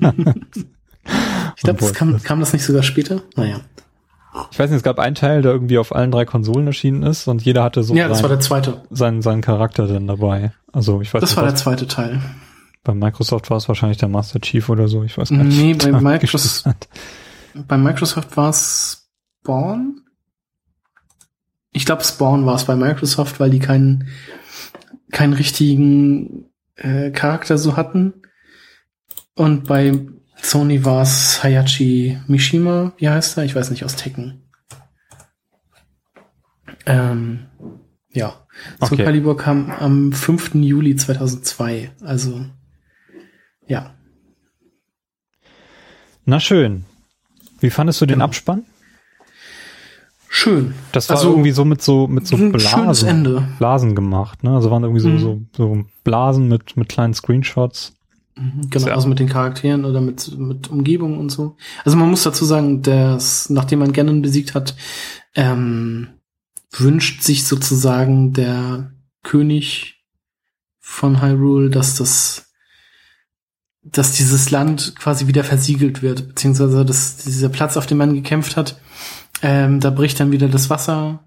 [SPEAKER 3] Ich glaube, das kam, kam das nicht sogar später? Naja.
[SPEAKER 2] Ich weiß nicht, es gab einen Teil, der irgendwie auf allen drei Konsolen erschienen ist und jeder hatte so
[SPEAKER 3] Ja, das war
[SPEAKER 2] seinen,
[SPEAKER 3] der zweite.
[SPEAKER 2] seinen, seinen Charakter dann dabei. Also ich weiß
[SPEAKER 3] Das
[SPEAKER 2] nicht,
[SPEAKER 3] war der zweite Teil.
[SPEAKER 2] bei Microsoft war es wahrscheinlich der Master Chief oder so. Ich weiß gar nicht.
[SPEAKER 3] Nee, bei Microsoft-. Bei Microsoft war es Spawn? Ich glaube, Spawn war es bei Microsoft, weil die keinen keinen richtigen äh, Charakter so hatten. Und bei Sony war es Hayachi Mishima, wie heißt er? Ich weiß nicht, aus Tekken. Ähm, ja. Soul
[SPEAKER 2] Okay.
[SPEAKER 3] Calibur kam am 5. Juli 2002. Also, ja.
[SPEAKER 2] Na schön. Wie fandest du den
[SPEAKER 3] Genau.
[SPEAKER 2] Abspann?
[SPEAKER 3] Schön.
[SPEAKER 2] Das war
[SPEAKER 3] Also,
[SPEAKER 2] irgendwie so mit so mit so Blasen,
[SPEAKER 3] Ende.
[SPEAKER 2] Blasen gemacht, ne? Also waren irgendwie so,
[SPEAKER 3] Mhm.
[SPEAKER 2] so, so Blasen mit mit kleinen Screenshots.
[SPEAKER 3] Mhm, Genau, also mit den Charakteren oder mit, mit Umgebung und so. Also man muss dazu sagen, dass nachdem man Ganon besiegt hat, ähm, wünscht sich sozusagen der König von Hyrule, dass das, dass dieses Land quasi wieder versiegelt wird, beziehungsweise dass dieser Platz, auf dem man gekämpft hat, ähm, da bricht dann wieder das Wasser,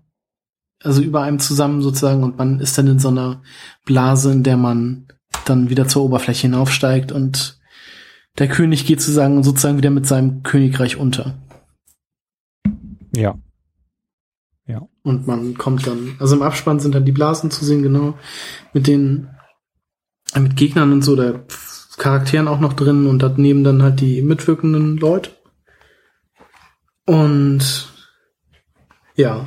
[SPEAKER 3] also über einem zusammen sozusagen und man ist dann in so einer Blase, in der man dann wieder zur Oberfläche hinaufsteigt und der König geht sozusagen, sozusagen wieder mit seinem Königreich unter.
[SPEAKER 2] Ja.
[SPEAKER 3] Und man kommt dann, also im Abspann sind dann die Blasen zu sehen, genau, mit den, mit Gegnern und so, der Charakteren auch noch drin und daneben dann halt die mitwirkenden Leute. Und ja,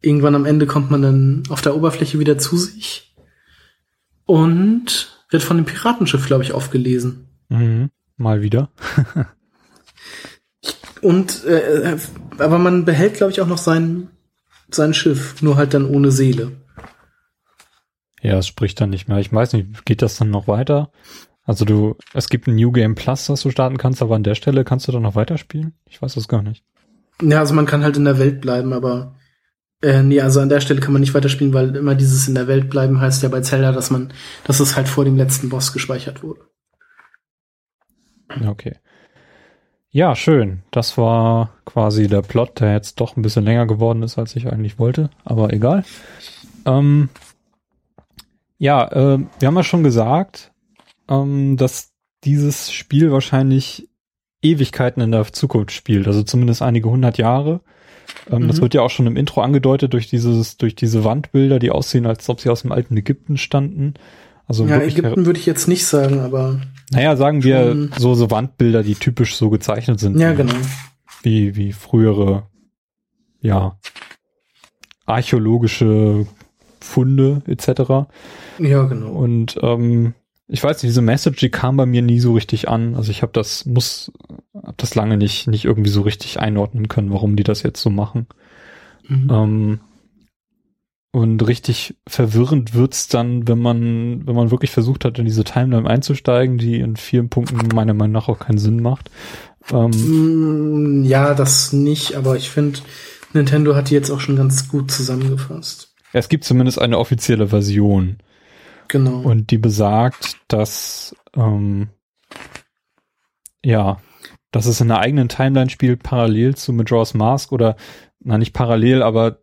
[SPEAKER 3] irgendwann am Ende kommt man dann auf der Oberfläche wieder zu sich und wird von dem Piratenschiff, glaube ich, aufgelesen.
[SPEAKER 2] Mhm. Mal wieder. [laughs]
[SPEAKER 3] Und äh, aber man behält, glaube ich, auch noch sein sein Schiff, nur halt dann ohne Seele.
[SPEAKER 2] Ja, es spricht dann nicht mehr. Ich weiß nicht, geht das dann noch weiter? Also du, es gibt ein New Game Plus, das du starten kannst, aber an der Stelle kannst du dann noch weiterspielen? Ich weiß das gar nicht.
[SPEAKER 3] Ja, also man kann halt in der Welt bleiben, aber äh, nee, also an der Stelle kann man nicht weiterspielen, weil immer dieses in der Welt bleiben heißt ja bei Zelda, dass man, dass es halt vor dem letzten Boss gespeichert wurde.
[SPEAKER 2] Okay. Ja, schön. Das war quasi der Plot, der jetzt doch ein bisschen länger geworden ist, als ich eigentlich wollte, aber egal. Ähm, ja, äh, wir haben ja schon gesagt, ähm, dass dieses Spiel wahrscheinlich Ewigkeiten in der Zukunft spielt, also zumindest einige hundert Jahre. Ähm, Das
[SPEAKER 3] Mhm.
[SPEAKER 2] wird ja auch schon im Intro angedeutet durch dieses, durch diese Wandbilder, die aussehen, als ob sie aus dem alten Ägypten standen. Also
[SPEAKER 3] ja, Ägypten würde ich jetzt nicht sagen, aber
[SPEAKER 2] naja, sagen wir so, so Wandbilder, die typisch so gezeichnet sind.
[SPEAKER 3] ja,
[SPEAKER 2] wie-
[SPEAKER 3] genau.
[SPEAKER 2] Wie, wie frühere, ja, archäologische Funde etc.
[SPEAKER 3] Ja, genau.
[SPEAKER 2] Und ähm, ich weiß nicht, diese Message, die kam bei mir nie so richtig an. Also ich habe das, muss, habe das lange nicht, nicht irgendwie so richtig einordnen können, warum die das jetzt so machen.
[SPEAKER 3] Mhm.
[SPEAKER 2] Ähm, und richtig verwirrend wird's dann, wenn man, wenn man wirklich versucht hat, in diese Timeline einzusteigen, die in vielen Punkten meiner Meinung nach auch keinen Sinn macht. Ähm,
[SPEAKER 3] Mm, Ja, das nicht, aber ich finde, Nintendo hat die jetzt auch schon ganz gut zusammengefasst.
[SPEAKER 2] es gibt zumindest eine offizielle Version
[SPEAKER 3] Genau.
[SPEAKER 2] und die besagt, dass ähm, ja, dass es in einer eigenen Timeline spielt, parallel zu Majora's Mask oder na nicht parallel, aber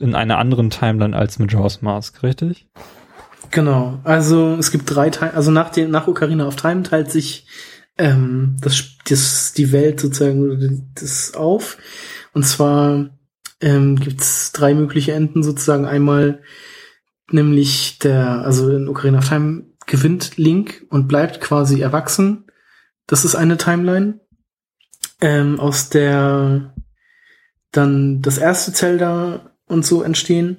[SPEAKER 2] in einer anderen Timeline als Majora's Mask, richtig?
[SPEAKER 3] Genau. Also es gibt drei Teile, also nach dem, nach Ocarina of Time teilt sich ähm, das, das die Welt sozusagen das auf. Und zwar ähm, gibt's drei mögliche Enden sozusagen. Einmal nämlich der, also in Ocarina of Time gewinnt Link und bleibt quasi erwachsen. Das ist eine Timeline, ähm, aus der dann das erste Zelda und so entstehen.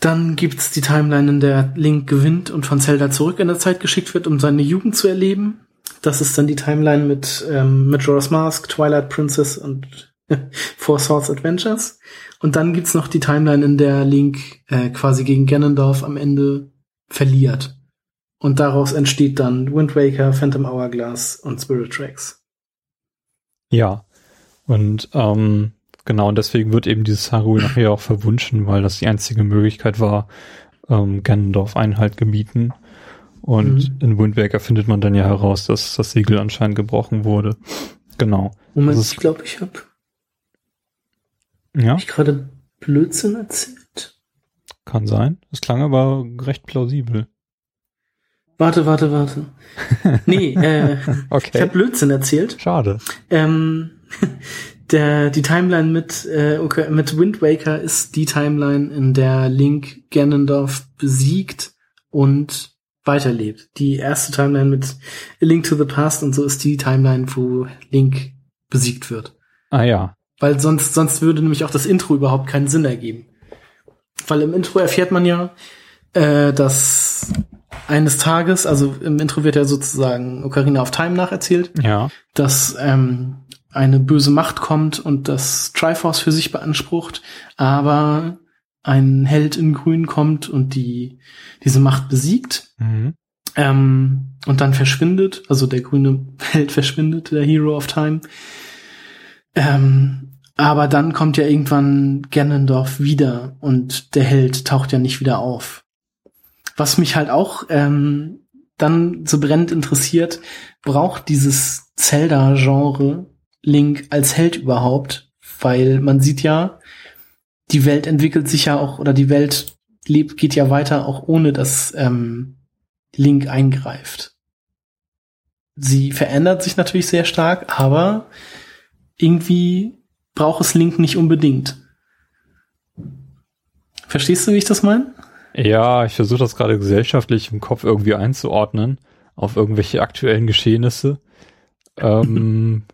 [SPEAKER 3] Dann gibt's die Timeline, in der Link gewinnt und von Zelda zurück in der Zeit geschickt wird, um seine Jugend zu erleben. Das ist dann die Timeline mit ähm, Majora's Mask, Twilight Princess und [laughs] Four Swords Adventures. Und dann gibt's noch die Timeline, in der Link äh, quasi gegen Ganondorf am Ende verliert. Und daraus entsteht dann Wind Waker, Phantom Hourglass und Spirit Tracks.
[SPEAKER 2] Ja. Und ähm, genau, und deswegen wird eben dieses Hyrule nachher auch verwunschen, weil das die einzige Möglichkeit war, ähm, Ganondorf Einhalt gebieten. Und mhm. in Wind Waker findet man dann ja heraus, dass das Siegel anscheinend gebrochen wurde. Genau.
[SPEAKER 3] Moment, ich glaube, ich habe
[SPEAKER 2] ja?
[SPEAKER 3] Hab ich gerade Blödsinn erzählt?
[SPEAKER 2] Kann sein. Es klang aber recht plausibel.
[SPEAKER 3] Warte, warte, warte. [laughs] Nee, äh, okay. ich habe Blödsinn erzählt.
[SPEAKER 2] Schade.
[SPEAKER 3] Ähm, [laughs] der, die Timeline mit, äh, okay, mit Wind Waker ist die Timeline, in der Link Ganondorf besiegt und weiterlebt. Die erste Timeline mit A Link to the Past und so ist die Timeline, wo Link besiegt wird.
[SPEAKER 2] Ah ja.
[SPEAKER 3] Weil sonst, sonst würde nämlich auch das Intro überhaupt keinen Sinn ergeben. Weil im Intro erfährt man ja, äh, dass eines Tages, also im Intro wird ja sozusagen Ocarina of Time nacherzählt,
[SPEAKER 2] ja.
[SPEAKER 3] dass ähm, eine böse Macht kommt und das Triforce für sich beansprucht, aber ein Held in Grün kommt und die diese Macht besiegt
[SPEAKER 2] mhm.
[SPEAKER 3] ähm, und dann verschwindet, also der grüne [laughs] Held verschwindet, der Hero of Time. Ähm, aber dann kommt ja irgendwann Ganondorf wieder und der Held taucht ja nicht wieder auf. Was mich halt auch ähm, dann so brennend interessiert, braucht dieses Zelda-Genre Link als Held überhaupt? Weil man sieht ja, die Welt entwickelt sich ja auch, oder die Welt lebt, geht ja weiter, auch ohne dass ähm, Link eingreift. Sie verändert sich natürlich sehr stark, aber irgendwie braucht es Link nicht unbedingt. Verstehst du, wie ich das meine?
[SPEAKER 2] Ja, ich versuche das gerade gesellschaftlich im Kopf irgendwie einzuordnen auf irgendwelche aktuellen Geschehnisse. [laughs] Ähm,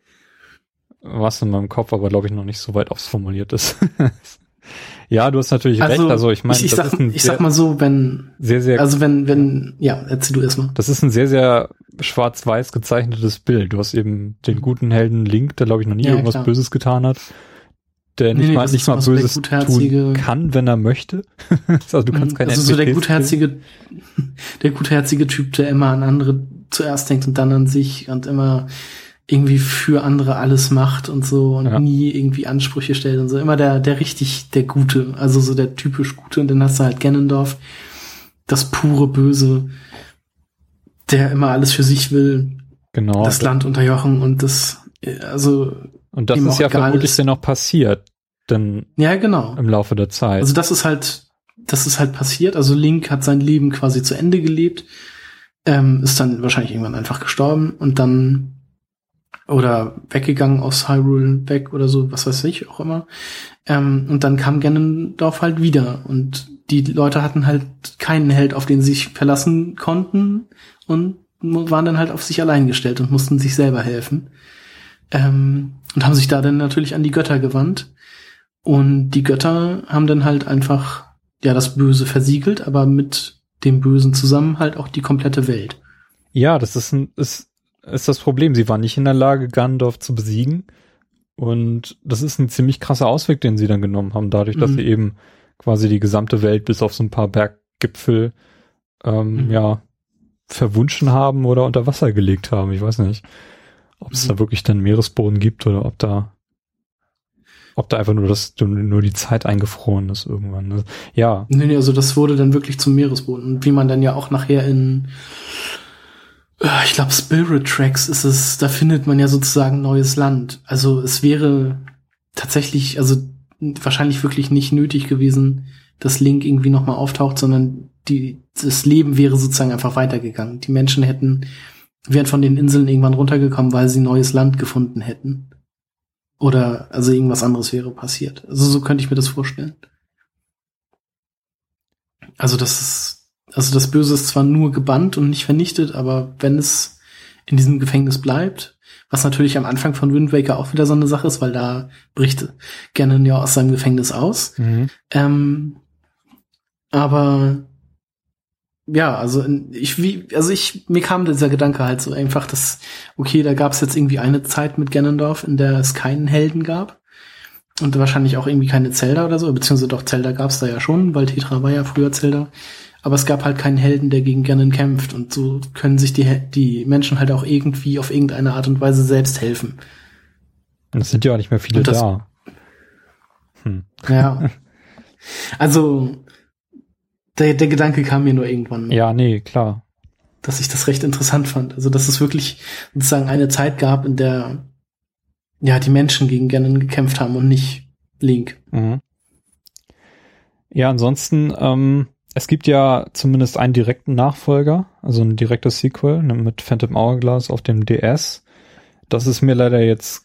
[SPEAKER 2] was in meinem Kopf aber, glaube ich, noch nicht so weit ausformuliert ist. [laughs] ja, du hast natürlich also, recht. Also ich meine,
[SPEAKER 3] ich, ich, sag, ich sag mal so, wenn
[SPEAKER 2] sehr, sehr,
[SPEAKER 3] also wenn, wenn, ja, erzähl du erstmal.
[SPEAKER 2] Das ist ein sehr, sehr schwarz-weiß gezeichnetes Bild. Du hast eben den guten Helden Link, der glaube ich noch nie ja, irgendwas klar. Böses getan hat, der nicht nee, mal nicht mal Böses tun kann, wenn er möchte. [laughs]
[SPEAKER 3] also du kannst keine Also so der gutherzige, [laughs] der gutherzige Typ, der immer an andere zuerst denkt und dann an sich und immer irgendwie für andere alles macht und so und ja. nie irgendwie Ansprüche stellt und so. Immer der, der richtig, der Gute, also so der typisch Gute. Und dann hast du halt Gennendorf, das pure Böse, der immer alles für sich will.
[SPEAKER 2] Genau.
[SPEAKER 3] Das Land unterjochen und das, also.
[SPEAKER 2] Und das ist ja vermutlich ist. dann auch passiert, denn.
[SPEAKER 3] Ja, genau.
[SPEAKER 2] Im Laufe der Zeit.
[SPEAKER 3] Also das ist halt, das ist halt passiert. Also Link hat sein Leben quasi zu Ende gelebt, ähm, ist dann wahrscheinlich irgendwann einfach gestorben und dann oder weggegangen aus Hyrule weg oder so, was weiß ich auch immer. Ähm, und dann kam Ganondorf halt wieder und die Leute hatten halt keinen Held, auf den sie sich verlassen konnten und waren dann halt auf sich allein gestellt und mussten sich selber helfen. Ähm, und haben sich da dann natürlich an die Götter gewandt. Und die Götter haben dann halt einfach, ja, das Böse versiegelt, aber mit dem Bösen zusammen halt auch die komplette Welt.
[SPEAKER 2] Ja, das ist ein, ist ist das Problem. Sie waren nicht in der Lage, Gandalf zu besiegen. Und das ist ein ziemlich krasser Ausweg, den sie dann genommen haben, dadurch, dass mhm. sie eben quasi die gesamte Welt bis auf so ein paar Berggipfel ähm, mhm. ja verwunschen haben oder unter Wasser gelegt haben. Ich weiß nicht, ob es mhm. da wirklich dann Meeresboden gibt oder ob da ob da einfach nur das nur die Zeit eingefroren ist irgendwann. Ne? Ja.
[SPEAKER 3] Nee, nee, also das wurde dann wirklich zum Meeresboden. Und wie man dann ja auch nachher in äh, ich glaube, Spirit Tracks ist es, da findet man ja sozusagen neues Land. Also es wäre tatsächlich, also wahrscheinlich wirklich nicht nötig gewesen, dass Link irgendwie nochmal auftaucht, sondern die, das Leben wäre sozusagen einfach weitergegangen. Die Menschen hätten, wären von den Inseln irgendwann runtergekommen, weil sie neues Land gefunden hätten. Oder also irgendwas anderes wäre passiert. Also so könnte ich mir das vorstellen. Also das ist, also das Böse ist zwar nur gebannt und nicht vernichtet, aber wenn es in diesem Gefängnis bleibt, was natürlich am Anfang von Wind Waker auch wieder so eine Sache ist, weil da bricht Ganon ja aus seinem Gefängnis aus.
[SPEAKER 2] Mhm.
[SPEAKER 3] Ähm, aber ja, also ich wie, also ich mir kam dieser Gedanke halt so einfach, dass okay, da gab es jetzt irgendwie eine Zeit mit Ganondorf, in der es keinen Helden gab und wahrscheinlich auch irgendwie keine Zelda oder so, beziehungsweise doch Zelda gab es da ja schon, weil Tetra war ja früher Zelda, aber es gab halt keinen Helden, der gegen Ganon kämpft und so können sich die die Menschen halt auch irgendwie auf irgendeine Art und Weise selbst helfen.
[SPEAKER 2] Und es sind ja auch nicht mehr viele
[SPEAKER 3] das-
[SPEAKER 2] da. Hm.
[SPEAKER 3] Ja. [laughs] also der, der Gedanke kam mir nur irgendwann.
[SPEAKER 2] Ja, nee, klar.
[SPEAKER 3] dass ich das recht interessant fand. Also, dass es wirklich sozusagen eine Zeit gab, in der ja die Menschen gegen Ganon gekämpft haben und nicht Link.
[SPEAKER 2] Mhm. Ja, ansonsten, ähm, es gibt ja zumindest einen direkten Nachfolger, also ein direktes Sequel ne, mit Phantom Hourglass auf dem DS. Das ist mir leider jetzt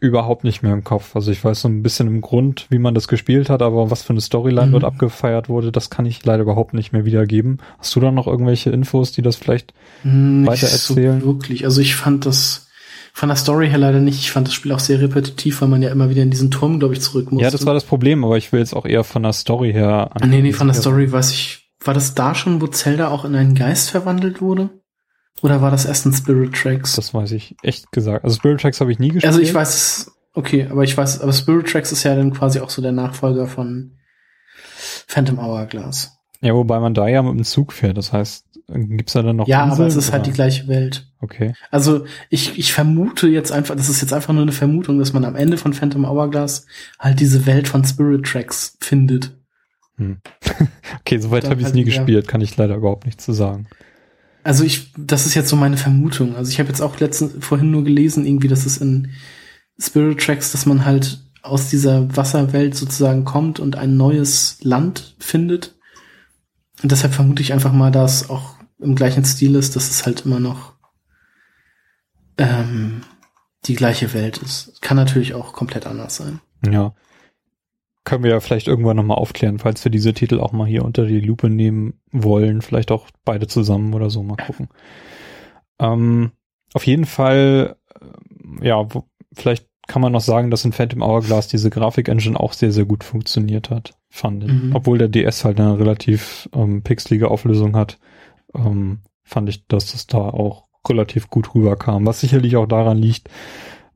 [SPEAKER 2] überhaupt nicht mehr im Kopf. Also ich weiß so ein bisschen im Grund, wie man das gespielt hat, aber was für eine Storyline
[SPEAKER 3] Mhm.
[SPEAKER 2] dort abgefeiert wurde, das kann ich leider überhaupt nicht mehr wiedergeben. Hast du da noch irgendwelche Infos, die das vielleicht
[SPEAKER 3] Hm,
[SPEAKER 2] Weiter erzählen?
[SPEAKER 3] So wirklich. Also ich fand das von der Story her leider nicht. Ich fand das Spiel auch sehr repetitiv, weil man ja immer wieder in diesen Turm, glaube ich, zurück musste.
[SPEAKER 2] Ja, das war das Problem, aber ich will jetzt auch eher von der Story her.
[SPEAKER 3] Nee, nee, von der. Story weiß ich. War das da schon, wo Zelda auch in einen Geist verwandelt wurde? Oder war das erst in Spirit Tracks?
[SPEAKER 2] Das weiß ich echt gesagt. Also Spirit Tracks habe ich nie gespielt.
[SPEAKER 3] Also ich weiß es, okay, aber ich weiß, aber Spirit Tracks ist ja dann quasi auch so der Nachfolger von Phantom Hourglass.
[SPEAKER 2] Ja, wobei man da ja mit dem Zug fährt. Das heißt, gibt's da dann noch
[SPEAKER 3] Ja, aber
[SPEAKER 2] Inseln,
[SPEAKER 3] es ist halt
[SPEAKER 2] oder?
[SPEAKER 3] die gleiche Welt.
[SPEAKER 2] Okay.
[SPEAKER 3] Also ich, ich vermute jetzt einfach, das ist jetzt einfach nur eine Vermutung, dass man am Ende von Phantom Hourglass halt diese Welt von Spirit Tracks findet. [laughs]
[SPEAKER 2] Okay, soweit habe ich es
[SPEAKER 3] halt
[SPEAKER 2] nie gespielt, kann ich leider überhaupt nichts zu sagen.
[SPEAKER 3] Also ich, das ist jetzt so meine Vermutung. Also ich habe jetzt auch letzten, vorhin nur gelesen, irgendwie, dass es in Spirit Tracks, dass man halt aus dieser Wasserwelt sozusagen kommt und ein neues Land findet. Und deshalb vermute ich einfach mal, dass auch im gleichen Stil ist, dass es halt immer noch ähm, die gleiche Welt ist. Kann natürlich auch komplett anders sein.
[SPEAKER 2] Ja. Können wir ja vielleicht irgendwann nochmal aufklären, falls wir diese Titel auch mal hier unter die Lupe nehmen wollen. Vielleicht auch beide zusammen oder so, mal gucken. Ähm, auf jeden Fall, äh, ja, wo, vielleicht kann man noch sagen, dass in Phantom Hourglass diese Grafik-Engine auch sehr, sehr gut funktioniert hat, fand ich.
[SPEAKER 3] Mhm.
[SPEAKER 2] Obwohl der DS halt eine relativ ähm, pixelige Auflösung hat, ähm, fand ich, dass das da auch relativ gut rüberkam. Was sicherlich auch daran liegt,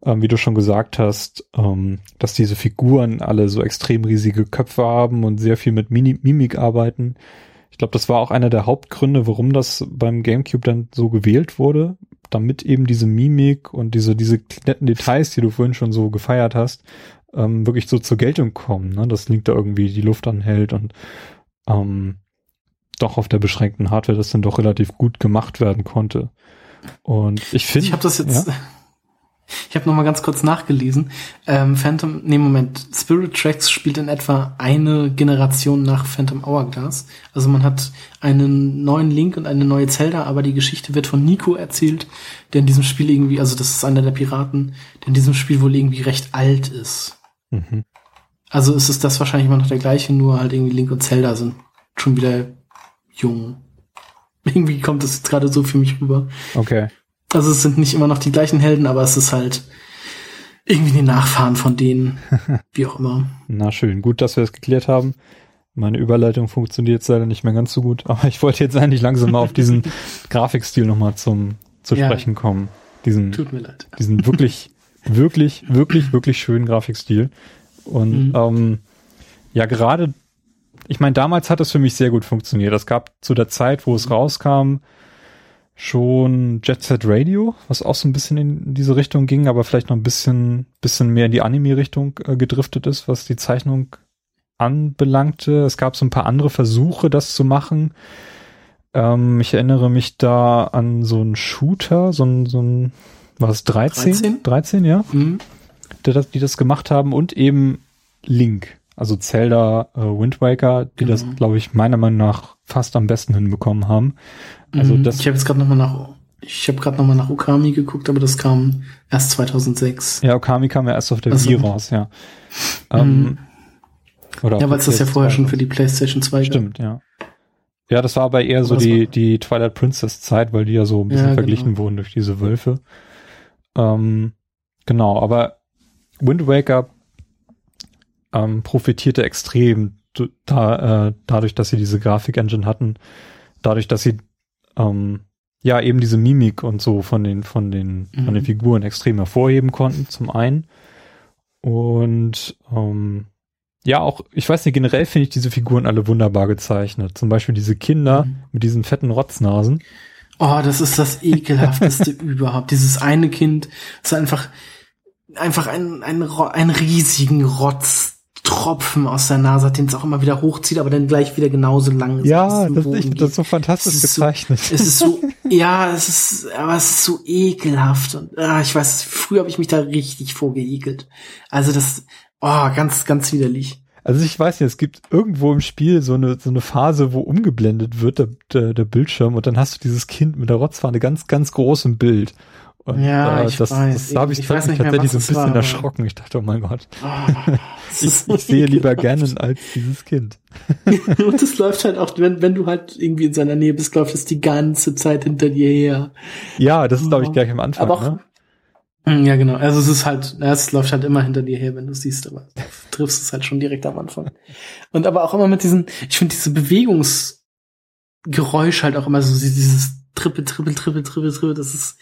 [SPEAKER 2] ähm, wie du schon gesagt hast, ähm, dass diese Figuren alle so extrem riesige Köpfe haben und sehr viel mit Mini Mimik arbeiten. Ich glaube, das war auch einer der Hauptgründe, warum das beim GameCube dann so gewählt wurde, damit eben diese Mimik und diese, diese netten Details, die du vorhin schon so gefeiert hast, ähm, wirklich so zur Geltung kommen. Ne? Das Link da irgendwie die Luft anhält und ähm, doch auf der beschränkten Hardware das dann doch relativ gut gemacht werden konnte. Und ich finde,
[SPEAKER 3] Ich habe das jetzt. [laughs] Ich habe noch mal ganz kurz nachgelesen. Ähm, Phantom, nee Moment, Spirit Tracks spielt in etwa eine Generation nach Phantom Hourglass. Also man hat einen neuen Link und eine neue Zelda, aber die Geschichte wird von Nico erzählt, der in diesem Spiel irgendwie, also das ist einer der Piraten, der in diesem Spiel wohl irgendwie recht alt ist.
[SPEAKER 2] Mhm.
[SPEAKER 3] Also ist es das wahrscheinlich immer noch der gleiche, nur halt irgendwie Link und Zelda sind schon wieder jung. [laughs] Irgendwie kommt das jetzt gerade so für mich rüber.
[SPEAKER 2] Okay.
[SPEAKER 3] Also es sind nicht immer noch die gleichen Helden, aber es ist halt irgendwie die Nachfahren von denen, [laughs] wie auch immer.
[SPEAKER 2] Na schön, gut, dass wir das geklärt haben. Meine Überleitung funktioniert jetzt leider nicht mehr ganz so gut, aber ich wollte jetzt eigentlich langsam mal auf diesen [laughs] Grafikstil nochmal zum zu
[SPEAKER 3] Ja.
[SPEAKER 2] sprechen kommen. Diesen,
[SPEAKER 3] Tut mir leid.
[SPEAKER 2] diesen wirklich, wirklich, wirklich, wirklich schönen Grafikstil. Und
[SPEAKER 3] Mhm.
[SPEAKER 2] ähm, ja, gerade, ich meine, damals hat es für mich sehr gut funktioniert. Es gab zu der Zeit, wo es rauskam, schon Jet Set Radio, was auch so ein bisschen in diese Richtung ging, aber vielleicht noch ein bisschen, bisschen mehr in die Anime-Richtung äh, gedriftet ist, was die Zeichnung anbelangte. Es gab so ein paar andere Versuche, das zu machen. Ähm, ich erinnere mich da an so einen Shooter, so ein, so ein, was 13?
[SPEAKER 3] 13?
[SPEAKER 2] 13, ja
[SPEAKER 3] Mhm.
[SPEAKER 2] die das, die das gemacht haben und eben Link, also Zelda, äh, Wind Waker, die das,
[SPEAKER 3] Genau.
[SPEAKER 2] glaube ich, meiner Meinung nach fast am besten hinbekommen haben. Also
[SPEAKER 3] Mhm.
[SPEAKER 2] das,
[SPEAKER 3] ich habe jetzt gerade nochmal nach Ich habe gerade nochmal nach Okami geguckt, aber das kam erst 2006.
[SPEAKER 2] Ja, Okami kam ja erst auf der
[SPEAKER 3] Also-
[SPEAKER 2] Wii raus, ja. Ähm, oder auf
[SPEAKER 3] Ja, weil es das ja vorher
[SPEAKER 2] PS2
[SPEAKER 3] schon für die PlayStation 2 gab.
[SPEAKER 2] Stimmt, ja. Ja, das war aber eher so
[SPEAKER 3] Aber das
[SPEAKER 2] die,
[SPEAKER 3] war-
[SPEAKER 2] die Twilight Princess Zeit, weil die ja so ein bisschen
[SPEAKER 3] Ja, genau.
[SPEAKER 2] verglichen wurden durch diese Wölfe. Ähm, genau, aber Wind Waker ähm, profitierte extrem da, äh, dadurch, dass sie diese Grafik-Engine hatten, dadurch, dass sie ähm, ja eben diese Mimik und so von den, von den, von den
[SPEAKER 3] Mhm.
[SPEAKER 2] Figuren extrem hervorheben konnten, zum einen. Und ähm, ja, auch, ich weiß nicht, generell finde ich diese Figuren alle wunderbar gezeichnet. Zum Beispiel diese Kinder
[SPEAKER 3] Mhm.
[SPEAKER 2] mit diesen fetten Rotznasen.
[SPEAKER 3] Oh, das ist das ekelhafteste [laughs] überhaupt. Dieses eine Kind ist einfach, einfach ein, ein, einen riesigen Rotztropfen aus der Nase hat, den es auch immer wieder hochzieht, aber dann gleich wieder genauso lang ist.
[SPEAKER 2] Ja, das, ich das so fantastisch
[SPEAKER 3] Es ist so-
[SPEAKER 2] gezeichnet.
[SPEAKER 3] Es ist so, [laughs] ja, es ist, aber es ist so ekelhaft und ah, ich weiß, früher habe ich mich da richtig vorgeekelt. Also das, oh, ganz, ganz widerlich.
[SPEAKER 2] Also ich weiß nicht, es gibt irgendwo im Spiel so eine, so eine Phase, wo umgeblendet wird der, der, der Bildschirm und dann hast du dieses Kind mit der Rotzfahne ganz, ganz groß im Bild. Und,
[SPEAKER 3] Ja, ich
[SPEAKER 2] das,
[SPEAKER 3] weiß.
[SPEAKER 2] das habe ich,
[SPEAKER 3] Ich
[SPEAKER 2] das
[SPEAKER 3] weiß
[SPEAKER 2] hat mich
[SPEAKER 3] nicht mehr,
[SPEAKER 2] tatsächlich so ein bisschen
[SPEAKER 3] war,
[SPEAKER 2] erschrocken. Ich dachte, oh mein Gott,
[SPEAKER 3] Oh, [laughs]
[SPEAKER 2] ich, ich sehe lieber gerne als dieses Kind. [laughs]
[SPEAKER 3] Und es läuft halt auch, wenn, wenn du halt irgendwie in seiner Nähe bist, läuft es die ganze Zeit hinter dir her.
[SPEAKER 2] Ja, das ist, glaube ich,
[SPEAKER 3] Oh.
[SPEAKER 2] gleich am Anfang.
[SPEAKER 3] Aber auch,
[SPEAKER 2] ne?
[SPEAKER 3] Mm, ja, genau. Also es ist halt, es läuft halt immer hinter dir her, wenn du siehst, aber du triffst es halt schon direkt am Anfang. Und aber auch immer mit diesen, ich finde diese Bewegungsgeräusch halt auch immer so dieses Trippel, Trippel, Trippel, Trippel, Trippel, das ist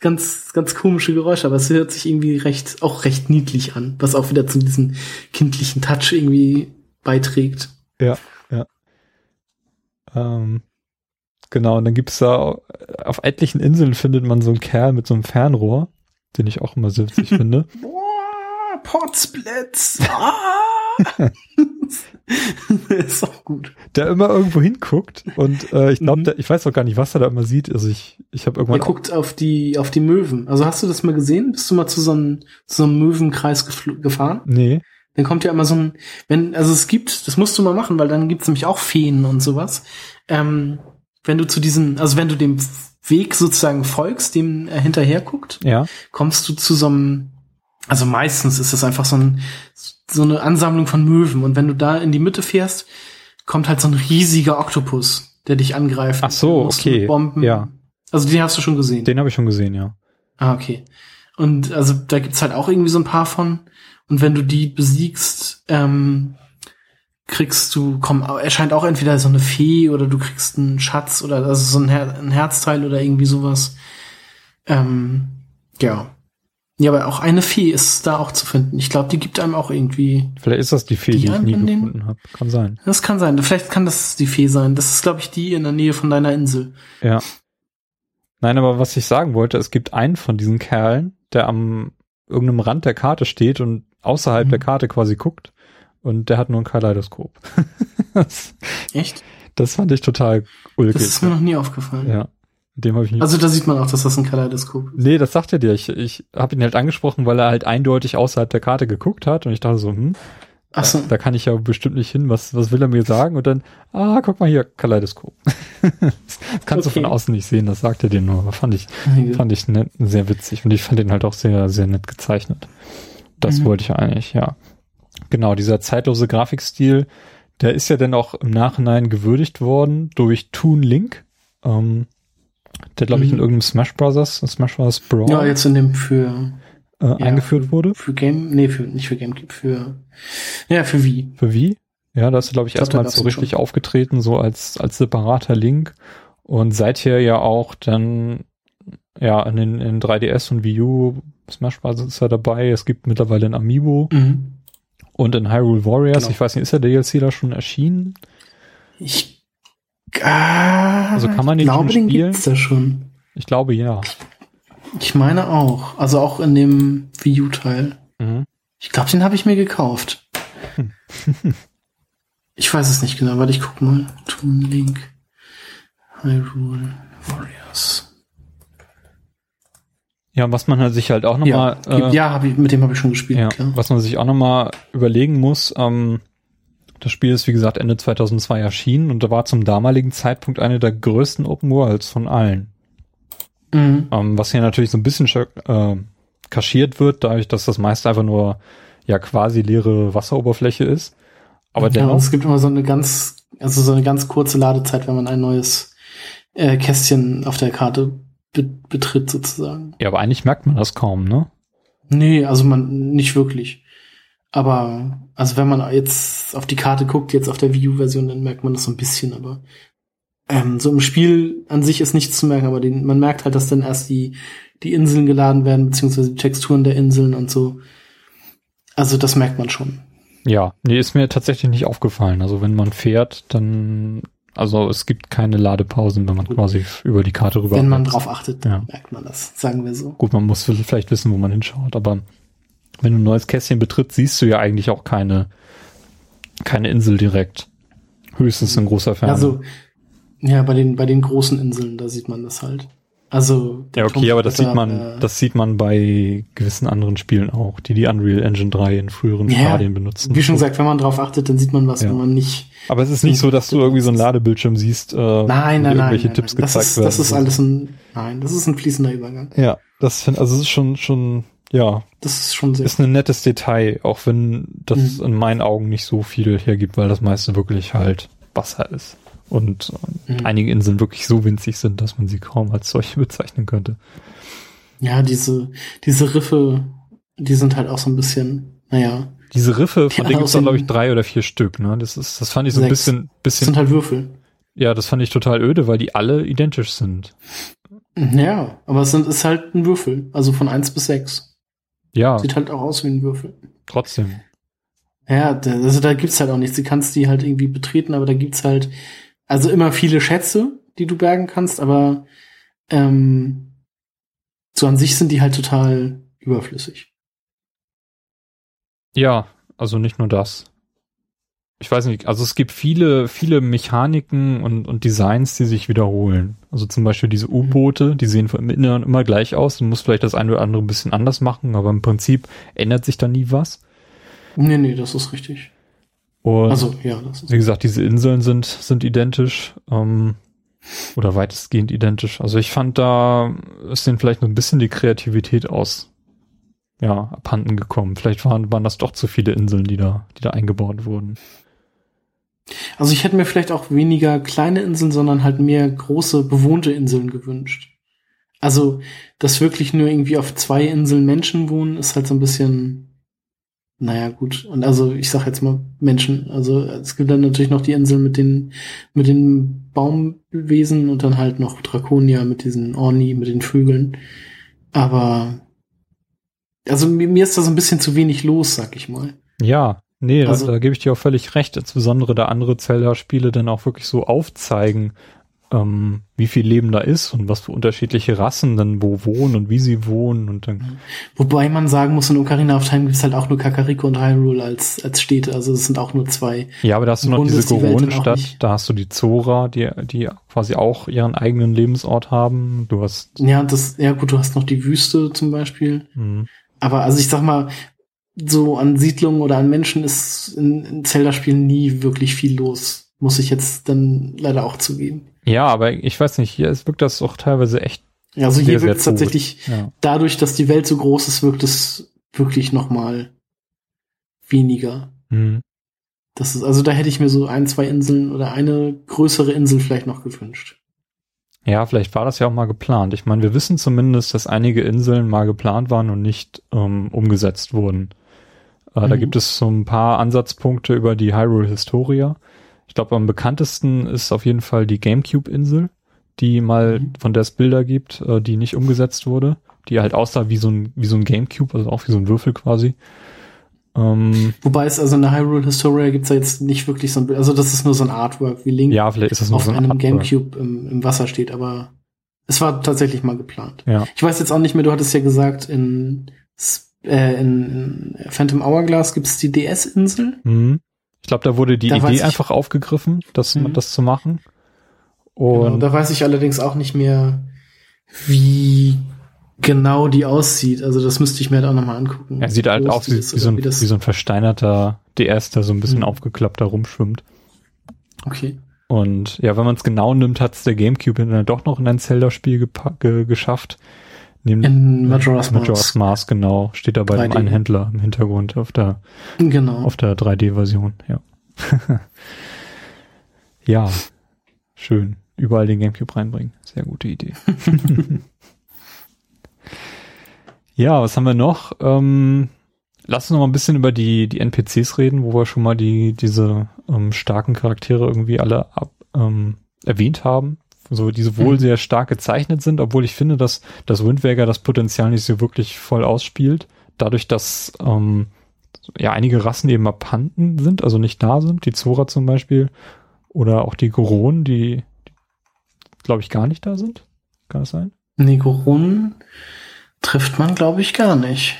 [SPEAKER 3] ganz, ganz komische Geräusche, aber es hört sich irgendwie recht, auch recht niedlich an, was auch wieder zu diesem kindlichen Touch irgendwie beiträgt.
[SPEAKER 2] Ja, ja. Ähm, genau, und dann gibt's da auf etlichen Inseln findet man so einen Kerl mit so einem Fernrohr, den ich auch immer witzig [laughs] finde.
[SPEAKER 3] Boah, Potsblitz! Ah! [laughs] ist auch gut.
[SPEAKER 2] Der immer irgendwo hinguckt und äh, ich glaube,
[SPEAKER 3] Mhm.
[SPEAKER 2] ich weiß auch gar nicht, was er da immer sieht. Also ich, ich habe
[SPEAKER 3] Er
[SPEAKER 2] irgendwann
[SPEAKER 3] guckt auf die, auf die Möwen. Also hast du das mal gesehen? Bist du mal zu so einem, zu so einem Möwenkreis gefahren?
[SPEAKER 2] nee,
[SPEAKER 3] Dann kommt ja immer so ein, wenn, also es gibt, das musst du mal machen, weil dann gibt's nämlich auch Feen und sowas. Ähm, wenn du zu diesen, also wenn du dem Weg sozusagen folgst, dem er hinterher guckt,
[SPEAKER 2] ja,
[SPEAKER 3] kommst du zu so einem, also meistens ist das einfach so, ein, so eine Ansammlung von Möwen. Und wenn du da in die Mitte fährst, kommt halt so ein riesiger Oktopus, der dich angreift.
[SPEAKER 2] Ach so, okay,
[SPEAKER 3] Bomben.
[SPEAKER 2] ja.
[SPEAKER 3] Also den hast du schon gesehen.
[SPEAKER 2] den habe ich schon gesehen, ja.
[SPEAKER 3] Ah, okay. Und also da gibt's halt auch irgendwie so ein paar von. Und wenn du die besiegst, ähm, kriegst du, komm, erscheint auch entweder so eine Fee oder du kriegst einen Schatz oder also so ein, Her ein Herzteil oder irgendwie sowas. Ähm, ja. Ja, aber auch eine Fee ist da auch zu finden. Ich glaube, die gibt einem auch irgendwie.
[SPEAKER 2] Vielleicht ist das die Fee,
[SPEAKER 3] Die
[SPEAKER 2] die, ich nie gefunden habe. Kann sein.
[SPEAKER 3] Das kann sein. Vielleicht kann das die Fee sein. Das ist, glaube ich, die in der Nähe von deiner Insel.
[SPEAKER 2] Ja. Nein, aber was ich sagen wollte, es gibt einen von diesen Kerlen, der am irgendeinem Rand der Karte steht und außerhalb
[SPEAKER 3] Mhm.
[SPEAKER 2] der Karte quasi guckt und der hat nur ein Kaleidoskop. [laughs] das,
[SPEAKER 3] Echt?
[SPEAKER 2] das fand ich total ulkig.
[SPEAKER 3] Das ist mir noch nie aufgefallen.
[SPEAKER 2] ja. Dem habe ich nicht.
[SPEAKER 3] Also da sieht man auch, dass das ein Kaleidoskop ist.
[SPEAKER 2] nee, das sagt er dir. Ich, ich habe ihn halt angesprochen, weil er halt eindeutig außerhalb der Karte geguckt hat und ich dachte so, hm,
[SPEAKER 3] Ach so.
[SPEAKER 2] da, kann ich ja bestimmt nicht hin. Was, was will er mir sagen? Und dann, ah, guck mal hier, Kaleidoskop. [laughs] das kannst
[SPEAKER 3] Okay.
[SPEAKER 2] du von außen nicht sehen, das sagt er dir nur. Aber fand ich,
[SPEAKER 3] Einige.
[SPEAKER 2] fand ich nett, sehr witzig und ich fand ihn halt auch sehr, sehr nett gezeichnet. Das
[SPEAKER 3] Mhm.
[SPEAKER 2] wollte ich eigentlich, ja. Genau, dieser zeitlose Grafikstil, der ist ja dann auch im Nachhinein gewürdigt worden durch Toon Link, ähm, der glaube ich in
[SPEAKER 3] Mhm.
[SPEAKER 2] irgendeinem Smash Brothers, Smash Bros. Brawl
[SPEAKER 3] Ja, jetzt in dem für,
[SPEAKER 2] äh,
[SPEAKER 3] ja,
[SPEAKER 2] eingeführt wurde.
[SPEAKER 3] Für Game, nee, für, nicht für GameCube, für, ja, für Wii.
[SPEAKER 2] Für Wii. Ja, da ist er, glaube ich,
[SPEAKER 3] glaub, gab's
[SPEAKER 2] so richtig
[SPEAKER 3] schon.
[SPEAKER 2] aufgetreten, so als, als separater Link. Und seither ja auch dann, ja, in den in 3DS und Wii U, Smash Bros. ist er dabei. Es gibt mittlerweile ein Amiibo.
[SPEAKER 3] Mhm.
[SPEAKER 2] Und in Hyrule Warriors,
[SPEAKER 3] Genau.
[SPEAKER 2] ich weiß nicht, ist der DLC da schon erschienen?
[SPEAKER 3] Ich,
[SPEAKER 2] Also kann man den
[SPEAKER 3] glaube,
[SPEAKER 2] schon
[SPEAKER 3] den
[SPEAKER 2] spielen?
[SPEAKER 3] gibt's da schon.
[SPEAKER 2] Ich glaube ja.
[SPEAKER 3] Ich meine auch. Also auch in dem Wii U-Teil.
[SPEAKER 2] Mhm.
[SPEAKER 3] Ich glaube, den habe ich mir gekauft. [laughs] Ich weiß es nicht genau, warte, ich guck mal. Toon Link. Hyrule Warriors.
[SPEAKER 2] Ja, was man halt sich halt auch
[SPEAKER 3] Ja,
[SPEAKER 2] nochmal,
[SPEAKER 3] ja hab ich, mit dem habe ich schon gespielt,
[SPEAKER 2] ja, was man sich auch nochmal überlegen muss, ähm, das Spiel ist wie gesagt Ende 2002 erschienen und da war zum damaligen Zeitpunkt eine der größten Open Worlds von allen.
[SPEAKER 3] Mhm.
[SPEAKER 2] Ähm, was hier natürlich so ein bisschen äh, kaschiert wird, dadurch, dass das meist einfach nur ja quasi leere Wasseroberfläche ist. Aber
[SPEAKER 3] ja,
[SPEAKER 2] dennoch,
[SPEAKER 3] es gibt immer so eine ganz, also so eine ganz kurze Ladezeit, wenn man ein neues äh, Kästchen auf der Karte be betritt, sozusagen.
[SPEAKER 2] ja, aber eigentlich merkt man das kaum, ne?
[SPEAKER 3] Nee, also man nicht wirklich. Aber also wenn man jetzt auf die Karte guckt, jetzt auf der Wii U-Version, dann merkt man das so ein bisschen, aber ähm, so im Spiel an sich ist nichts zu merken, aber den, man merkt halt, dass dann erst die, die Inseln geladen werden, beziehungsweise die Texturen der Inseln und so. Also das merkt man schon.
[SPEAKER 2] Ja, nee, ist mir tatsächlich nicht aufgefallen. Also wenn man fährt, dann, also es gibt keine Ladepausen, wenn man quasi über die Karte rüber.
[SPEAKER 3] Wenn man drauf achtet,
[SPEAKER 2] Ja.
[SPEAKER 3] merkt man das, sagen wir so.
[SPEAKER 2] Gut, man muss vielleicht wissen, wo man hinschaut, aber wenn du ein neues Kästchen betrittst, siehst du ja eigentlich auch keine, keine Insel direkt. Höchstens in großer Ferne.
[SPEAKER 3] Also, ja, bei den, bei den großen Inseln, da sieht man das halt. Also, der
[SPEAKER 2] ja, okay, aber das sieht man,
[SPEAKER 3] äh,
[SPEAKER 2] das sieht man bei gewissen anderen Spielen auch, die die Unreal Engine 3 in früheren
[SPEAKER 3] Ja,
[SPEAKER 2] Stadien benutzen.
[SPEAKER 3] Wie schon gesagt, wenn man drauf achtet, dann sieht man was,
[SPEAKER 2] Ja.
[SPEAKER 3] wenn man nicht.
[SPEAKER 2] aber es ist nicht so, dass du irgendwie so ein Ladebildschirm siehst, äh,
[SPEAKER 3] Nein, nein,
[SPEAKER 2] irgendwelche
[SPEAKER 3] nein,
[SPEAKER 2] Tipps
[SPEAKER 3] nein. Das
[SPEAKER 2] gezeigt
[SPEAKER 3] ist,
[SPEAKER 2] werden.
[SPEAKER 3] das ist alles ein, nein, das ist ein fließender Übergang.
[SPEAKER 2] Ja, das find, also es ist schon, schon, ja,
[SPEAKER 3] Das ist schon sehr.
[SPEAKER 2] ist ein nettes Detail, auch wenn das
[SPEAKER 3] Mhm.
[SPEAKER 2] in meinen Augen nicht so viel hergibt, weil das meiste wirklich halt Wasser ist. Und
[SPEAKER 3] Mhm.
[SPEAKER 2] einige Inseln wirklich so winzig sind, dass man sie kaum als solche [laughs] bezeichnen könnte.
[SPEAKER 3] Ja, diese, diese Riffe, die sind halt auch so ein bisschen, naja,
[SPEAKER 2] Diese Riffe, von denen gibt es
[SPEAKER 3] aussehen-
[SPEAKER 2] glaube ich, drei oder vier Stück, ne? Das ist, das fand ich so ein
[SPEAKER 3] Sechs.
[SPEAKER 2] bisschen,
[SPEAKER 3] das
[SPEAKER 2] bisschen,
[SPEAKER 3] sind halt Würfel.
[SPEAKER 2] ja, das fand ich total öde, weil die alle identisch sind.
[SPEAKER 3] Ja, aber es sind, ist halt ein Würfel. Also von eins bis sechs.
[SPEAKER 2] Ja,
[SPEAKER 3] Sieht halt auch aus wie ein Würfel.
[SPEAKER 2] trotzdem.
[SPEAKER 3] Ja, da- also da gibt's halt auch nichts. Du kannst die halt irgendwie betreten, aber da gibt's halt also immer viele Schätze, die du bergen kannst, aber ähm, so an sich sind die halt total überflüssig.
[SPEAKER 2] Ja, also nicht nur das. Ich weiß nicht, also es gibt viele, viele Mechaniken und, und Designs, die sich wiederholen. Also zum Beispiel diese U-Boote, die sehen vom Inneren immer gleich aus. Du musst vielleicht das eine oder andere ein bisschen anders machen, aber im Prinzip ändert sich da nie was.
[SPEAKER 3] Nee, nee, das ist richtig.
[SPEAKER 2] Und
[SPEAKER 3] Also, ja, das ist
[SPEAKER 2] wie gesagt, diese Inseln sind, sind identisch. Ähm, oder weitestgehend identisch. Also ich fand, da ist denen vielleicht noch ein bisschen die Kreativität aus, ja, abhanden gekommen. Vielleicht waren, waren das doch zu viele Inseln, die da, die da eingebaut wurden.
[SPEAKER 3] Also ich hätte mir vielleicht auch weniger kleine Inseln, sondern halt mehr große bewohnte Inseln gewünscht. Also, dass wirklich nur irgendwie auf zwei Inseln Menschen wohnen, ist halt so ein bisschen, naja, gut. Und also, ich sag jetzt mal Menschen. Also, es gibt dann natürlich noch die Inseln mit den, mit den Baumwesen und dann halt noch Draconia mit diesen Orni, mit den Vögeln. Aber, also mir, mir ist da so ein bisschen zu wenig los, sag ich mal.
[SPEAKER 2] Ja, nee,
[SPEAKER 3] Also-
[SPEAKER 2] da, da gebe ich dir auch völlig recht. Insbesondere da andere Zelda-Spiele dann auch wirklich so aufzeigen, ähm, wie viel Leben da ist und was für unterschiedliche Rassen dann wo wohnen und wie sie wohnen und dann.
[SPEAKER 3] Wobei man sagen muss, in Ocarina of Time gibt es halt auch nur Kakariko und Hyrule als, als Städte. Also es sind auch nur zwei.
[SPEAKER 2] Ja, aber da hast du noch diese
[SPEAKER 3] die
[SPEAKER 2] Goron-Stadt,
[SPEAKER 3] nicht-
[SPEAKER 2] da hast du die Zora, die, die quasi auch ihren eigenen Lebensort haben. Du hast,
[SPEAKER 3] Ja, das, ja gut, du hast noch die Wüste zum Beispiel.
[SPEAKER 2] mh,
[SPEAKER 3] Aber also ich sag mal, so an Siedlungen oder an Menschen ist in, in Zelda-Spielen nie wirklich viel los. Muss ich jetzt dann leider auch zugeben.
[SPEAKER 2] ja, aber ich weiß nicht, hier wirkt das auch teilweise echt,
[SPEAKER 3] Ja, Also hier wirkt es tatsächlich,
[SPEAKER 2] ja.
[SPEAKER 3] dadurch, dass die Welt so groß ist, wirkt es wirklich noch mal weniger.
[SPEAKER 2] Mh.
[SPEAKER 3] Das ist, also da hätte ich mir so ein, zwei Inseln oder eine größere Insel vielleicht noch gewünscht.
[SPEAKER 2] Ja, vielleicht war das ja auch mal geplant. Ich meine, wir wissen zumindest, dass einige Inseln mal geplant waren und nicht ähm, umgesetzt wurden. Äh, Da
[SPEAKER 3] Mhm.
[SPEAKER 2] gibt es so ein paar Ansatzpunkte über die Hyrule Historia. Ich glaube, am bekanntesten ist auf jeden Fall die GameCube-Insel, die mal,
[SPEAKER 3] Mhm.
[SPEAKER 2] von der es Bilder gibt, äh, die nicht umgesetzt wurde, die halt aussah wie so ein, wie so ein GameCube, also auch wie so ein Würfel quasi. Ähm,
[SPEAKER 3] Wobei es also in der Hyrule Historia gibt's ja jetzt nicht wirklich so ein Bild. Also das ist nur so ein Artwork, wie Link
[SPEAKER 2] ja, vielleicht ist das
[SPEAKER 3] auf
[SPEAKER 2] so ein
[SPEAKER 3] einem
[SPEAKER 2] Artwork.
[SPEAKER 3] Gamecube im, im Wasser steht, aber es war tatsächlich mal geplant.
[SPEAKER 2] Ja.
[SPEAKER 3] Ich weiß jetzt auch nicht mehr, du hattest ja gesagt, in, äh, in, Phantom Hourglass gibt's die DS-Insel.
[SPEAKER 2] Mhm. Ich glaube, da wurde die
[SPEAKER 3] Da
[SPEAKER 2] Idee einfach aufgegriffen, das,
[SPEAKER 3] Mhm.
[SPEAKER 2] das zu machen.
[SPEAKER 3] Genau,
[SPEAKER 2] Und
[SPEAKER 3] da weiß ich allerdings auch nicht mehr, wie genau die aussieht. Also das müsste ich mir halt auch nochmal angucken.
[SPEAKER 2] Er sieht halt aus wie, wie, so ein,
[SPEAKER 3] wie
[SPEAKER 2] so ein versteinerter DS, der so ein bisschen
[SPEAKER 3] Mhm.
[SPEAKER 2] aufgeklappt da rumschwimmt.
[SPEAKER 3] Okay.
[SPEAKER 2] Und ja, wenn man es genau nimmt, hat es der GameCube dann doch noch in ein Zelda-Spiel ge geschafft.
[SPEAKER 3] Nämlich in Majora's,
[SPEAKER 2] Majora's Mask, genau. Steht da bei 3D. dem einen Händler im Hintergrund auf der,
[SPEAKER 3] genau.
[SPEAKER 2] auf der 3D-Version, ja. [laughs] ja, schön. Überall den GameCube reinbringen. Sehr gute Idee. [laughs] ja, was haben wir noch? Ähm, lass uns noch mal ein bisschen über die, die NPCs reden, wo wir schon mal die, diese ähm, starken Charaktere irgendwie alle ab, ähm, erwähnt haben so die sowohl mhm. sehr stark gezeichnet sind, obwohl ich finde, dass das Wind Waker das Potenzial nicht so wirklich voll ausspielt. Dadurch, dass ähm, ja einige Rassen eben abhanden sind, also nicht da sind, die Zora zum Beispiel, oder auch die Goronen, die, die glaube ich gar nicht da sind. Kann das sein?
[SPEAKER 3] Nee, Goronen trifft man, glaube ich, gar nicht.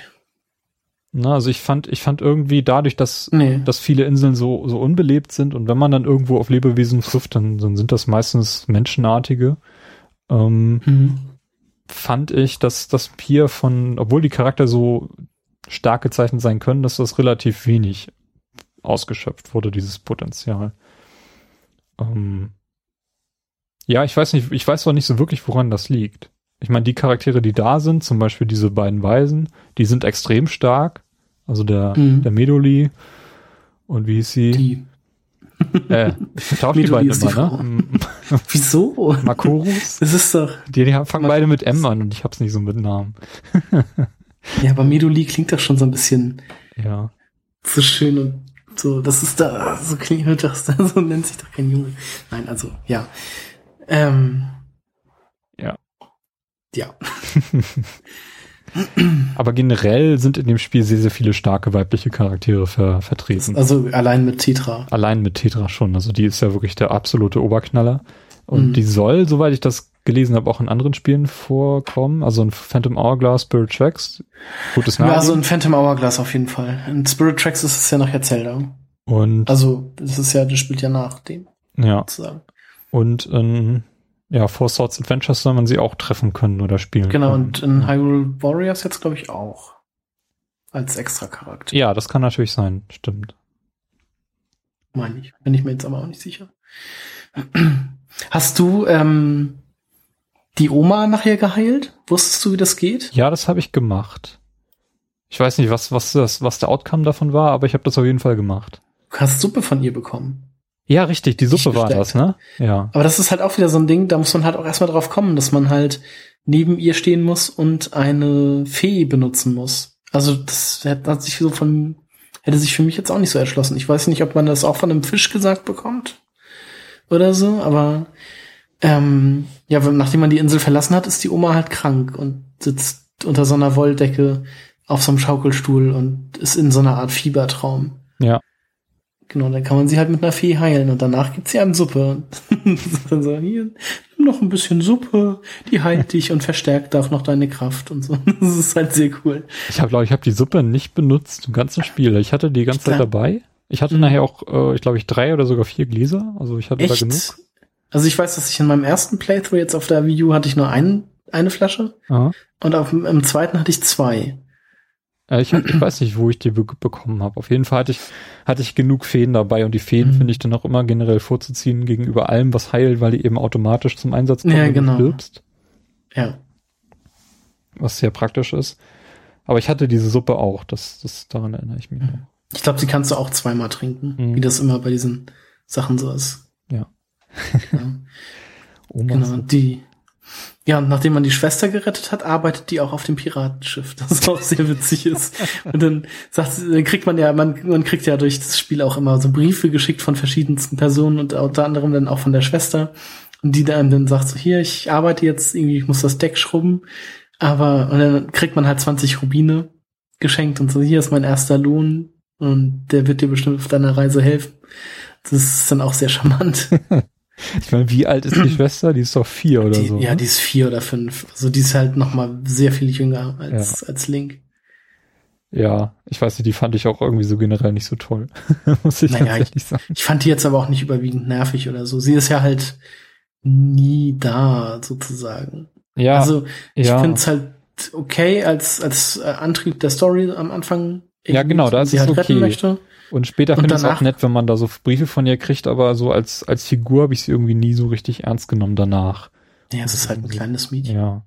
[SPEAKER 2] Na, also ich fand, ich fand irgendwie dadurch, dass,
[SPEAKER 3] nee.
[SPEAKER 2] dass viele Inseln so, so unbelebt sind und wenn man dann irgendwo auf Lebewesen trifft, dann, dann sind das meistens Menschenartige. Ähm, mhm. Fand ich, dass das hier von, obwohl die Charakter so stark gezeichnet sein können, dass das relativ wenig ausgeschöpft wurde, dieses Potenzial. Ähm, ja, ich weiß nicht, ich weiß auch nicht so wirklich, woran das liegt. Ich meine, die Charaktere, die da sind, zum Beispiel diese beiden Weisen, die sind extrem stark. Also der, mhm. der Medoli und wie hieß sie?
[SPEAKER 3] Die.
[SPEAKER 2] Äh, tauscht die beiden immer, ne? [laughs]
[SPEAKER 3] Wieso?
[SPEAKER 2] Makorus?
[SPEAKER 3] Das ist doch.
[SPEAKER 2] Die, die fangen beide mit M an und ich hab's nicht so mit Namen. [laughs]
[SPEAKER 3] ja, aber Medoli klingt doch schon so ein bisschen.
[SPEAKER 2] Ja.
[SPEAKER 3] So schön und so, das ist da, so klingt das, [laughs] so nennt sich doch kein Junge. Nein, also, ja. Ähm,
[SPEAKER 2] ja.
[SPEAKER 3] Ja.
[SPEAKER 2] Aber generell sind in dem Spiel sehr, sehr viele starke weibliche Charaktere ver vertreten.
[SPEAKER 3] Also allein mit Tetra.
[SPEAKER 2] Allein mit Tetra schon. Also die ist ja wirklich der absolute Oberknaller. Und mhm. die soll, soweit ich das gelesen habe, auch in anderen Spielen vorkommen. Also in Phantom Hourglass, Spirit Tracks.
[SPEAKER 3] Gutes Name. Ja, also in Phantom Hourglass auf jeden Fall. In Spirit Tracks ist es ja nachher Zelda.
[SPEAKER 2] Und
[SPEAKER 3] also das ist ja, das spielt ja nach dem.
[SPEAKER 2] Ja. Sozusagen. Und in ja, Four Swords Adventures soll man sie auch treffen können oder spielen
[SPEAKER 3] Genau,
[SPEAKER 2] können.
[SPEAKER 3] und in Hyrule Warriors jetzt, glaube ich, auch. Als extra Charakter.
[SPEAKER 2] Ja, das kann natürlich sein, stimmt.
[SPEAKER 3] Meine ich. Bin ich mir jetzt aber auch nicht sicher. Hast du ähm, die Oma nachher geheilt? Wusstest du, wie das geht?
[SPEAKER 2] Ja, das habe ich gemacht. Ich weiß nicht, was, was, das, was der Outcome davon war, aber ich habe das auf jeden Fall gemacht.
[SPEAKER 3] Du hast Suppe von ihr bekommen.
[SPEAKER 2] Ja, richtig, die Suppe war das, ne? Ja.
[SPEAKER 3] Aber das ist halt auch wieder so ein Ding, da muss man halt auch erstmal drauf kommen, dass man halt neben ihr stehen muss und eine Fee benutzen muss. Also das hat sich so von, hätte sich für mich jetzt auch nicht so erschlossen. Ich weiß nicht, ob man das auch von einem Fisch gesagt bekommt oder so, aber ähm, ja, nachdem man die Insel verlassen hat, ist die Oma halt krank und sitzt unter so einer Wolldecke auf so einem Schaukelstuhl und ist in so einer Art Fiebertraum.
[SPEAKER 2] Ja.
[SPEAKER 3] Genau, dann kann man sie halt mit einer Fee heilen und danach gibt's sie an Suppe. [laughs] dann so, hier, noch ein bisschen Suppe, die heilt dich und verstärkt auch noch deine Kraft und so. [laughs] Das ist halt sehr cool.
[SPEAKER 2] Ich habe, glaube ich, habe die Suppe nicht benutzt im ganzen Spiel. Ich hatte die ganze Zeit dabei. Ich hatte mhm. nachher auch, äh, ich glaube, ich drei oder sogar vier Gläser. Also ich hatte Echt? da genug.
[SPEAKER 3] Also ich weiß, dass ich in meinem ersten Playthrough jetzt auf der Wii U hatte ich nur ein, eine Flasche
[SPEAKER 2] Aha.
[SPEAKER 3] und auf, im zweiten hatte ich zwei.
[SPEAKER 2] Äh, ich, ich weiß nicht, wo ich die be bekommen habe. Auf jeden Fall hatte ich, hatte ich genug Feen dabei und die Feen mhm. finde ich dann auch immer generell vorzuziehen gegenüber allem, was heilt, weil die eben automatisch zum Einsatz kommen,
[SPEAKER 3] ja, genau.
[SPEAKER 2] du stirbst.
[SPEAKER 3] Ja.
[SPEAKER 2] Was sehr praktisch ist. Aber ich hatte diese Suppe auch, das, das daran erinnere ich mich noch.
[SPEAKER 3] Ich glaube, sie kannst du auch zweimal trinken, mhm. wie das immer bei diesen Sachen so ist.
[SPEAKER 2] Ja.
[SPEAKER 3] ja. [laughs] Oma genau, die, ja, und nachdem man die Schwester gerettet hat, arbeitet die auch auf dem Piratenschiff, [laughs] das auch sehr witzig ist. Und dann sagt, dann kriegt man ja, man, man kriegt ja durch das Spiel auch immer so Briefe geschickt von verschiedensten Personen und unter anderem dann auch von der Schwester. Und die dann, dann sagt so, hier, ich arbeite jetzt irgendwie, ich muss das Deck schrubben. Aber, und dann kriegt man halt 20 Rubine geschenkt und so, hier ist mein erster Lohn und der wird dir bestimmt auf deiner Reise helfen. Das ist dann auch sehr charmant. [laughs]
[SPEAKER 2] Ich meine, wie alt ist die [clears throat] Schwester? Die ist doch vier oder
[SPEAKER 3] die,
[SPEAKER 2] so.
[SPEAKER 3] Ja, ne? die ist vier oder fünf. Also die ist halt noch mal sehr viel jünger als, ja. als Link.
[SPEAKER 2] Ja, ich weiß nicht, die fand ich auch irgendwie so generell nicht so toll. [laughs] Muss ich naja,
[SPEAKER 3] ganz ehrlich sagen. Ich, ich fand die jetzt aber auch nicht überwiegend nervig oder so. Sie ist ja halt nie da, sozusagen.
[SPEAKER 2] Ja.
[SPEAKER 3] Also ich
[SPEAKER 2] ja.
[SPEAKER 3] finde es halt okay als, als äh, Antrieb der Story am Anfang
[SPEAKER 2] Ja, genau, da ist
[SPEAKER 3] sie
[SPEAKER 2] es
[SPEAKER 3] halt retten
[SPEAKER 2] okay.
[SPEAKER 3] möchte.
[SPEAKER 2] Und später finde ich es auch nett, wenn man da so Briefe von ihr kriegt, aber so als, als Figur habe ich sie irgendwie nie so richtig ernst genommen danach.
[SPEAKER 3] Ja, es ist halt ein kleines Mädchen.
[SPEAKER 2] Ja.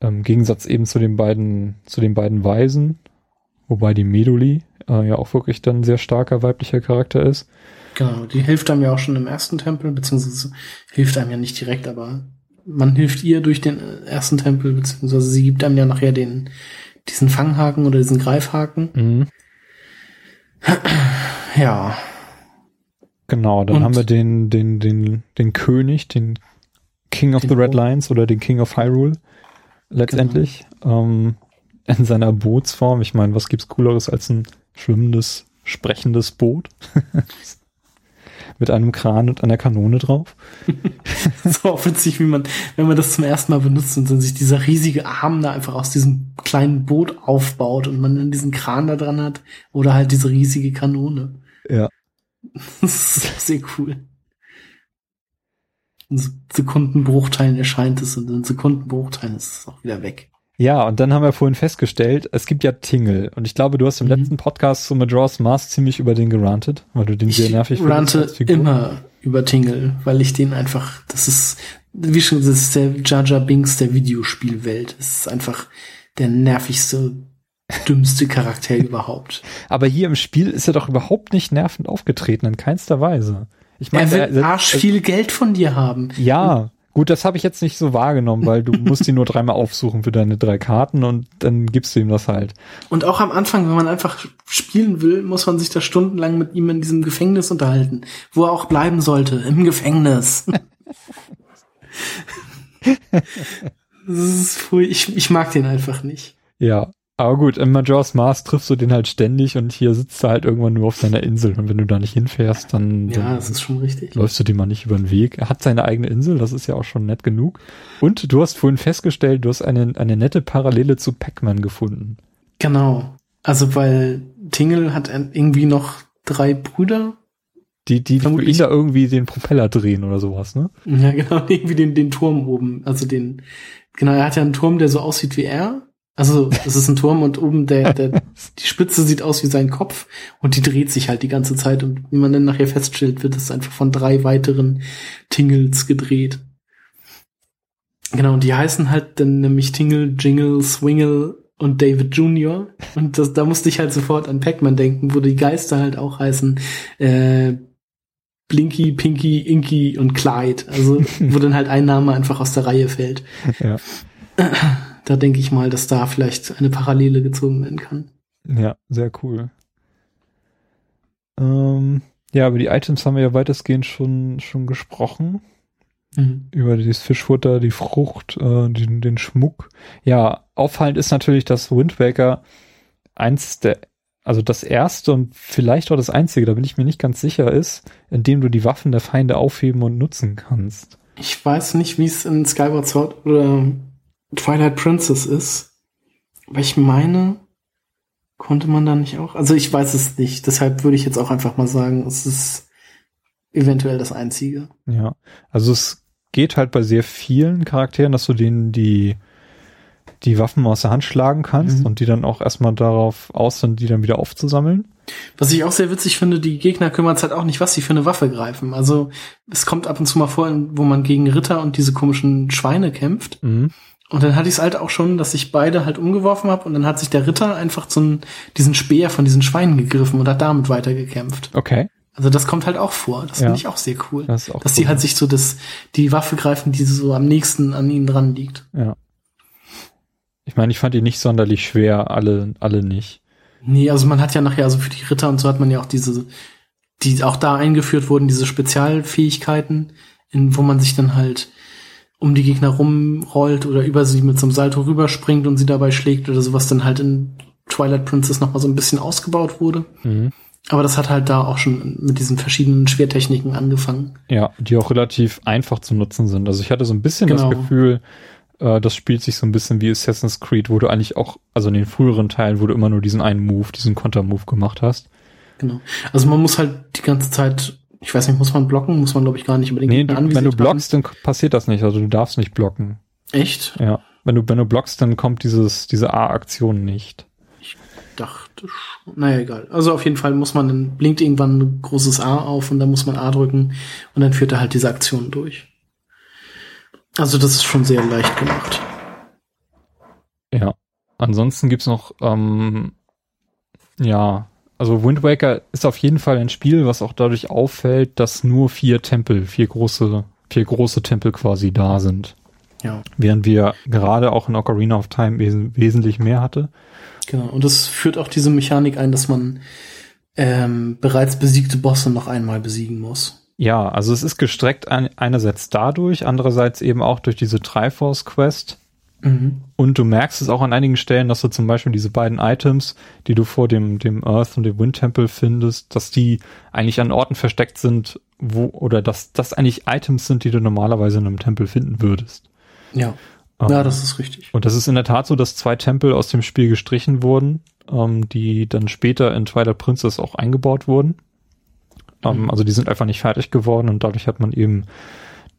[SPEAKER 2] Im Gegensatz eben zu den beiden, zu den beiden Weisen, wobei die Meduli äh, ja auch wirklich dann ein sehr starker weiblicher Charakter ist.
[SPEAKER 3] Genau, die hilft einem ja auch schon im ersten Tempel, beziehungsweise hilft einem ja nicht direkt, aber man hilft ihr durch den äh, ersten Tempel, beziehungsweise sie gibt einem ja nachher den, diesen Fanghaken oder diesen Greifhaken.
[SPEAKER 2] Mhm.
[SPEAKER 3] Ja,
[SPEAKER 2] Genau, dann
[SPEAKER 3] Und-
[SPEAKER 2] haben wir den, den, den, den König, den King of
[SPEAKER 3] Den
[SPEAKER 2] the Red Lions oder den King of Hyrule letztendlich. Ähm, in seiner Bootsform. Ich meine, was gibt's cooleres als ein schwimmendes, sprechendes Boot? [laughs] Mit einem Kran und einer Kanone drauf. [laughs]
[SPEAKER 3] so witzig, wie man, wenn man das zum ersten Mal benutzt und dann sich dieser riesige Arm da einfach aus diesem kleinen Boot aufbaut und man dann diesen Kran da dran hat oder halt diese riesige Kanone.
[SPEAKER 2] Ja. [laughs]
[SPEAKER 3] Das ist sehr cool. In Se- Sekundenbruchteilen erscheint es und in Sekundenbruchteilen ist es auch wieder weg.
[SPEAKER 2] Ja, und dann haben wir vorhin festgestellt, es gibt ja Tingle. Und ich glaube, du hast im
[SPEAKER 3] Mhm.
[SPEAKER 2] letzten Podcast zu Majora's Mask ziemlich über den gerantet, weil du den sehr
[SPEAKER 3] Ich
[SPEAKER 2] nervig findest
[SPEAKER 3] rante
[SPEAKER 2] als Figur.
[SPEAKER 3] immer über Tingle, weil ich den einfach, das ist, wie schon, das ist der Jar Jar Binks der Videospielwelt. Es ist einfach der nervigste, dümmste Charakter [laughs] überhaupt.
[SPEAKER 2] Aber hier im Spiel ist er doch überhaupt nicht nervend aufgetreten, in keinster Weise. Ich
[SPEAKER 3] Er
[SPEAKER 2] meine,
[SPEAKER 3] will arsch
[SPEAKER 2] er-
[SPEAKER 3] viel Geld von dir haben.
[SPEAKER 2] Ja, gut, das habe ich jetzt nicht so wahrgenommen, weil du musst ihn nur dreimal aufsuchen für deine drei Karten und dann gibst du ihm das halt.
[SPEAKER 3] Und auch am Anfang, wenn man einfach spielen will, muss man sich da stundenlang mit ihm in diesem Gefängnis unterhalten, wo er auch bleiben sollte, im Gefängnis. [laughs] das ist pfui. ich, ich mag den einfach nicht.
[SPEAKER 2] Ja, aber gut, in Majora's Mask triffst du den halt ständig und hier sitzt er halt irgendwann nur auf seiner Insel und wenn du da nicht hinfährst, dann,
[SPEAKER 3] Ja,
[SPEAKER 2] dann
[SPEAKER 3] das ist schon richtig.
[SPEAKER 2] läufst du dem mal nicht über den Weg. Er hat seine eigene Insel, das ist ja auch schon nett genug. Und du hast vorhin festgestellt, du hast eine, eine nette Parallele zu Pac-Man gefunden.
[SPEAKER 3] Genau. Also, weil Tingle hat irgendwie noch drei Brüder.
[SPEAKER 2] Die, die für
[SPEAKER 3] Vermutlich-
[SPEAKER 2] ihn da irgendwie den Propeller drehen oder sowas, ne?
[SPEAKER 3] Ja, [laughs] genau, irgendwie den, den Turm oben. Also den, genau, er hat ja einen Turm, der so aussieht wie er. Also, es ist ein Turm und oben der, der, die Spitze sieht aus wie sein Kopf und die dreht sich halt die ganze Zeit und wie man dann nachher feststellt, wird es einfach von drei weiteren Tingles gedreht. Genau, und die heißen halt dann nämlich Tingle, Jingle, Swingle und David Jr. Und das, da musste ich halt sofort an Pac-Man denken, wo die Geister halt auch heißen, äh, Blinky, Pinky, Inky und Clyde. Also, wo dann halt ein Name einfach aus der Reihe fällt.
[SPEAKER 2] Ja. [laughs]
[SPEAKER 3] Da denke ich mal, dass da vielleicht eine Parallele gezogen werden kann.
[SPEAKER 2] Ja, sehr cool. Ähm, ja, über die Items haben wir ja weitestgehend schon, schon gesprochen.
[SPEAKER 3] Mhm.
[SPEAKER 2] Über dieses Fischfutter, die Frucht, äh, den, den Schmuck. Ja, auffallend ist natürlich, dass Wind Waker eins der, also das erste und vielleicht auch das einzige, da bin ich mir nicht ganz sicher ist, in dem du die Waffen der Feinde aufheben und nutzen kannst.
[SPEAKER 3] Ich weiß nicht, wie es in Skyward Sword oder Twilight Princess ist. Aber ich meine, konnte man da nicht auch? Also ich weiß es nicht. Deshalb würde ich jetzt auch einfach mal sagen, es ist eventuell das einzige.
[SPEAKER 2] Ja, also es geht halt bei sehr vielen Charakteren, dass du denen die, die Waffen aus der Hand schlagen kannst
[SPEAKER 3] Mhm.
[SPEAKER 2] und die dann auch erstmal darauf aus sind, die dann wieder aufzusammeln.
[SPEAKER 3] Was ich auch sehr witzig finde, die Gegner kümmern sich halt auch nicht, was sie für eine Waffe greifen. Also es kommt ab und zu mal vor, wo man gegen Ritter und diese komischen Schweine kämpft.
[SPEAKER 2] Mhm.
[SPEAKER 3] Und dann hatte ich es halt auch schon, dass ich beide halt umgeworfen habe und dann hat sich der Ritter einfach einen, diesen Speer von diesen Schweinen gegriffen und hat damit weitergekämpft.
[SPEAKER 2] Okay,
[SPEAKER 3] Also das kommt halt auch vor. Das
[SPEAKER 2] Ja.
[SPEAKER 3] finde ich auch sehr cool.
[SPEAKER 2] das ist auch
[SPEAKER 3] dass
[SPEAKER 2] cool.
[SPEAKER 3] die halt sich so das, die Waffe greifen, die so am nächsten an ihnen dran liegt.
[SPEAKER 2] Ja. Ich meine, ich fand die nicht sonderlich schwer, alle, alle nicht.
[SPEAKER 3] Nee, also man hat ja nachher, also für die Ritter und so hat man ja auch diese, die auch da eingeführt wurden, diese Spezialfähigkeiten, in, wo man sich dann halt um die Gegner rumrollt oder über sie mit so einem Salto rüberspringt und sie dabei schlägt oder sowas dann halt in Twilight Princess nochmal so ein bisschen ausgebaut wurde.
[SPEAKER 2] Mhm.
[SPEAKER 3] Aber das hat halt da auch schon mit diesen verschiedenen Schwertechniken angefangen.
[SPEAKER 2] Ja, die auch relativ einfach zu nutzen sind. Also ich hatte so ein bisschen
[SPEAKER 3] Genau.
[SPEAKER 2] das Gefühl, äh, das spielt sich so ein bisschen wie Assassin's Creed, wo du eigentlich auch, also in den früheren Teilen, wo du immer nur diesen einen Move, diesen Konter-Move gemacht hast.
[SPEAKER 3] Genau. Also man muss halt die ganze Zeit, ich weiß nicht, muss man blocken? Muss man, glaube ich, gar nicht unbedingt
[SPEAKER 2] Nee, du, wenn du
[SPEAKER 3] anvisiert haben.
[SPEAKER 2] blockst, dann passiert das nicht. Also du darfst nicht blocken.
[SPEAKER 3] Echt?
[SPEAKER 2] Ja. Wenn du, wenn du blockst, dann kommt dieses, diese A-Aktion nicht.
[SPEAKER 3] dachte schon. Naja, egal. Also auf jeden Fall muss man, dann blinkt irgendwann ein großes A auf und dann muss man A drücken und dann führt er halt diese Aktion durch. Also das ist schon sehr leicht gemacht.
[SPEAKER 2] Ja. Ansonsten gibt's noch, ähm, ja, also Wind Waker ist auf jeden Fall ein Spiel, was auch dadurch auffällt, dass nur vier Tempel, vier große, vier große Tempel quasi da sind.
[SPEAKER 3] Ja.
[SPEAKER 2] Während wir gerade auch in Ocarina of Time wes wesentlich mehr hatte.
[SPEAKER 3] Genau. Und das führt auch diese Mechanik ein, dass man ähm, bereits besiegte Bosse noch einmal besiegen muss.
[SPEAKER 2] Ja, also es ist gestreckt ein, einerseits dadurch, andererseits eben auch durch diese Triforce Quest.
[SPEAKER 3] Mhm.
[SPEAKER 2] Und du merkst es auch an einigen Stellen, dass du zum Beispiel diese beiden Items, die du vor dem, dem Earth und dem Wind Temple findest, dass die eigentlich an Orten versteckt sind, wo, oder dass das eigentlich Items sind, die du normalerweise in einem Tempel finden würdest.
[SPEAKER 3] Ja.
[SPEAKER 2] Ähm,
[SPEAKER 3] Ja, das ist richtig.
[SPEAKER 2] Und das ist in der Tat so, dass zwei Tempel aus dem Spiel gestrichen wurden, ähm, die dann später in Twilight Princess auch eingebaut wurden. Ähm,
[SPEAKER 3] Mhm.
[SPEAKER 2] Also die sind einfach nicht fertig geworden und dadurch hat man eben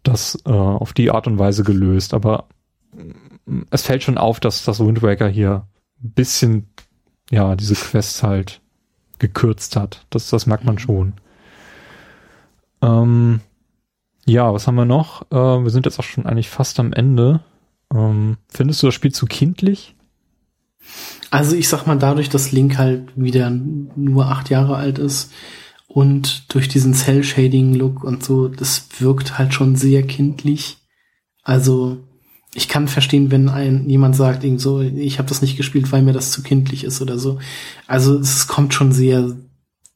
[SPEAKER 2] das äh, auf die Art und Weise gelöst. Aber es fällt schon auf, dass das Wind Waker hier ein bisschen, ja, diese Quests halt gekürzt hat. Das, das merkt man
[SPEAKER 3] Mhm.
[SPEAKER 2] schon. Ähm, ja, was haben wir noch? Äh, wir sind jetzt auch schon eigentlich fast am Ende. Ähm, findest du das Spiel zu kindlich?
[SPEAKER 3] Also ich sag mal, dadurch, dass Link halt wieder nur acht Jahre alt ist und durch diesen Cell-Shading-Look und so, das wirkt halt schon sehr kindlich. Also ich kann verstehen, wenn ein jemand sagt, irgend so, ich habe das nicht gespielt, weil mir das zu kindlich ist oder so. Also es kommt schon sehr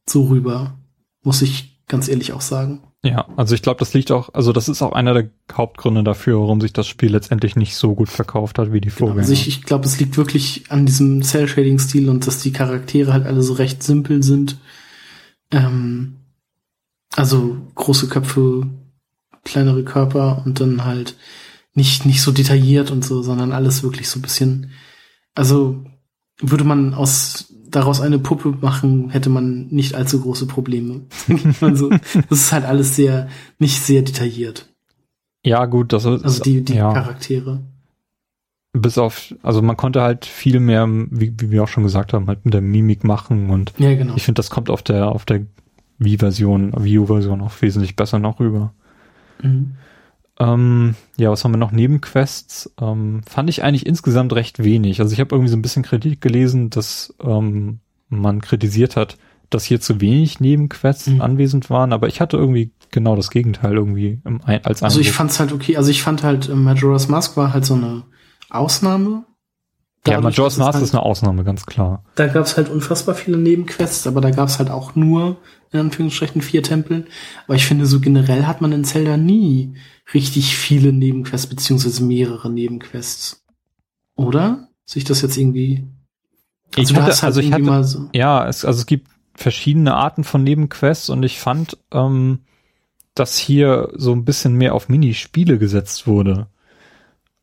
[SPEAKER 3] so rüber, muss ich ganz ehrlich auch sagen.
[SPEAKER 2] Ja, also ich glaube, das liegt auch, also das ist auch einer der Hauptgründe dafür, warum sich das Spiel letztendlich nicht so gut verkauft hat wie die
[SPEAKER 3] Genau.
[SPEAKER 2] Vorgänger.
[SPEAKER 3] Also ich, ich glaube, es liegt wirklich an diesem Cell-Shading-Stil und dass die Charaktere halt alle so recht simpel sind. Ähm, also große Köpfe, kleinere Körper und dann halt nicht, nicht so detailliert und so, sondern alles wirklich so ein bisschen. Also würde man aus daraus eine Puppe machen, hätte man nicht allzu große Probleme. [laughs] also, das ist halt alles sehr, nicht sehr detailliert.
[SPEAKER 2] ja, gut, das ist,
[SPEAKER 3] Also die, die
[SPEAKER 2] ja,
[SPEAKER 3] Charaktere.
[SPEAKER 2] bis auf, also man konnte halt viel mehr, wie, wie wir auch schon gesagt haben, halt mit der Mimik machen und
[SPEAKER 3] Ja, genau.
[SPEAKER 2] ich finde, das kommt auf der, auf der Wii-Version, Wii U-Version auch wesentlich besser noch rüber.
[SPEAKER 3] Mhm.
[SPEAKER 2] Ähm, ja, was haben wir noch? Nebenquests ähm, fand ich eigentlich insgesamt recht wenig. Also ich habe irgendwie so ein bisschen Kritik gelesen, dass ähm, man kritisiert hat, dass hier zu wenig Nebenquests
[SPEAKER 3] Mhm.
[SPEAKER 2] anwesend waren, aber ich hatte irgendwie genau das Gegenteil irgendwie im, als
[SPEAKER 3] Also ich
[SPEAKER 2] Eindruck.
[SPEAKER 3] fand's halt okay. Also ich fand halt äh, Majora's Mask war halt so eine Ausnahme.
[SPEAKER 2] ja,
[SPEAKER 3] Dadurch,
[SPEAKER 2] Majora's
[SPEAKER 3] dass es
[SPEAKER 2] Mask
[SPEAKER 3] halt,
[SPEAKER 2] ist eine Ausnahme, ganz klar.
[SPEAKER 3] Da gab's halt unfassbar viele Nebenquests, aber da gab's halt auch nur, in Anführungsstrichen, vier Tempel. Aber ich finde, so generell hat man in Zelda nie richtig viele Nebenquests, beziehungsweise mehrere Nebenquests. Oder? Sich das jetzt irgendwie.
[SPEAKER 2] Ich
[SPEAKER 3] du
[SPEAKER 2] hatte-
[SPEAKER 3] hast halt
[SPEAKER 2] also ich
[SPEAKER 3] irgendwie
[SPEAKER 2] hatte-
[SPEAKER 3] mal so.
[SPEAKER 2] Ja, es, also es gibt verschiedene Arten von Nebenquests und ich fand, ähm, dass hier so ein bisschen mehr auf Minispiele gesetzt wurde.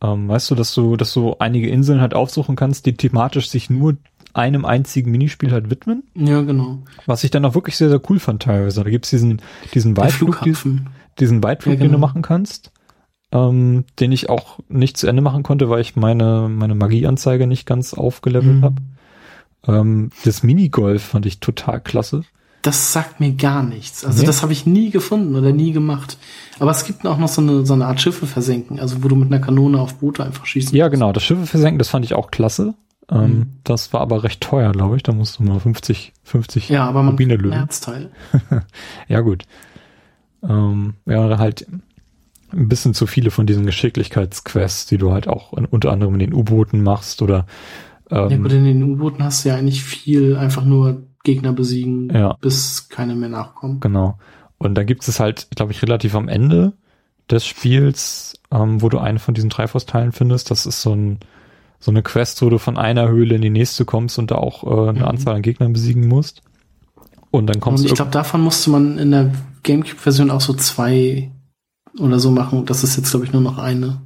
[SPEAKER 2] Ähm, weißt du, dass du, dass du einige Inseln halt aufsuchen kannst, die thematisch sich nur einem einzigen Minispiel halt widmen,
[SPEAKER 3] Ja, genau.
[SPEAKER 2] was ich dann auch wirklich sehr, sehr cool fand teilweise. Da gibt's diesen, diesen Weitflug, diesen, diesen Weitflug,
[SPEAKER 3] Ja,
[SPEAKER 2] den du
[SPEAKER 3] genau.
[SPEAKER 2] machen kannst, ähm, den ich auch nicht zu Ende machen konnte, weil ich meine, meine Magieanzeige nicht ganz aufgelevelt
[SPEAKER 3] Mhm.
[SPEAKER 2] habe. Ähm, das Minigolf fand ich total klasse.
[SPEAKER 3] Das sagt mir gar nichts. Also
[SPEAKER 2] Nee?
[SPEAKER 3] das habe ich nie gefunden oder nie gemacht. Aber es gibt auch noch so eine, so eine Art Schiffe versenken, also wo du mit einer Kanone auf Boote einfach schießen
[SPEAKER 2] Ja, genau. Das Schiffe versenken, das fand ich auch klasse. Ähm,
[SPEAKER 3] Mhm.
[SPEAKER 2] Das war aber recht teuer, glaube ich. Da musst du mal 50, 50
[SPEAKER 3] Ja, aber man
[SPEAKER 2] Rubine lösen.
[SPEAKER 3] Herzteil. [laughs]
[SPEAKER 2] Ja, gut. Ähm, ja, halt ein bisschen zu viele von diesen Geschicklichkeitsquests, die du halt auch in, unter anderem in den U-Booten machst oder ähm,
[SPEAKER 3] Ja gut, in den U-Booten hast du ja eigentlich viel einfach nur Gegner besiegen,
[SPEAKER 2] Ja.
[SPEAKER 3] bis keine mehr nachkommen.
[SPEAKER 2] Genau. Und da gibt es halt, glaube ich, relativ am Ende des Spiels, ähm, wo du eine von diesen Triforce-Teilen findest. Das ist so, ein, so eine Quest, wo du von einer Höhle in die nächste kommst und da auch äh, eine
[SPEAKER 3] Mhm.
[SPEAKER 2] Anzahl an Gegnern besiegen musst. Und dann kommst
[SPEAKER 3] Und ich glaube, davon musste man in der Gamecube-Version auch so zwei oder so machen. Das ist jetzt, glaube ich, nur noch eine.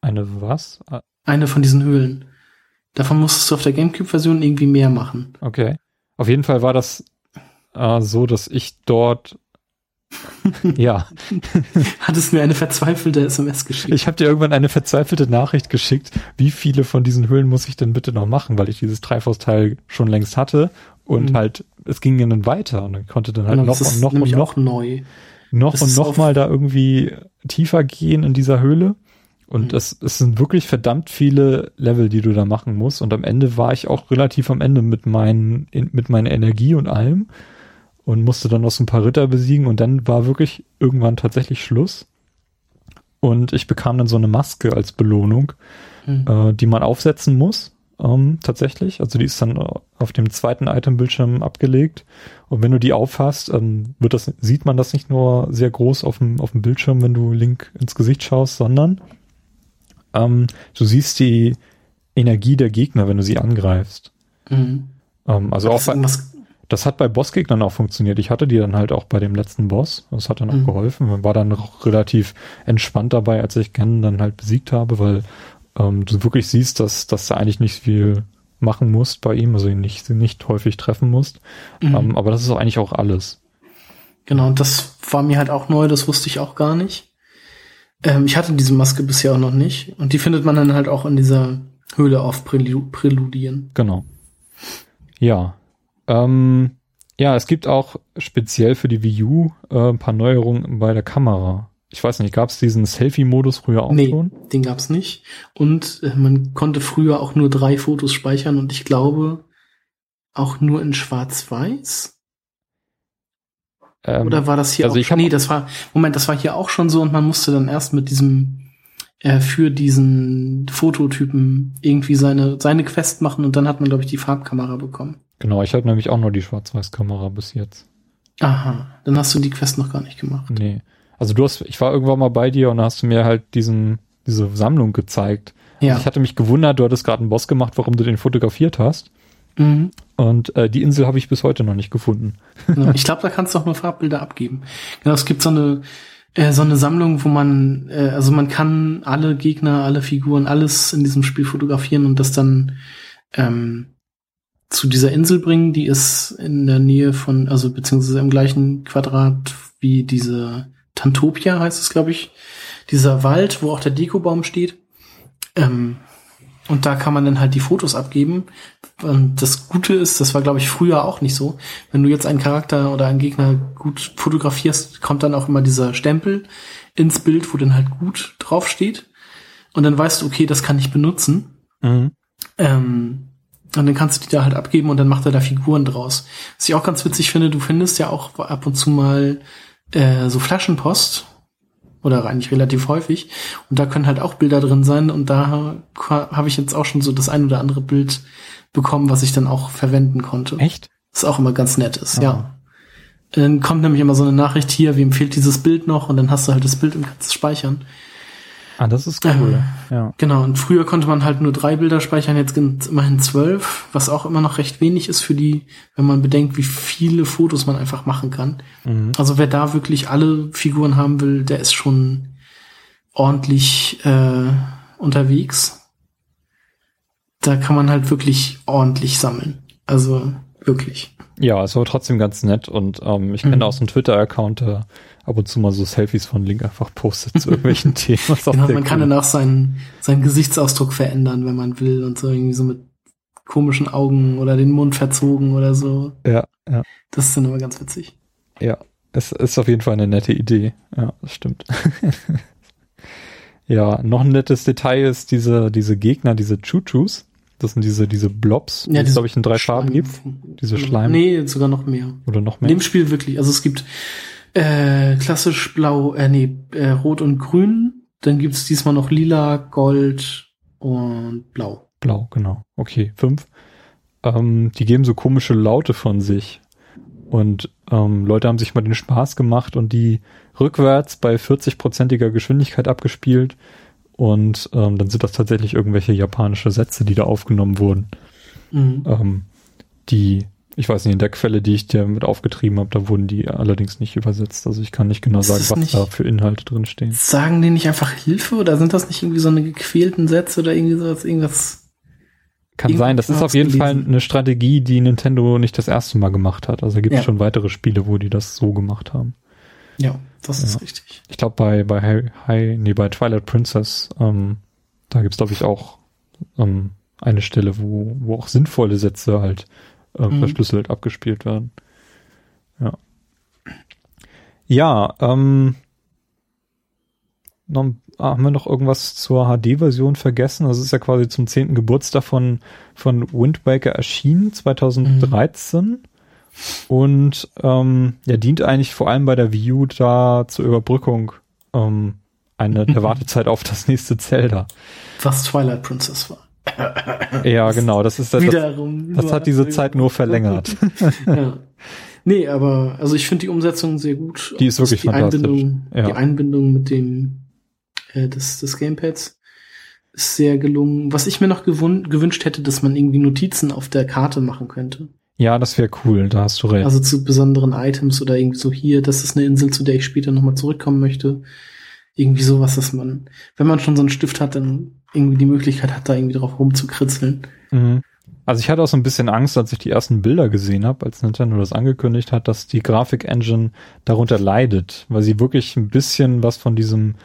[SPEAKER 2] Eine was?
[SPEAKER 3] Eine von diesen Höhlen. Davon musstest du auf der Gamecube-Version irgendwie mehr machen.
[SPEAKER 2] Okay. Auf jeden Fall war das äh, so, dass ich dort [laughs] ja.
[SPEAKER 3] Hattest mir eine verzweifelte SMS geschickt.
[SPEAKER 2] Ich habe dir irgendwann eine verzweifelte Nachricht geschickt, wie viele von diesen Höhlen muss ich denn bitte noch machen, weil ich dieses Treibhausteil schon längst hatte und
[SPEAKER 3] Mhm.
[SPEAKER 2] halt, es ging ja dann weiter und konnte dann halt
[SPEAKER 3] Genau,
[SPEAKER 2] noch und noch und noch
[SPEAKER 3] neu.
[SPEAKER 2] noch
[SPEAKER 3] Das
[SPEAKER 2] und noch mal da irgendwie tiefer gehen in dieser Höhle. Und
[SPEAKER 3] Mhm.
[SPEAKER 2] es, es sind wirklich verdammt viele Level, die du da machen musst. Und am Ende war ich auch relativ am Ende mit, meinen, in, mit meiner Energie und allem und musste dann noch so ein paar Ritter besiegen. Und dann war wirklich irgendwann tatsächlich Schluss. Und ich bekam dann so eine Maske als Belohnung,
[SPEAKER 3] Mhm.
[SPEAKER 2] äh, die man aufsetzen muss. Ähm, tatsächlich. Also die ist dann äh, auf dem zweiten Item-Bildschirm abgelegt. Und wenn du die aufhast, ähm, wird das, sieht man das nicht nur sehr groß auf dem, auf dem Bildschirm, wenn du Link ins Gesicht schaust, sondern ähm, du siehst die Energie der Gegner, wenn du sie angreifst.
[SPEAKER 3] Mhm.
[SPEAKER 2] Also
[SPEAKER 3] Hat
[SPEAKER 2] auch
[SPEAKER 3] das irgendwas-
[SPEAKER 2] das hat bei Bossgegnern auch funktioniert. Ich hatte die dann halt auch bei dem letzten Boss. Das hat dann auch
[SPEAKER 3] Mhm.
[SPEAKER 2] geholfen. Man war dann auch relativ entspannt dabei, als ich Ken dann halt besiegt habe, weil ähm, du wirklich siehst, dass, dass du eigentlich nicht viel machen musst bei ihm, also ihn nicht, nicht häufig treffen musst.
[SPEAKER 3] Mhm.
[SPEAKER 2] Ähm, aber das ist auch eigentlich auch alles.
[SPEAKER 3] Genau, und das war mir halt auch neu, das wusste ich auch gar nicht. Ähm, ich hatte diese Maske bisher auch noch nicht. Und die findet man dann halt auch in dieser Höhle auf Prälu Präludien.
[SPEAKER 2] Genau. Ja. Ähm, ja, es gibt auch speziell für die Wii U äh, ein paar Neuerungen bei der Kamera. Ich weiß nicht, gab es diesen Selfie-Modus früher auch
[SPEAKER 3] nee,
[SPEAKER 2] schon?
[SPEAKER 3] den gab's nicht. Und äh, man konnte früher auch nur drei Fotos speichern und ich glaube auch nur in Schwarz-Weiß.
[SPEAKER 2] Ähm,
[SPEAKER 3] Oder war das hier
[SPEAKER 2] also
[SPEAKER 3] auch
[SPEAKER 2] ich
[SPEAKER 3] Nee, das war, Moment, das war hier auch schon so und man musste dann erst mit diesem, äh, für diesen Fototypen irgendwie seine, seine Quest machen und dann hat man, glaube ich, die Farbkamera bekommen.
[SPEAKER 2] Genau, ich habe nämlich auch nur die Schwarz-Weiß-Kamera bis jetzt.
[SPEAKER 3] Aha, dann hast du die Quest noch gar nicht gemacht.
[SPEAKER 2] Nee. Also du hast, ich war irgendwann mal bei dir und da hast du mir halt diesen, diese Sammlung gezeigt.
[SPEAKER 3] Ja.
[SPEAKER 2] Ich hatte mich gewundert, du hattest gerade einen Boss gemacht, warum du den fotografiert hast.
[SPEAKER 3] Mhm.
[SPEAKER 2] Und äh, die Insel habe ich bis heute noch nicht gefunden.
[SPEAKER 3] Genau. [laughs] Ich glaube, da kannst du auch nur Farbbilder abgeben. Genau, es gibt so eine äh, so eine Sammlung, wo man äh, also man kann alle Gegner, alle Figuren, alles in diesem Spiel fotografieren und das dann ähm, zu dieser Insel bringen. Die ist in der Nähe von also beziehungsweise im gleichen Quadrat wie diese Tantopia heißt es, glaube ich. Dieser Wald, wo auch der Dekobaum steht. Ähm, und da kann man dann halt die Fotos abgeben. Und das Gute ist, das war glaube ich früher auch nicht so. Wenn du jetzt einen Charakter oder einen Gegner gut fotografierst, kommt dann auch immer dieser Stempel ins Bild, wo dann halt gut draufsteht. Und dann weißt du, okay, das kann ich benutzen.
[SPEAKER 2] Mhm.
[SPEAKER 3] Ähm, und dann kannst du die da halt abgeben und dann macht er da Figuren draus. Was ich auch ganz witzig finde, du findest ja auch ab und zu mal äh, so Flaschenpost oder eigentlich relativ häufig und da können halt auch Bilder drin sein und da habe ich jetzt auch schon so das ein oder andere Bild bekommen, was ich dann auch verwenden konnte.
[SPEAKER 2] Echt?
[SPEAKER 3] Was auch immer ganz nett ist,
[SPEAKER 2] Ah.
[SPEAKER 3] ja. Dann kommt nämlich immer so eine Nachricht hier, wem fehlt dieses Bild noch und dann hast du halt das Bild und kannst es speichern.
[SPEAKER 2] Ah, das ist cool.
[SPEAKER 3] Ähm,
[SPEAKER 2] ja.
[SPEAKER 3] Genau, und früher konnte man halt nur drei Bilder speichern, jetzt sind immerhin zwölf, was auch immer noch recht wenig ist für die, wenn man bedenkt, wie viele Fotos man einfach machen kann.
[SPEAKER 2] Mhm.
[SPEAKER 3] Also wer da wirklich alle Figuren haben will, der ist schon ordentlich äh, unterwegs. Da kann man halt wirklich ordentlich sammeln. Also wirklich.
[SPEAKER 2] Ja, ist aber trotzdem ganz nett und ähm, ich
[SPEAKER 3] Mhm.
[SPEAKER 2] kenne auch so einen Twitter-Account, der ab und zu mal so Selfies von Link einfach postet zu irgendwelchen [laughs] Themen.
[SPEAKER 3] Genau, man kann dann auch seinen, seinen Gesichtsausdruck verändern, wenn man will und so irgendwie so mit komischen Augen oder den Mund verzogen oder so.
[SPEAKER 2] Ja, ja,
[SPEAKER 3] Das ist dann immer ganz witzig.
[SPEAKER 2] ja. Es ist auf jeden Fall eine nette Idee. Ja, das stimmt. [laughs] ja, noch ein nettes Detail ist diese, diese Gegner, diese Chuchus. Das sind diese, diese Blobs, die es, glaube ich, in drei Farben gibt. Diese Schleim.
[SPEAKER 3] Nee, sogar noch mehr.
[SPEAKER 2] Oder noch
[SPEAKER 3] In
[SPEAKER 2] mehr.
[SPEAKER 3] dem Spiel wirklich. Also es gibt äh, klassisch blau, äh, nee, äh, rot und grün. Dann gibt's diesmal noch lila, gold und blau.
[SPEAKER 2] Blau, genau. Okay, fünf. Ähm, die geben so komische Laute von sich. Und ähm, Leute haben sich mal den Spaß gemacht und die rückwärts bei 40-prozentiger Geschwindigkeit abgespielt. Und ähm, dann sind das tatsächlich irgendwelche japanische Sätze, die da aufgenommen wurden.
[SPEAKER 3] Mhm.
[SPEAKER 2] Ähm, die, ich weiß nicht, in der Quelle, die ich dir mit aufgetrieben habe, da wurden die allerdings nicht übersetzt. Also ich kann nicht genau
[SPEAKER 3] Ist
[SPEAKER 2] sagen, was da für Inhalte drin stehen.
[SPEAKER 3] Sagen die nicht einfach Hilfe oder sind das nicht irgendwie so eine gequälten Sätze oder irgendwie sowas, irgendwas?
[SPEAKER 2] Kann sein, das ist auf jeden Fall
[SPEAKER 3] gelesen.
[SPEAKER 2] eine Strategie, die Nintendo nicht das erste Mal gemacht hat. Also gibt es
[SPEAKER 3] Ja.
[SPEAKER 2] schon weitere Spiele, wo die das so gemacht haben.
[SPEAKER 3] Ja, das ist
[SPEAKER 2] Ja.
[SPEAKER 3] richtig.
[SPEAKER 2] Ich glaube bei bei Hi, Hi, nee, bei Twilight Princess, ähm, da gibt's glaube ich auch ähm, eine Stelle, wo wo auch sinnvolle Sätze halt äh,
[SPEAKER 3] Mhm.
[SPEAKER 2] verschlüsselt abgespielt werden. Ja. Ja, ähm, noch, ah, haben wir noch irgendwas zur HD-Version vergessen? Das ist ja quasi zum 10. Geburtstag von, von Wind Waker erschienen, 2013. Und ähm, ja, dient eigentlich vor allem bei der Wii U da zur Überbrückung ähm, eine, der [laughs] Wartezeit auf das nächste Zelda.
[SPEAKER 3] Was Twilight Princess war. [laughs]
[SPEAKER 2] Ja, genau, das ist das, das,
[SPEAKER 3] Wiederum.
[SPEAKER 2] das hat diese Zeit nur verlängert. [laughs]
[SPEAKER 3] ja. Nee, aber also ich finde die Umsetzung sehr gut.
[SPEAKER 2] Die ist wirklich
[SPEAKER 3] die
[SPEAKER 2] fantastisch.
[SPEAKER 3] Einbindung,
[SPEAKER 2] Ja.
[SPEAKER 3] Die Einbindung mit dem äh, des, des Gamepads ist sehr gelungen. Was ich mir noch gewünscht hätte, dass man irgendwie Notizen auf der Karte machen könnte.
[SPEAKER 2] Ja, das wäre cool, da hast du recht.
[SPEAKER 3] Also zu besonderen Items oder irgendwie so hier, das ist eine Insel, zu der ich später nochmal zurückkommen möchte. Irgendwie sowas, dass man, wenn man schon so einen Stift hat, dann irgendwie die Möglichkeit hat, da irgendwie drauf rumzukritzeln.
[SPEAKER 2] Mhm. Also ich hatte auch so ein bisschen Angst, als ich die ersten Bilder gesehen habe, als Nintendo das angekündigt hat, dass die Grafik-Engine darunter leidet, weil sie wirklich ein bisschen was von diesem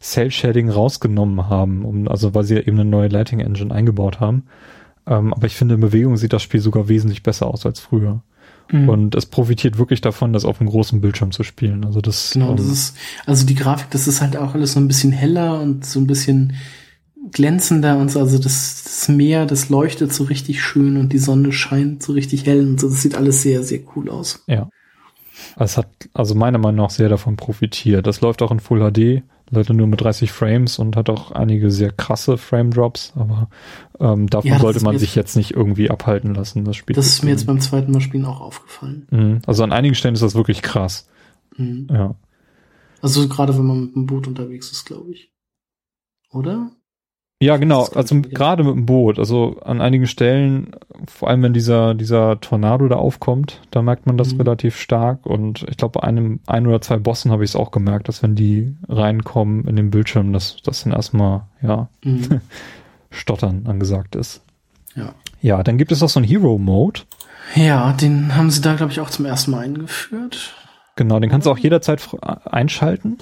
[SPEAKER 2] Cell-Shading rausgenommen haben, um, also weil sie eben eine neue Lighting-Engine eingebaut haben. Ähm, aber ich finde, in Bewegung sieht das Spiel sogar wesentlich besser aus als früher.
[SPEAKER 3] Mhm.
[SPEAKER 2] Und es profitiert wirklich davon, das auf einem großen Bildschirm zu spielen. Also das,
[SPEAKER 3] Genau, das
[SPEAKER 2] ähm,
[SPEAKER 3] ist, also die Grafik, das ist halt auch alles so ein bisschen heller und so ein bisschen glänzender und so, also das, das Meer, das leuchtet so richtig schön und die Sonne scheint so richtig hell und so, das sieht alles sehr, sehr cool aus.
[SPEAKER 2] Ja. Es hat also meiner Meinung nach sehr davon profitiert. Das läuft auch in Full HD, leider nur mit 30 Frames und hat auch einige sehr krasse Frame Drops, aber ähm, davon
[SPEAKER 3] Ja,
[SPEAKER 2] sollte man sich jetzt nicht irgendwie abhalten lassen. Das Spiel
[SPEAKER 3] Das ist mir jetzt beim zweiten Mal spielen auch aufgefallen.
[SPEAKER 2] Mhm. Also an einigen Stellen ist das wirklich krass.
[SPEAKER 3] Mhm.
[SPEAKER 2] Ja.
[SPEAKER 3] Also gerade wenn man mit dem Boot unterwegs ist, glaube ich. Oder?
[SPEAKER 2] Ja, genau. Also gerade mit dem Boot. Also an einigen Stellen, vor allem wenn dieser dieser Tornado da aufkommt, da merkt man das
[SPEAKER 3] Mhm.
[SPEAKER 2] relativ stark. Und ich glaube, bei einem ein oder zwei Bossen habe ich es auch gemerkt, dass wenn die reinkommen in den Bildschirm, dass das dann erstmal ja
[SPEAKER 3] Mhm. [laughs]
[SPEAKER 2] Stottern angesagt ist.
[SPEAKER 3] ja.
[SPEAKER 2] Ja, dann gibt es auch so einen Hero Mode.
[SPEAKER 3] Ja, den haben sie da, glaube ich, auch zum ersten Mal eingeführt.
[SPEAKER 2] Genau, den kannst du auch jederzeit einschalten.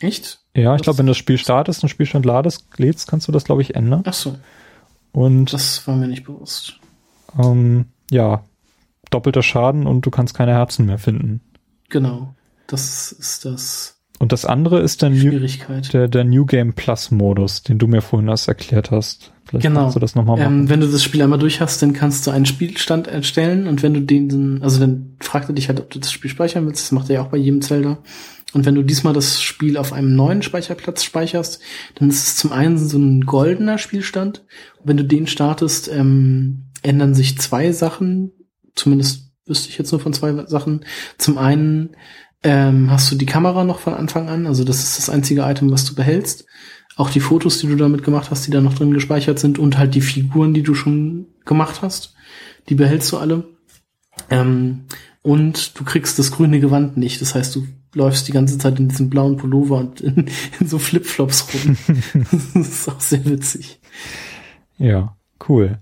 [SPEAKER 3] Echt?
[SPEAKER 2] Ja, ich glaube, wenn das Spiel startest und Spielstand ladest, lädst, kannst du das, glaube ich, ändern.
[SPEAKER 3] Ach so,
[SPEAKER 2] Und
[SPEAKER 3] das war mir nicht bewusst.
[SPEAKER 2] ähm, ja, doppelter Schaden und du kannst keine Herzen mehr finden.
[SPEAKER 3] Genau. Das ist das
[SPEAKER 2] Und das andere ist der New, der, der New Game Plus Modus, den du mir vorhin erst erklärt hast. Vielleicht
[SPEAKER 3] Genau.
[SPEAKER 2] kannst du das nochmal machen.
[SPEAKER 3] Ähm, wenn du das Spiel einmal durch hast, dann kannst du einen Spielstand erstellen und wenn du den, also dann fragt er dich halt, ob du das Spiel speichern willst. Das macht er ja auch bei jedem Zelda. Und wenn du diesmal das Spiel auf einem neuen Speicherplatz speicherst, dann ist es zum einen so ein goldener Spielstand. Und wenn du den startest, ähm, ändern sich zwei Sachen. Zumindest wüsste ich jetzt nur von zwei Sachen. Zum einen ähm, hast du die Kamera noch von Anfang an. Also das ist das einzige Item, was du behältst. Auch die Fotos, die du damit gemacht hast, die da noch drin gespeichert sind und halt die Figuren, die du schon gemacht hast, die behältst du alle. Ähm, und du kriegst das grüne Gewand nicht. Das heißt, du läufst die ganze Zeit in diesem blauen Pullover und in, [laughs] in so Flipflops rum. [laughs] das ist auch sehr witzig.
[SPEAKER 2] ja, cool.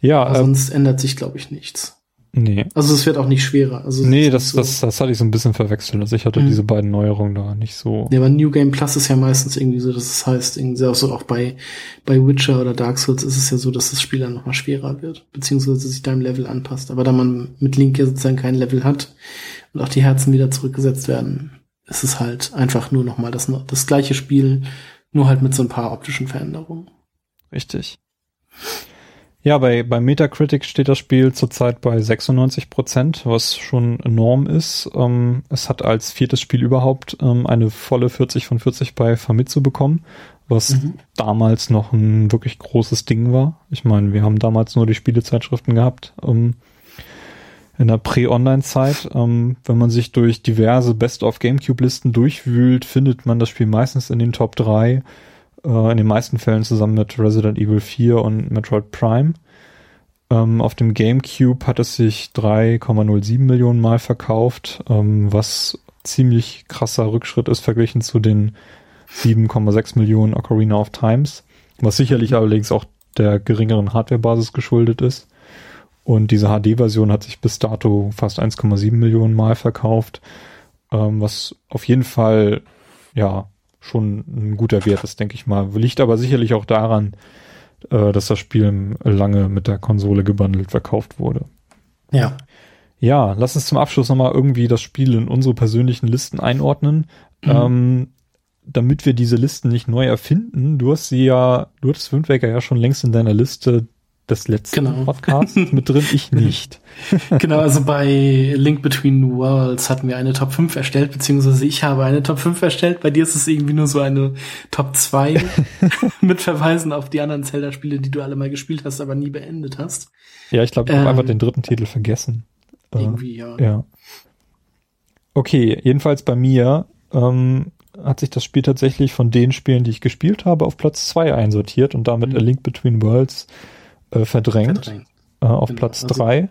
[SPEAKER 2] Ja, ähm,
[SPEAKER 3] sonst ändert sich, glaube ich, nichts.
[SPEAKER 2] nee.
[SPEAKER 3] Also es wird auch nicht schwerer. Also
[SPEAKER 2] Nee, das,
[SPEAKER 3] so-
[SPEAKER 2] das, das hatte ich so ein bisschen verwechselt. Also ich hatte
[SPEAKER 3] Mhm.
[SPEAKER 2] diese beiden Neuerungen da nicht so.
[SPEAKER 3] Ja, aber New Game Plus ist ja meistens irgendwie so, dass es heißt, irgendwie auch so auch bei, bei Witcher oder Dark Souls ist es ja so, dass das Spiel dann nochmal schwerer wird, beziehungsweise sich deinem Level anpasst. Aber da man mit Link ja sozusagen kein Level hat und auch die Herzen wieder zurückgesetzt werden, ist es halt einfach nur nochmal das, das gleiche Spiel, nur halt mit so ein paar optischen Veränderungen.
[SPEAKER 2] Richtig. Ja, bei, bei Metacritic steht das Spiel zurzeit bei 96 Prozent, was schon enorm ist. Ähm, es hat als viertes Spiel überhaupt ähm, eine volle 40 von 40 bei Famitsu bekommen, was
[SPEAKER 3] Mhm.
[SPEAKER 2] damals noch ein wirklich großes Ding war. Ich meine, wir haben damals nur die Spielezeitschriften gehabt. Ähm, in der Prä-Online-Zeit. Ähm, wenn man sich durch diverse Best-of-Gamecube-Listen durchwühlt, findet man das Spiel meistens in den Top 3 äh, in den meisten Fällen zusammen mit Resident Evil 4 und Metroid Prime. Ähm, auf dem GameCube hat es sich 3,07 Millionen Mal verkauft, ähm, was ziemlich krasser Rückschritt ist verglichen zu den 7,6 Millionen Ocarina of Times, was sicherlich allerdings auch der geringeren Hardwarebasis geschuldet ist. Und diese HD-Version hat sich bis dato fast 1,7 Millionen Mal verkauft. ähm, was auf jeden Fall ja schon ein guter Wert ist, denke ich mal. Liegt aber sicherlich auch daran, äh, dass das Spiel lange mit der Konsole gebundelt verkauft wurde.
[SPEAKER 3] Ja.
[SPEAKER 2] Ja, lass uns zum Abschluss nochmal irgendwie das Spiel in unsere persönlichen Listen einordnen. Mhm. Ähm, damit wir diese Listen nicht neu erfinden, du hast sie ja, du hattest Wind Waker ja schon längst in deiner Liste des letzten
[SPEAKER 3] Genau.
[SPEAKER 2] Podcasts [laughs] mit drin, ich nicht. [laughs]
[SPEAKER 3] Genau, also bei Link Between Worlds hatten wir eine Top 5 erstellt, beziehungsweise ich habe eine Top 5 erstellt. Bei dir ist es irgendwie nur so eine Top 2 [laughs] mit Verweisen auf die anderen Zelda-Spiele, die du alle mal gespielt hast, aber nie beendet hast.
[SPEAKER 2] Ja, ich glaube, ich
[SPEAKER 3] Ähm.
[SPEAKER 2] habe einfach den dritten Titel vergessen. Äh,
[SPEAKER 3] Irgendwie, ja.
[SPEAKER 2] Ja. Okay, jedenfalls bei mir ähm, hat sich das Spiel tatsächlich von den Spielen, die ich gespielt habe, auf Platz 2 einsortiert und damit
[SPEAKER 3] Mhm.
[SPEAKER 2] A Link Between Worlds äh, verdrängt,
[SPEAKER 3] Verdrängt.
[SPEAKER 2] Äh, auf
[SPEAKER 3] Genau,
[SPEAKER 2] Platz
[SPEAKER 3] also-
[SPEAKER 2] 3.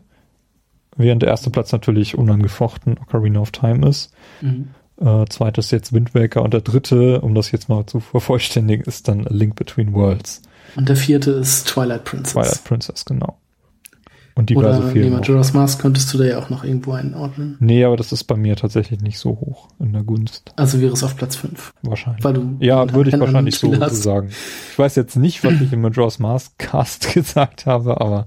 [SPEAKER 2] Während der erste Platz natürlich unangefochten Ocarina of Time ist.
[SPEAKER 3] Mhm.
[SPEAKER 2] Äh, zweites jetzt Wind Waker und der dritte, um das jetzt mal zu [laughs] vervollständigen, ist dann A Link Between Worlds.
[SPEAKER 3] Und der vierte ist Twilight Princess.
[SPEAKER 2] Twilight Princess, genau. Und diverse
[SPEAKER 3] Oder
[SPEAKER 2] noch.
[SPEAKER 3] Majora's Mask könntest du da ja auch noch irgendwo einordnen.
[SPEAKER 2] Nee, aber das ist bei mir tatsächlich nicht so hoch in der Gunst.
[SPEAKER 3] Also wäre es auf Platz 5.
[SPEAKER 2] Wahrscheinlich.
[SPEAKER 3] Weil du
[SPEAKER 2] Ja, würde ich wahrscheinlich so, so sagen. Ich weiß jetzt nicht, was ich im Majora's Mask Cast [laughs] gesagt habe, aber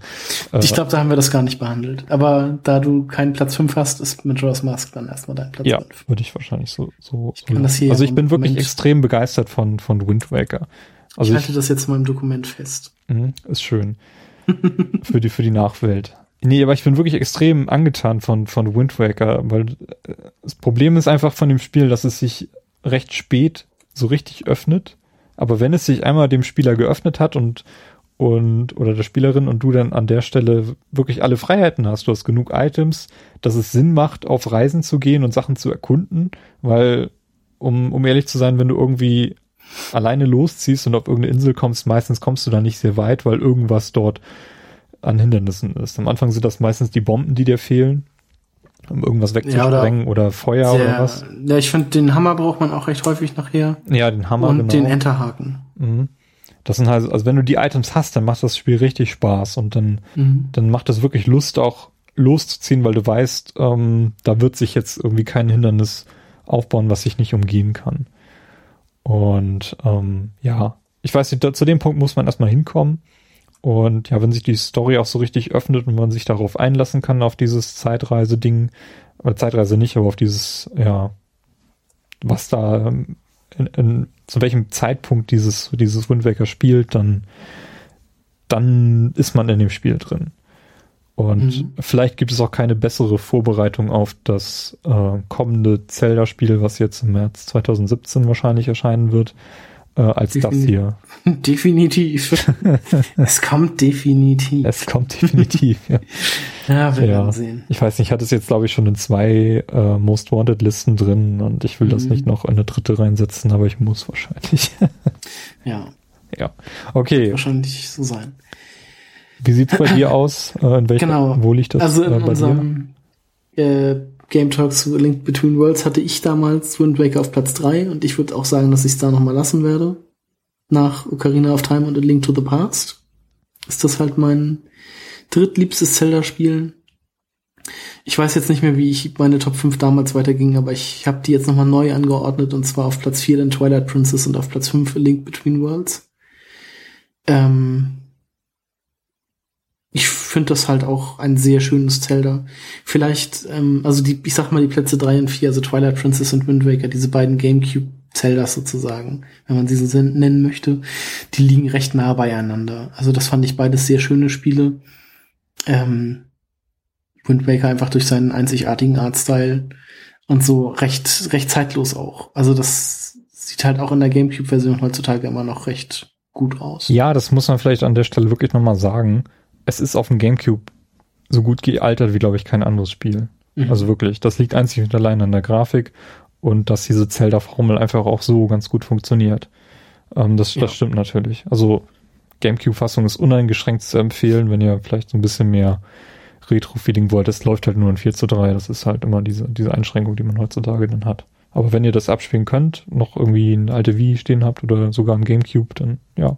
[SPEAKER 2] äh,
[SPEAKER 3] Ich glaube, da haben wir das gar nicht behandelt. Aber da du keinen Platz 5 hast, ist Majora's Mask dann erstmal dein Platz
[SPEAKER 2] ja,
[SPEAKER 3] 5.
[SPEAKER 2] würde ich wahrscheinlich so. so
[SPEAKER 3] Ich kann das hier
[SPEAKER 2] also
[SPEAKER 3] ja
[SPEAKER 2] ich bin wirklich
[SPEAKER 3] Moment-
[SPEAKER 2] extrem begeistert von von Wind Waker. Also
[SPEAKER 3] ich
[SPEAKER 2] ich,
[SPEAKER 3] halte das jetzt in meinem Dokument fest.
[SPEAKER 2] mh, ist schön [laughs] für die für die Nachwelt. Nee, aber ich bin wirklich extrem angetan von von Wind Waker, weil äh, das Problem ist einfach von dem Spiel, dass es sich recht spät so richtig öffnet. Aber wenn es sich einmal dem Spieler geöffnet hat und und oder der Spielerin und du dann an der Stelle wirklich alle Freiheiten hast, du hast genug Items, dass es Sinn macht, auf Reisen zu gehen und Sachen zu erkunden, weil um um ehrlich zu sein, wenn du irgendwie alleine losziehst und auf irgendeine Insel kommst, meistens kommst du da nicht sehr weit, weil irgendwas dort an Hindernissen ist. Am Anfang sind das meistens die Bomben, die dir fehlen, um irgendwas wegzusprengen oder, Feuer oder
[SPEAKER 3] Sehr,
[SPEAKER 2] was.
[SPEAKER 3] ja, ich finde, den Hammer braucht man auch recht häufig nachher.
[SPEAKER 2] Ja, den Hammer,
[SPEAKER 3] und
[SPEAKER 2] genau.
[SPEAKER 3] den Enterhaken.
[SPEAKER 2] Mhm. Das sind halt, also wenn du die Items hast, dann macht das Spiel richtig Spaß und dann,
[SPEAKER 3] Mhm.
[SPEAKER 2] dann macht es wirklich Lust, auch loszuziehen, weil du weißt, ähm, da wird sich jetzt irgendwie kein Hindernis aufbauen, was ich nicht umgehen kann. Und ähm, ja, ich weiß nicht, da, zu dem Punkt muss man erstmal hinkommen. Und ja, wenn sich die Story auch so richtig öffnet und man sich darauf einlassen kann, auf dieses Zeitreise-Ding, oder Zeitreise nicht, aber auf dieses, ja, was da ähm, in, in, zu welchem Zeitpunkt dieses, dieses Wind Waker spielt, dann, dann ist man in dem Spiel drin. Und
[SPEAKER 3] Mhm.
[SPEAKER 2] vielleicht gibt es auch keine bessere Vorbereitung auf das äh, kommende Zelda-Spiel, was jetzt im März 2017 wahrscheinlich erscheinen wird, äh, als das [laughs]
[SPEAKER 3] Definitiv.
[SPEAKER 2] hier. [laughs]
[SPEAKER 3] Definitiv. es kommt definitiv.
[SPEAKER 2] Es kommt definitiv. ja. [laughs]
[SPEAKER 3] ja, wir
[SPEAKER 2] Ja.
[SPEAKER 3] werden sehen.
[SPEAKER 2] Ich weiß nicht, ich hatte es jetzt, glaube ich, schon in zwei äh, Most Wanted Listen drin und ich will das
[SPEAKER 3] Mhm.
[SPEAKER 2] nicht noch in eine dritte reinsetzen, aber ich muss wahrscheinlich.
[SPEAKER 3] Ja,
[SPEAKER 2] ja. Okay.
[SPEAKER 3] wahrscheinlich so sein.
[SPEAKER 2] Wie sieht's bei dir aus? Äh, in welcher,
[SPEAKER 3] Genau.
[SPEAKER 2] Wo liegt das
[SPEAKER 3] also
[SPEAKER 2] äh,
[SPEAKER 3] in
[SPEAKER 2] bei dir?
[SPEAKER 3] unserem äh, Game Talk zu Link Between Worlds hatte ich damals Wind Waker auf Platz 3 und ich würde auch sagen, dass ich es da nochmal lassen werde. Nach Ocarina of Time und A Link to the Past. Ist das halt mein drittliebstes Zelda-Spiel. Ich weiß jetzt nicht mehr, wie ich meine Top 5 damals weiterging, aber ich habe die jetzt nochmal neu angeordnet und zwar auf Platz 4 dann Twilight Princess und auf Platz 5 A Link Between Worlds. Ähm, ich finde das halt auch ein sehr schönes Zelda. Vielleicht, ähm, also die, ich sag mal die Plätze drei und vier, also Twilight Princess und Wind Waker, diese beiden Gamecube Zeldas sozusagen, wenn man sie so nennen möchte, die liegen recht nah beieinander. Also das fand ich beides sehr schöne Spiele. Ähm, Wind Waker einfach durch seinen einzigartigen Artstyle und so recht, recht zeitlos auch. Also das sieht halt auch in der Gamecube-Version heutzutage immer noch recht gut aus.
[SPEAKER 2] Ja, das muss man vielleicht an der Stelle wirklich nochmal sagen. Es ist auf dem Gamecube so gut gealtert wie, glaube ich, kein anderes Spiel.
[SPEAKER 3] Mhm.
[SPEAKER 2] Also wirklich, das liegt einzig und allein an der Grafik und dass diese Zelda-Formel einfach auch so ganz gut funktioniert. Ähm, das,
[SPEAKER 3] Ja.
[SPEAKER 2] das stimmt natürlich. Also Gamecube-Fassung ist uneingeschränkt zu empfehlen, wenn ihr vielleicht so ein bisschen mehr Retro-Feeling wollt. Es läuft halt nur in 4 zu 3. Das ist halt immer diese, diese Einschränkung, die man heutzutage dann hat. Aber wenn ihr das abspielen könnt, noch irgendwie eine alte Wii stehen habt oder sogar ein Gamecube, dann ja,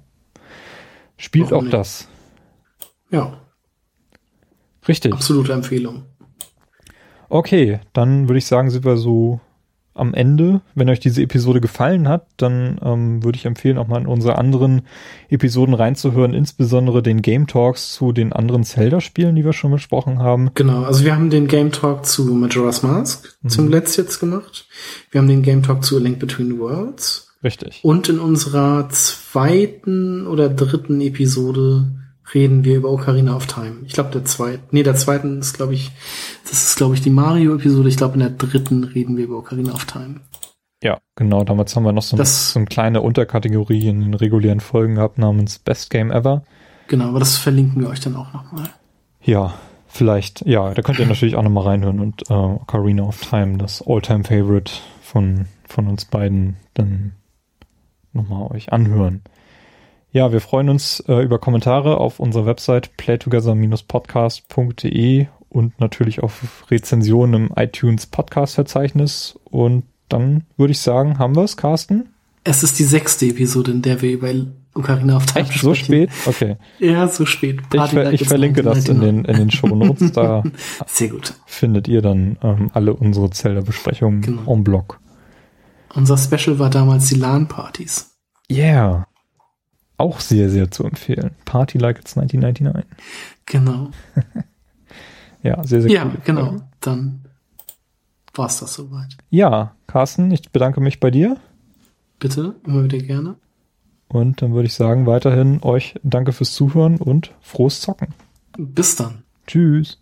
[SPEAKER 2] spielt
[SPEAKER 3] Warum
[SPEAKER 2] auch
[SPEAKER 3] nicht?
[SPEAKER 2] das.
[SPEAKER 3] Ja,
[SPEAKER 2] Richtig.
[SPEAKER 3] absolute Empfehlung.
[SPEAKER 2] Okay, dann würde ich sagen, sind wir so am Ende, wenn euch diese Episode gefallen hat, dann ähm, würde ich empfehlen, auch mal in unsere anderen Episoden reinzuhören, insbesondere den Game Talks zu den anderen Zelda-Spielen, die wir schon besprochen haben.
[SPEAKER 3] Genau, also wir haben den Game Talk zu Majora's Mask
[SPEAKER 2] Mhm.
[SPEAKER 3] zum Letzt jetzt gemacht. Wir haben den Game Talk zu A Link Between Worlds.
[SPEAKER 2] Richtig.
[SPEAKER 3] Und in unserer zweiten oder dritten Episode reden wir über Ocarina of Time. Ich glaube, der zweite, nee, der zweiten ist, glaube ich, das ist, glaube ich, die Mario-Episode. Ich glaube, in der dritten reden wir über Ocarina of Time.
[SPEAKER 2] Ja, genau. Damals haben wir noch so, ein, so eine kleine Unterkategorie in den regulären Folgen gehabt namens Best Game Ever.
[SPEAKER 3] Genau, aber das verlinken wir euch dann auch nochmal.
[SPEAKER 2] Ja, vielleicht. Ja, da könnt ihr natürlich auch nochmal reinhören und äh, Ocarina of Time, das All-Time-Favorite von, von uns beiden, dann nochmal euch anhören. Ja, wir freuen uns äh, über Kommentare auf unserer Website playtogether-podcast.de und natürlich auf Rezensionen im iTunes Podcast-Verzeichnis. Und dann würde ich sagen, haben wir es, Carsten?
[SPEAKER 3] Es ist die sechste Episode, in der wir über Ocarina of Time
[SPEAKER 2] Echt so spät? Okay.
[SPEAKER 3] Ja, so spät.
[SPEAKER 2] Ich,
[SPEAKER 3] Party
[SPEAKER 2] ver
[SPEAKER 3] like
[SPEAKER 2] ich verlinke das in
[SPEAKER 3] 1999.
[SPEAKER 2] den, in den Show Notes. Da [laughs]
[SPEAKER 3] Sehr gut.
[SPEAKER 2] findet ihr dann ähm, alle unsere Zelda-Besprechungen
[SPEAKER 3] Genau.
[SPEAKER 2] en bloc.
[SPEAKER 3] Unser Special war damals die LAN-Partys.
[SPEAKER 2] Yeah. Auch sehr, sehr zu empfehlen. Party like it's 1999.
[SPEAKER 3] Genau. [laughs]
[SPEAKER 2] Ja, sehr, sehr
[SPEAKER 3] Ja,
[SPEAKER 2] coole
[SPEAKER 3] genau.
[SPEAKER 2] Folge.
[SPEAKER 3] Dann war's das soweit.
[SPEAKER 2] Ja, Carsten, ich bedanke mich bei dir.
[SPEAKER 3] Bitte, immer wieder gerne.
[SPEAKER 2] Und dann würde ich sagen, weiterhin euch danke fürs Zuhören und frohes Zocken.
[SPEAKER 3] Bis dann.
[SPEAKER 2] Tschüss.